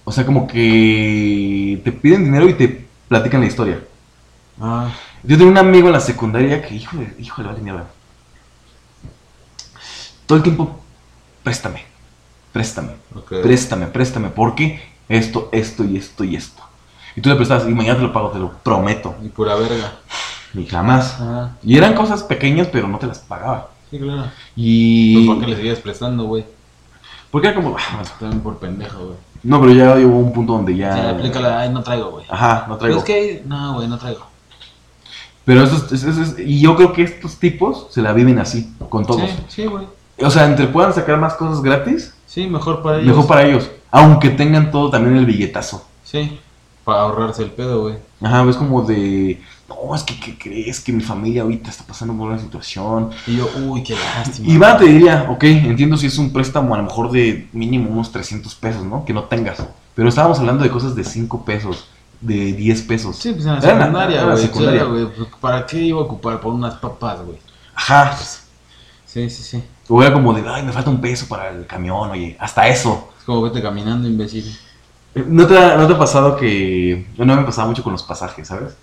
O sea, como que te piden dinero y te platican la historia. Ah, Yo tenía un amigo en la secundaria que, hijo de, hijo de vale mierda. Todo el tiempo, préstame, préstame, préstame, préstame, porque esto, esto y esto y esto. Y tú le prestabas y mañana te lo pago, te lo prometo. Y pura verga. Y jamás. Ah, Y eran cosas pequeñas, pero no te las pagaba. sí, claro. Y. Pues, ¿Por qué le seguías prestando, güey? Porque era como. ah. También por pendejo, güey. No, pero ya hubo un punto donde ya. Aplícala, ay, no traigo, güey. Ajá, no traigo. Pero es que, no, güey, no traigo. Pero eso, es- eso es- Y yo creo que estos tipos se la viven así, con todos. Sí, sí, güey. O sea, entre puedan sacar más cosas gratis, Sí, mejor para ellos. mejor para ellos. Aunque tengan todo también el billetazo. Sí, para ahorrarse el pedo, güey. Ajá, es como de. No, es que, ¿qué crees? Que mi familia ahorita está pasando por una situación. Y yo, uy, qué lástima. Y va, te diría, ok, entiendo si es un préstamo a lo mejor de mínimo unos 300 pesos, ¿no? Que no tengas. Pero estábamos hablando de cosas de 5 pesos, de 10 pesos. Sí, pues en la secundaria, güey. secundaria. Claro, güey. Pues, ¿Para qué iba a ocupar? Por unas papas, güey. Ajá. Sí, sí, sí. O era como de, ay, me falta un peso para el camión, oye, hasta eso. Es como vete caminando, imbécil. ¿No te, ha, ¿No te ha pasado que.? No me pasaba mucho con los pasajes, ¿sabes?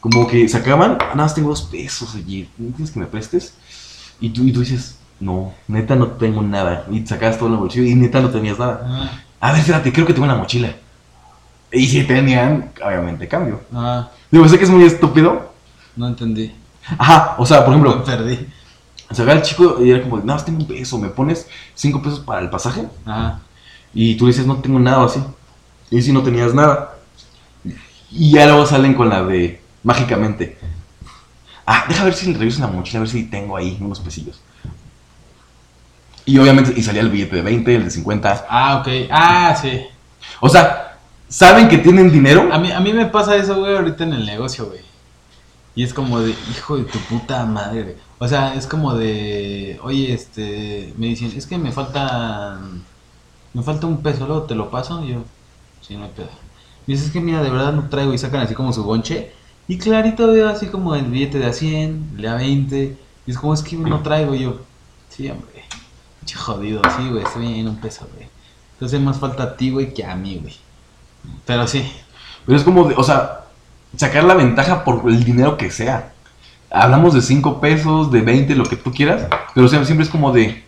Como que sacaban, "Ah, nada más tengo dos pesos, oye, ¿no tienes que me prestes? Y tú, y tú dices, no, neta no tengo nada. Y sacabas todo en el bolsillo y neta no tenías nada. Ah, A ver, espérate, creo que tengo una mochila. Y si tenían, obviamente, cambio. ah, Digo, sé que es muy estúpido. no entendí. Ajá, o sea, por Me ejemplo, <laughs> perdí. sacaba el chico y era como, nada más tengo un peso, ¿me pones cinco pesos para el pasaje? Ajá. Y tú dices, no tengo nada así. Y si no tenías nada. Y ya luego salen con la de mágicamente. Ah, deja ver si le reviso la mochila, a ver si tengo ahí unos pesillos. Y obviamente, y salía el billete de 20, el de 50. Ah, ok. Ah, sí. O sea, saben que tienen dinero. A mí, a mí me pasa eso, güey, ahorita en el negocio, güey. Y es como de, hijo de tu puta madre, güey. O sea, es como de, oye, este, me dicen, es que me faltan me falta un peso, luego te lo paso. Y yo, sí, no hay pedo. Y dices, es que mira, de verdad no traigo. Y sacan así como su bonche. Y clarito veo así como el billete de a 100, de a 20. Y es como, es que no traigo. Y yo, sí, hombre. Jodido, sí, güey, estoy bien, un peso, güey. Entonces más falta a ti, güey, que a mí, güey. Pero sí, Pero es como, de, o sea, sacar la ventaja por el dinero que sea. Hablamos de 5 pesos, de 20, lo que tú quieras, pero siempre es como de,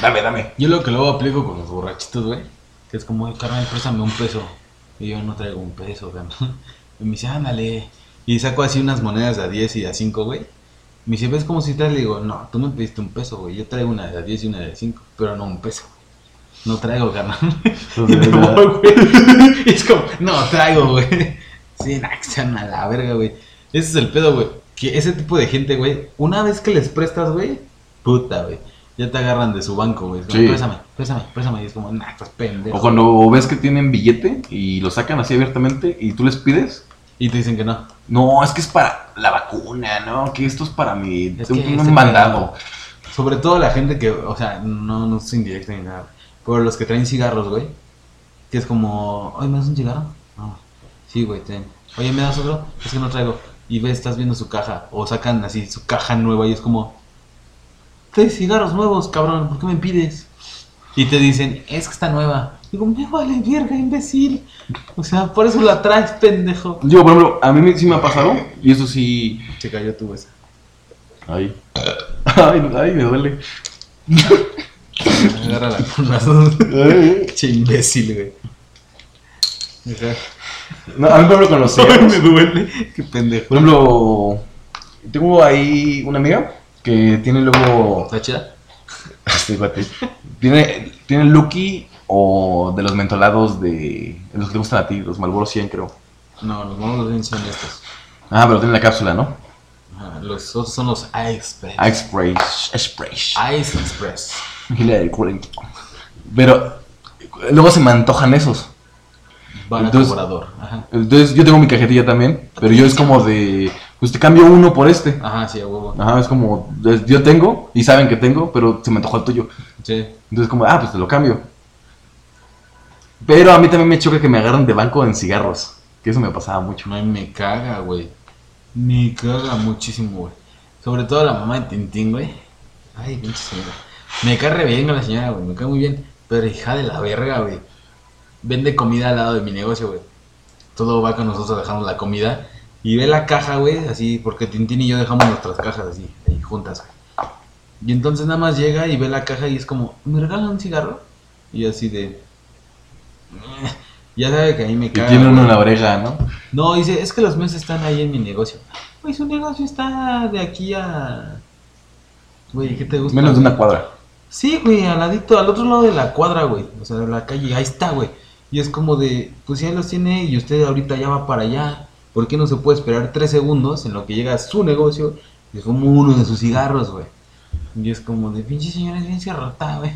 dame, dame. Yo lo que luego aplico con los borrachitos, güey, que es como, carnal, préstame un peso. Y yo no traigo un peso, güey. <laughs> Y me dice, ándale. Y saco así unas monedas de a 10 y de a 5, güey. Me dice, ¿ves cómo si traes? Le digo, no, tú me pediste un peso, güey. Yo traigo una de a 10 y una de a 5, pero no un peso. No traigo, carnal. <laughs> Y me voy, güey. Y <laughs> es como, no traigo, güey. Sí, que sean a la verga, güey. Ese es el pedo, güey. Que ese tipo de gente, güey, una vez que les prestas, güey, puta, güey. Ya te agarran de su banco, güey. Es como, Sí. Y es como, nah, estás pendejo. O cuando ves que tienen billete y lo sacan así abiertamente y tú les pides, Y te dicen que no. no, es que es para la vacuna, ¿no? Que esto es para mi Es un, mandado. Sobre todo la gente que, o sea, no, no es indirecta ni nada. Pero los que traen cigarros, güey. Que es como, oye, ¿me das un cigarro? No. Sí, güey, ten. Oye, ¿me das otro? Es que no traigo. Y ves, estás viendo su caja. O sacan así su caja nueva y es como, trae cigarros nuevos, cabrón. ¿Por qué me pides? Y te dicen, es que está nueva. Digo, me vale verga, imbécil. O sea, por eso la traes, pendejo. Digo, por ejemplo, a mí sí me ha pasado y eso sí... Se cayó tu esa. Ay. <laughs> Ay, ay, me duele. <laughs> Dos. Ay. Che imbécil, güey. Ajá. No, a mí, por ejemplo, con los cigarros. me duele. Qué pendejo. Por ejemplo, tengo ahí una amiga que tiene luego. ¿Está chida? Este, cuate, tiene, tiene Lucky o de los mentolados de. Los que te gustan a ti, los Malboro 100, creo. No, los monos bien son estos. Ah, pero tiene la cápsula, ¿no? Ajá, los otros son los Ice Express. Express. Express. Ice Express. Gila del culo. Pero luego se me antojan esos. Barato Entonces-. Ajá. Entonces yo tengo mi cajetilla también, pero yo es como de. Pues te cambio uno por este. Ajá, sí, a huevo. Ajá, es como. Yo tengo y saben que tengo, pero se me antojó el tuyo. Sí. Entonces, como, ah, pues te lo cambio. Pero a mí también me choca que me agarran de banco en cigarros. Que eso me pasaba mucho. No, me caga, güey. Me caga muchísimo, güey. Sobre todo la mamá de Tintín, güey. Ay, pinche señora. Me cae re bien con la señora, güey. Me cae muy bien. Pero hija de la verga, güey. Vende comida al lado de mi negocio, güey. Todo va con nosotros, dejamos la comida. Y ve la caja, güey, así, porque Tintín y yo dejamos nuestras cajas así, ahí juntas, güey. Y entonces nada más llega y ve la caja y es como, ¿me regalan un cigarro? Y así de. "Eh". Ya sabe que ahí me Y caga. tiene uno en la oreja, ¿no? No, dice, es que los meses están ahí en mi negocio. Güey, su negocio está de aquí a. Güey, ¿qué te gusta? Menos de una cuadra. Sí, güey, al ladito, al otro lado de la cuadra, güey. O sea, de la calle, ahí está, güey. Y es como de, pues ahí los tiene y usted ahorita ya va para allá. ¿Por qué no se puede esperar tres segundos en lo que llega a su negocio y fuma uno de sus cigarros, güey? Y es como de, pinche señora, es bien cerrota, güey.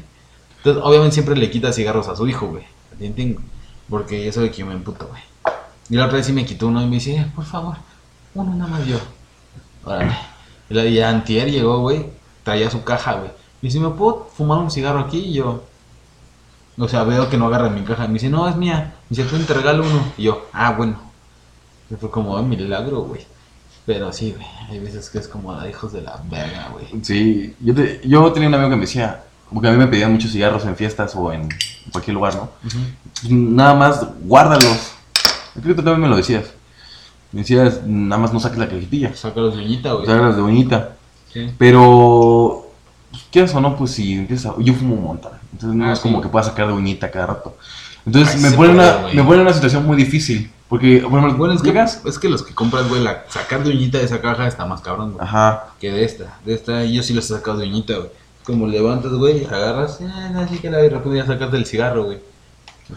Entonces, obviamente siempre le quita cigarros a su hijo, güey. Porque ya sabe que yo me emputo, güey. Y la otra vez sí me quitó uno y me dice, "Eh, por favor, uno nada más yo. Órale. Y la y antier llegó, güey, traía su caja, güey. Y dice, ¿me puedo fumar un cigarro aquí? Y yo, o sea, veo que no agarra mi caja. Me dice, no, es mía. Me dice, tú te regalo uno. Y yo, ah, bueno. Y fue como, "Ay, milagro, güey. Pero sí, güey, hay veces que es como, "Ah, hijos de la verga, güey. Sí, yo, te- yo tenía un amigo que me decía, porque a mí me pedían muchos cigarros en fiestas o en cualquier lugar, ¿no? Pues nada más, guárdalos. Creo que tú también me lo decías. Me decías, nada más no saques la cajetilla. Sácalos de uñita, güey. Sácalas de uñita. Sí. Pero, quieras o no, pues si empiezas a... Yo fumo un montón. Entonces no Ah, es sí. como que pueda sacar de uñita cada rato. Entonces Ay, me, pone puede, una, me pone en una situación muy difícil. Porque, por ejemplo, Bueno, es que, es que los que compras, güey, la, sacar de uñita de esa caja está más cabrón, güey. Ajá. Que de esta. De esta, yo sí los he sacado de uñita, güey. Como levantas, güey, agarras, eh, así que la rápido ya sacas del cigarro, güey.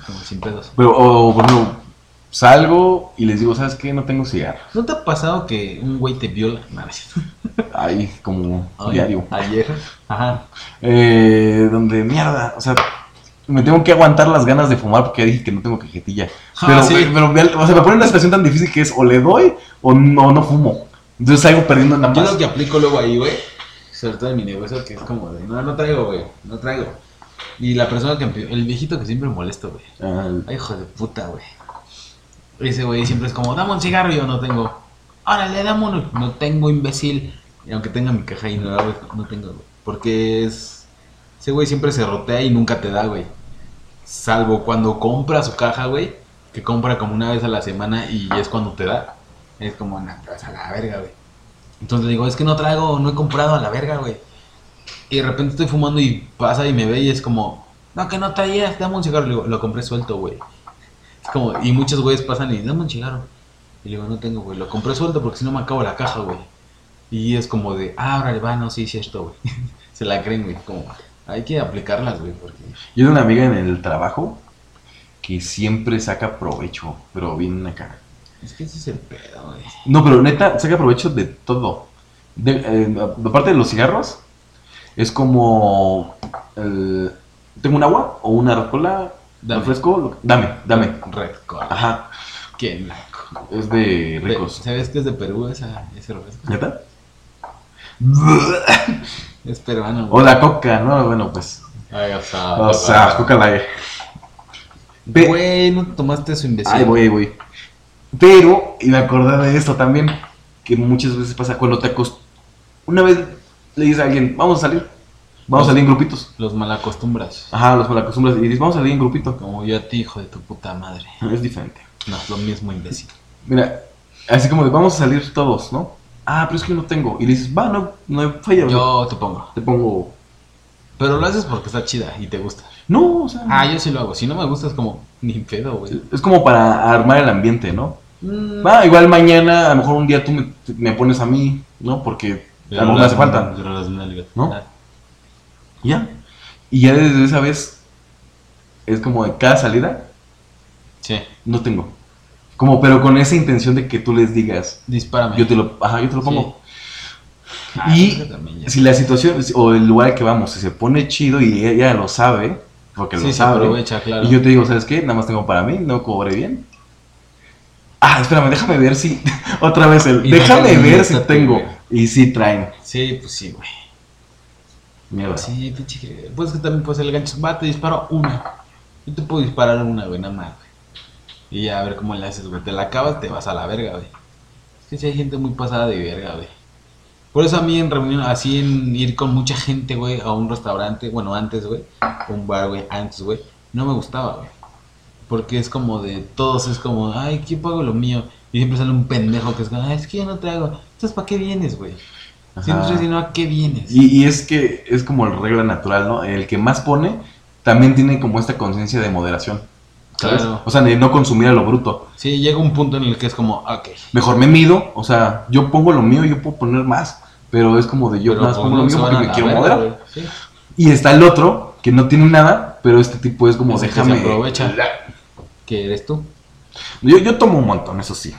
Como sin pedos. Pero, o, por ejemplo, salgo y les digo, ¿sabes qué? No tengo cigarro. ¿No te ha pasado que un güey te viola? Cierto. Ahí, como Ay, diario. Ayer. Ajá. Eh, donde, mierda, o sea, me tengo que aguantar las ganas de fumar porque ya dije que no tengo cajetilla. Ah, Pero, sí. pero o sea, me pone en una situación tan difícil que es o le doy o no, no fumo. Entonces salgo perdiendo nada Yo más. lo que aplico luego ahí, güey, sobre todo en mi negocio, que es como de, no, no traigo, güey, no traigo. Y la persona que el viejito que siempre molesta, güey. Ay, hijo de puta, güey. Ese güey siempre es como, dame un cigarro y yo no tengo. Órale, dame uno. No tengo, imbécil. Y aunque tenga mi caja y no, no tengo, güey. Porque es. Ese güey siempre se rotea y nunca te da, güey. Salvo cuando compra su caja, güey. Que compra como una vez a la semana y es cuando te da. Es como, nah, pues a la verga, güey. Entonces digo, es que no traigo, no he comprado a la verga, güey. Y de repente estoy fumando y pasa y me ve y es como, no, que no traías, dame un cigarro. Le digo, lo compré suelto, güey. Es como, y muchos güeyes pasan y dame un cigarro. Y le digo, no tengo, güey. Lo compré suelto porque si no me acabo la caja, güey. Y es como de, ah, órale, va, no, sí, sí, esto, güey. <laughs> Se la creen, güey. Como, hay que aplicarlas, güey, porque. Yo tengo una amiga en el trabajo que siempre saca provecho, pero bien acá. Es que ese es el pedo, güey. No, pero neta, saca provecho de todo. De, eh, aparte de los cigarros, es como... tengo un agua o una Red Cola, Dame. refresco, dame, dame. Red Cola. Ajá, Qué es de ricos. ¿Sabes que es de Perú esa, ese refresco? ¿Neta? <laughs> Es peruano, O la coca, ¿no? Bueno, pues... Ay, o sea, O sea, coca la... Pe- Güey, no tomaste su imbécil. Voy, ahí voy. Pero, y me acordé de esto también, que muchas veces pasa cuando te acost... Una vez le dices a alguien, vamos a salir, vamos a salir en grupitos. Los malacostumbras. Ajá, los malacostumbras y dices, vamos a salir en grupito. Como yo a ti, hijo de tu puta madre. Es diferente. No, es lo mismo, imbécil. Mira, así como de, vamos a salir todos, ¿no? Ah, pero es que yo no tengo. Y le dices, va, no, no hay falla. güey. Yo te pongo. Te pongo... Pero lo haces porque está chida y te gusta. No, o sea... Ah, yo sí lo hago. Si no me gusta es como, ni pedo, güey. Es como para armar el ambiente, ¿no? Mm. Va, igual mañana, a lo mejor un día tú me, me pones a mí, ¿no? Porque a lo mejor me hace falta. ¿No? Ya. Y ya desde esa vez es como de cada salida Sí. no tengo. Como pero con esa intención de que tú les digas, Dispárame. yo te lo, ajá, yo te lo pongo. Ah, y. Si la situación o el lugar que vamos si se pone chido y ella lo sabe, porque Sí, lo se sabe. aprovecha, claro. Y yo te digo, ¿sabes qué? Nada más tengo para mí, no cobré bien. Ah, espérame, déjame ver si <laughs> otra vez el Y déjame ver si tengo y si traen. Sí, pues sí, güey. Mierda. Sí, pinche. Pues que también puede ser el gancho. Va, te disparo una. Yo te puedo disparar una, güey, nada más, güey. Y ya a ver cómo le haces, güey. Te la acabas, te vas a la verga, güey. Es que si hay gente muy pasada de verga, güey. Por eso a mí en reunión, así en ir con mucha gente, güey, a un restaurante, bueno, antes, güey, un bar, güey, antes, güey, no me gustaba, güey. Porque es como de todos, es como, ay, ¿quién pago lo mío? Y siempre sale un pendejo que es como, "Ay, es que yo no te hago. Entonces, ¿para qué vienes, güey? Si no estoy diciendo, ¿a qué vienes? Y, y es que es como la regla natural, ¿no? El que más pone también tiene como esta conciencia de moderación. ¿sabes? Claro. O sea, de no consumir a lo bruto. Sí, llega un punto en el que es como, ok. Mejor me mido, o sea, yo pongo lo mío, yo puedo poner más, pero es como de yo pero más pongo lo mío porque me la quiero verga, moderar. Sí. Y está el otro que no tiene nada, pero este tipo es como que déjame. se aprovecha. ¿Qué eres tú? Yo, yo tomo un montón, eso sí.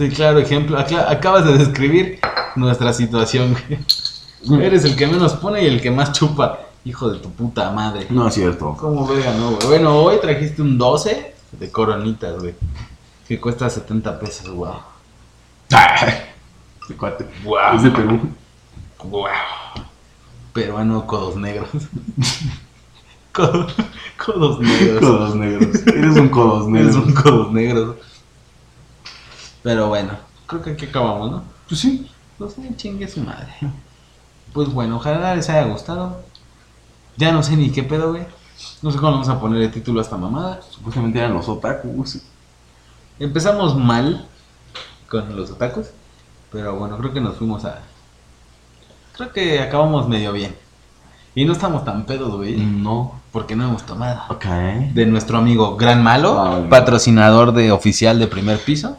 Sí, claro, ejemplo. acla- acabas de describir nuestra situación, güey. Eres el que menos pone y el que más chupa. Hijo de tu puta madre. No es cierto. ¿Cómo verga, no, güey? Bueno, hoy trajiste un 12 de coronitas, güey. Que cuesta 70 pesos, wow. Este <laughs> cuate. Wow. Es de Perú. Wow. Peruano codos negros. <laughs> Codos, codos negros. Codos negros. Eres un codos Eres negros. un codos negros. Pero bueno, creo que aquí acabamos, ¿no? Pues sí. Pues sí, chingue su madre. Pues bueno, ojalá les haya gustado. Ya no sé ni qué pedo, güey. No sé cómo vamos a poner el título a esta mamada. Supuestamente eran los otakus. Empezamos mal con los otakus. Pero bueno, creo que nos fuimos a. Creo que acabamos medio bien. Y no estamos tan pedos, güey. No. Porque no hemos tomado. Ok. De nuestro amigo Gran Malo, Ah, patrocinador de oficial de primer piso.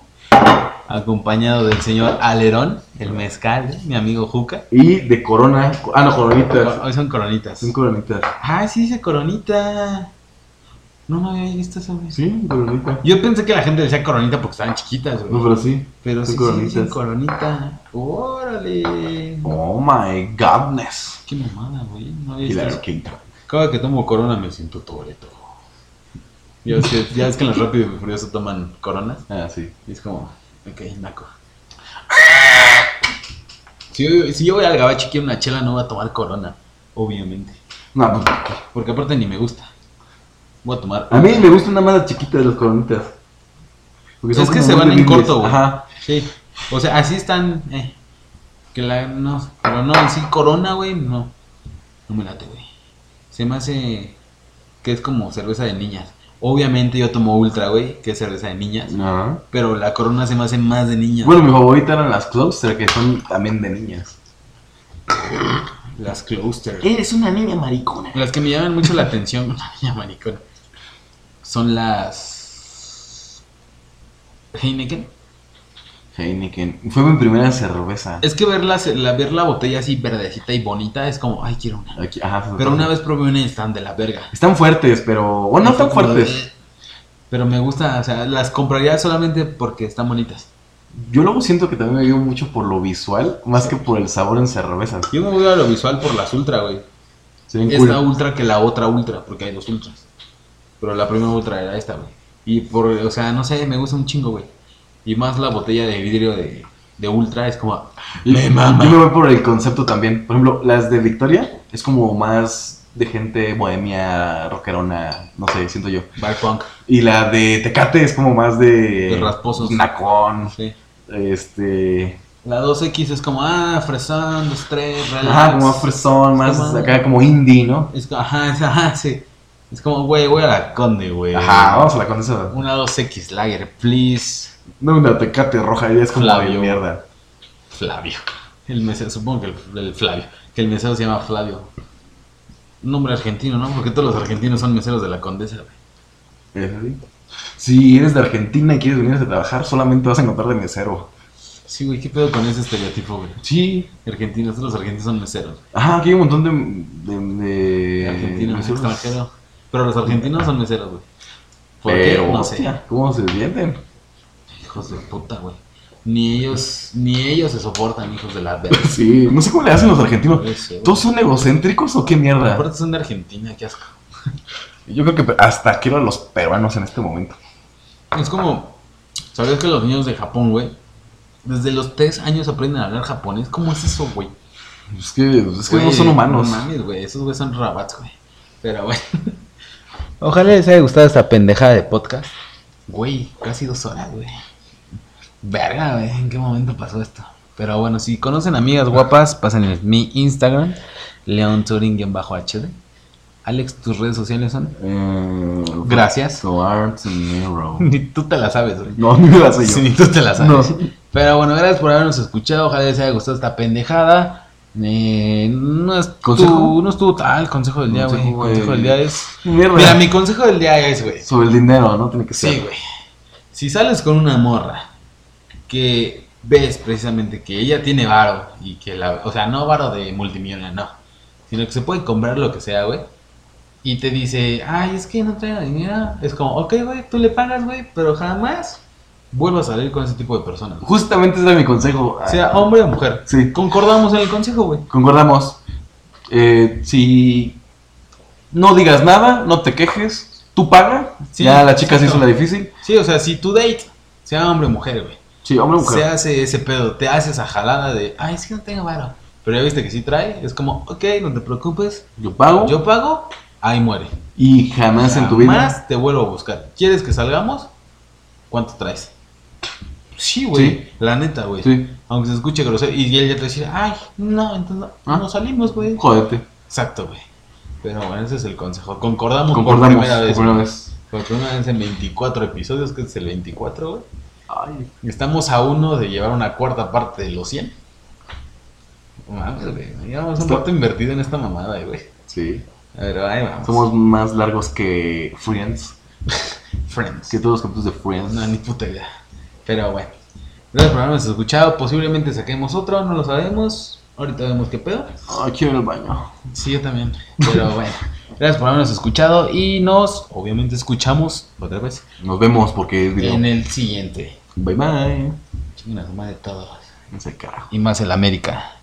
Acompañado del señor Alerón, el mezcal, mi amigo Juca. Y de corona. Ah, no, coronitas. Hoy son coronitas. Son coronitas. Ah, sí, dice coronita. No me había visto eso, güey. Sí, coronita. Yo pensé que la gente decía coronita porque estaban chiquitas, güey. No, pero sí. pero sí, sí, coronitas. coronita. Órale. Oh my godness. Qué mamada, güey. No había visto la eso. quinta. Cada que tomo corona me siento toreto. Ya es que, ya es que en los rápidos y furiosos toman coronas. Ah, sí. Y es como, ok, naco. Si yo, si yo voy al gabacho y quiero una chela, no voy a tomar corona, obviamente. No, pues, Porque aparte ni me gusta. Voy a tomar. a mí me gusta una más chiquita de las coronitas. Porque Es que se van en corto, güey. Ajá. Sí. O sea, así están. Eh. Que la. No. Pero no, así corona, güey. No. No me late, güey. Se me hace. Que es como cerveza de niñas. Obviamente yo tomo Ultra, güey. Que es cerveza de niñas. Ajá. Pero la corona se me hace más de niñas. Bueno, mi favorita eran las Closter, que son también de niñas. Las Closter. Eres una niña maricona. Las que me llaman mucho la atención. <laughs> Una niña maricona. Son las. Heineken. Heineken. Fue mi primera cerveza. Es que ver la, la- ver la botella así verdecita y bonita es como, ay, quiero una. Aquí, ajá, Pero una vez probé una y están de la verga. Están fuertes, pero. Bueno, no de, fuertes. Pero me gusta, o sea, las compraría solamente porque están bonitas. Yo luego siento que también me guío mucho por lo visual, más que por el sabor en cervezas. Yo me voy a lo visual por las ultra, güey. Esta cool. ultra que la otra ultra, porque hay dos ultras. Pero la primera ultra era esta, güey. Y por, o sea, no sé, me gusta un chingo, güey. Y más la botella de vidrio de, de ultra es como, me mama. Yo me voy por el concepto también. Por ejemplo, las de Victoria es como más de gente bohemia, rockerona, no sé, siento yo. bar punk. Y la de Tecate es como más de. De rasposos. Nacón. Sí. Este. La 2X es como, ah, fresón, dos, tres, relax. Ajá, como más fresón, más como- acá como indie, ¿no? Es, ajá, es, ajá, sí. Es como, güey, voy a la Conde, güey. Ajá, vamos a la condesa. Una 2X Lager, please. No, una Tecate roja, ya es como Flavio. de mierda. Flavio. El mesero, supongo que el, el Flavio. Que el mesero se llama Flavio. Un nombre argentino, ¿no? Porque todos los argentinos son meseros de la Condesa, güey. ¿Es así? Si eres de Argentina y quieres venir a trabajar, solamente vas a encontrar de mesero. Sí, güey, ¿qué pedo con ese estereotipo, güey? Sí. Argentinos, todos los argentinos son meseros. Ajá, aquí hay un montón de. de, de Argentinos, meseros. extranjeros. Pero los argentinos son meseros, güey. ¿Por qué? Pero, No sé. hostia, ¿cómo se sienten? Hijos de puta, güey. Ni ellos, ni ellos se soportan, hijos de la verga. <laughs> Sí, no sé cómo le hacen los argentinos. ¿Todos son egocéntricos o qué mierda? Aparte son de Argentina, qué asco. <laughs> Yo creo que hasta quiero a los peruanos en este momento. Es como, ¿sabes que los niños de Japón, güey? Desde los tres años aprenden a hablar japonés. ¿Cómo es eso, güey? Es que, es que no son humanos. No mames, güey. Esos güey son rabats, güey. Pero, güey. <laughs> Ojalá les haya gustado esta pendejada de podcast. Güey, casi dos horas, güey. Verga, güey. ¿En qué momento pasó esto? Pero bueno, si conocen amigas guapas, pásenles mi Instagram, leonturing-hd. Alex, tus redes sociales son. Eh, Gracias. Arts. <laughs> Ni tú te la sabes, güey. No, ni la sé yo. <laughs> Sí, ni tú te la sabes. No. Pero bueno, gracias por habernos escuchado. Ojalá les haya gustado esta pendejada. Eh, no, es ¿Consejo? no estuvo tal consejo del día, güey. Consejo. Consejo del día es. Mierda. Mira, mi consejo del día es, güey. Sobre el dinero, ¿no? Tiene que ser. Sí, güey. Si sales con una morra que ves precisamente que ella tiene varo y que la. O sea, no varo de multimillonaria, no. Sino que se puede comprar lo que sea, güey. Y te dice, ay, es que no traigo dinero. Es como, ok, güey, tú le pagas, güey, pero jamás vuelvas a salir con ese tipo de personas. Justamente ese era mi consejo. Sea hombre o mujer. Sí. Concordamos en el consejo, güey. Concordamos. Eh, si no digas nada, no te quejes, tú paga. Sí, ya la chica se hizo la difícil. Sí, o sea, si tu date, sea hombre o mujer, güey. Sí, hombre mujer. Se hace ese pedo, te hace esa jalada de, ay, es que no tengo varo. Pero ya viste que sí trae, es como, ok, no te preocupes, Yo pago. yo pago, ahí muere. y jamás en tu vida. Jamás te vuelvo a buscar. ¿Quieres que salgamos? ¿Cuánto traes? Sí, güey. Sí. La neta, güey. Sí. Aunque se escuche grosero. Y él ya te dice, ay, no, entonces no, Ah. no salimos, güey. Jódete. Exacto, güey. Pero bueno, ese es el consejo. Concordamos, Concordamos por primera vez. por primera vez. Por primera vez en 24 episodios, que es el 24, güey. Ay, Estamos a uno de llevar una cuarta parte de los 100. No Mames, güey. Llevamos un rato invertido en esta mamada, güey. sí. Pero ahí vamos. Somos más largos que Friends. <laughs> friends. Que todos los capítulos de Friends. No, ni puta idea. Pero bueno. Gracias por habernos escuchado. Posiblemente saquemos otro, no lo sabemos. Ahorita vemos qué pedo. Ay, quiero ir al baño. Sí, yo también. Pero <laughs> bueno. Gracias por habernos escuchado. Y nos, obviamente, escuchamos otra vez Nos vemos porque es video. en el siguiente. Bye bye. Chinguen a su madre todos. No sé, carajo. Y más el América.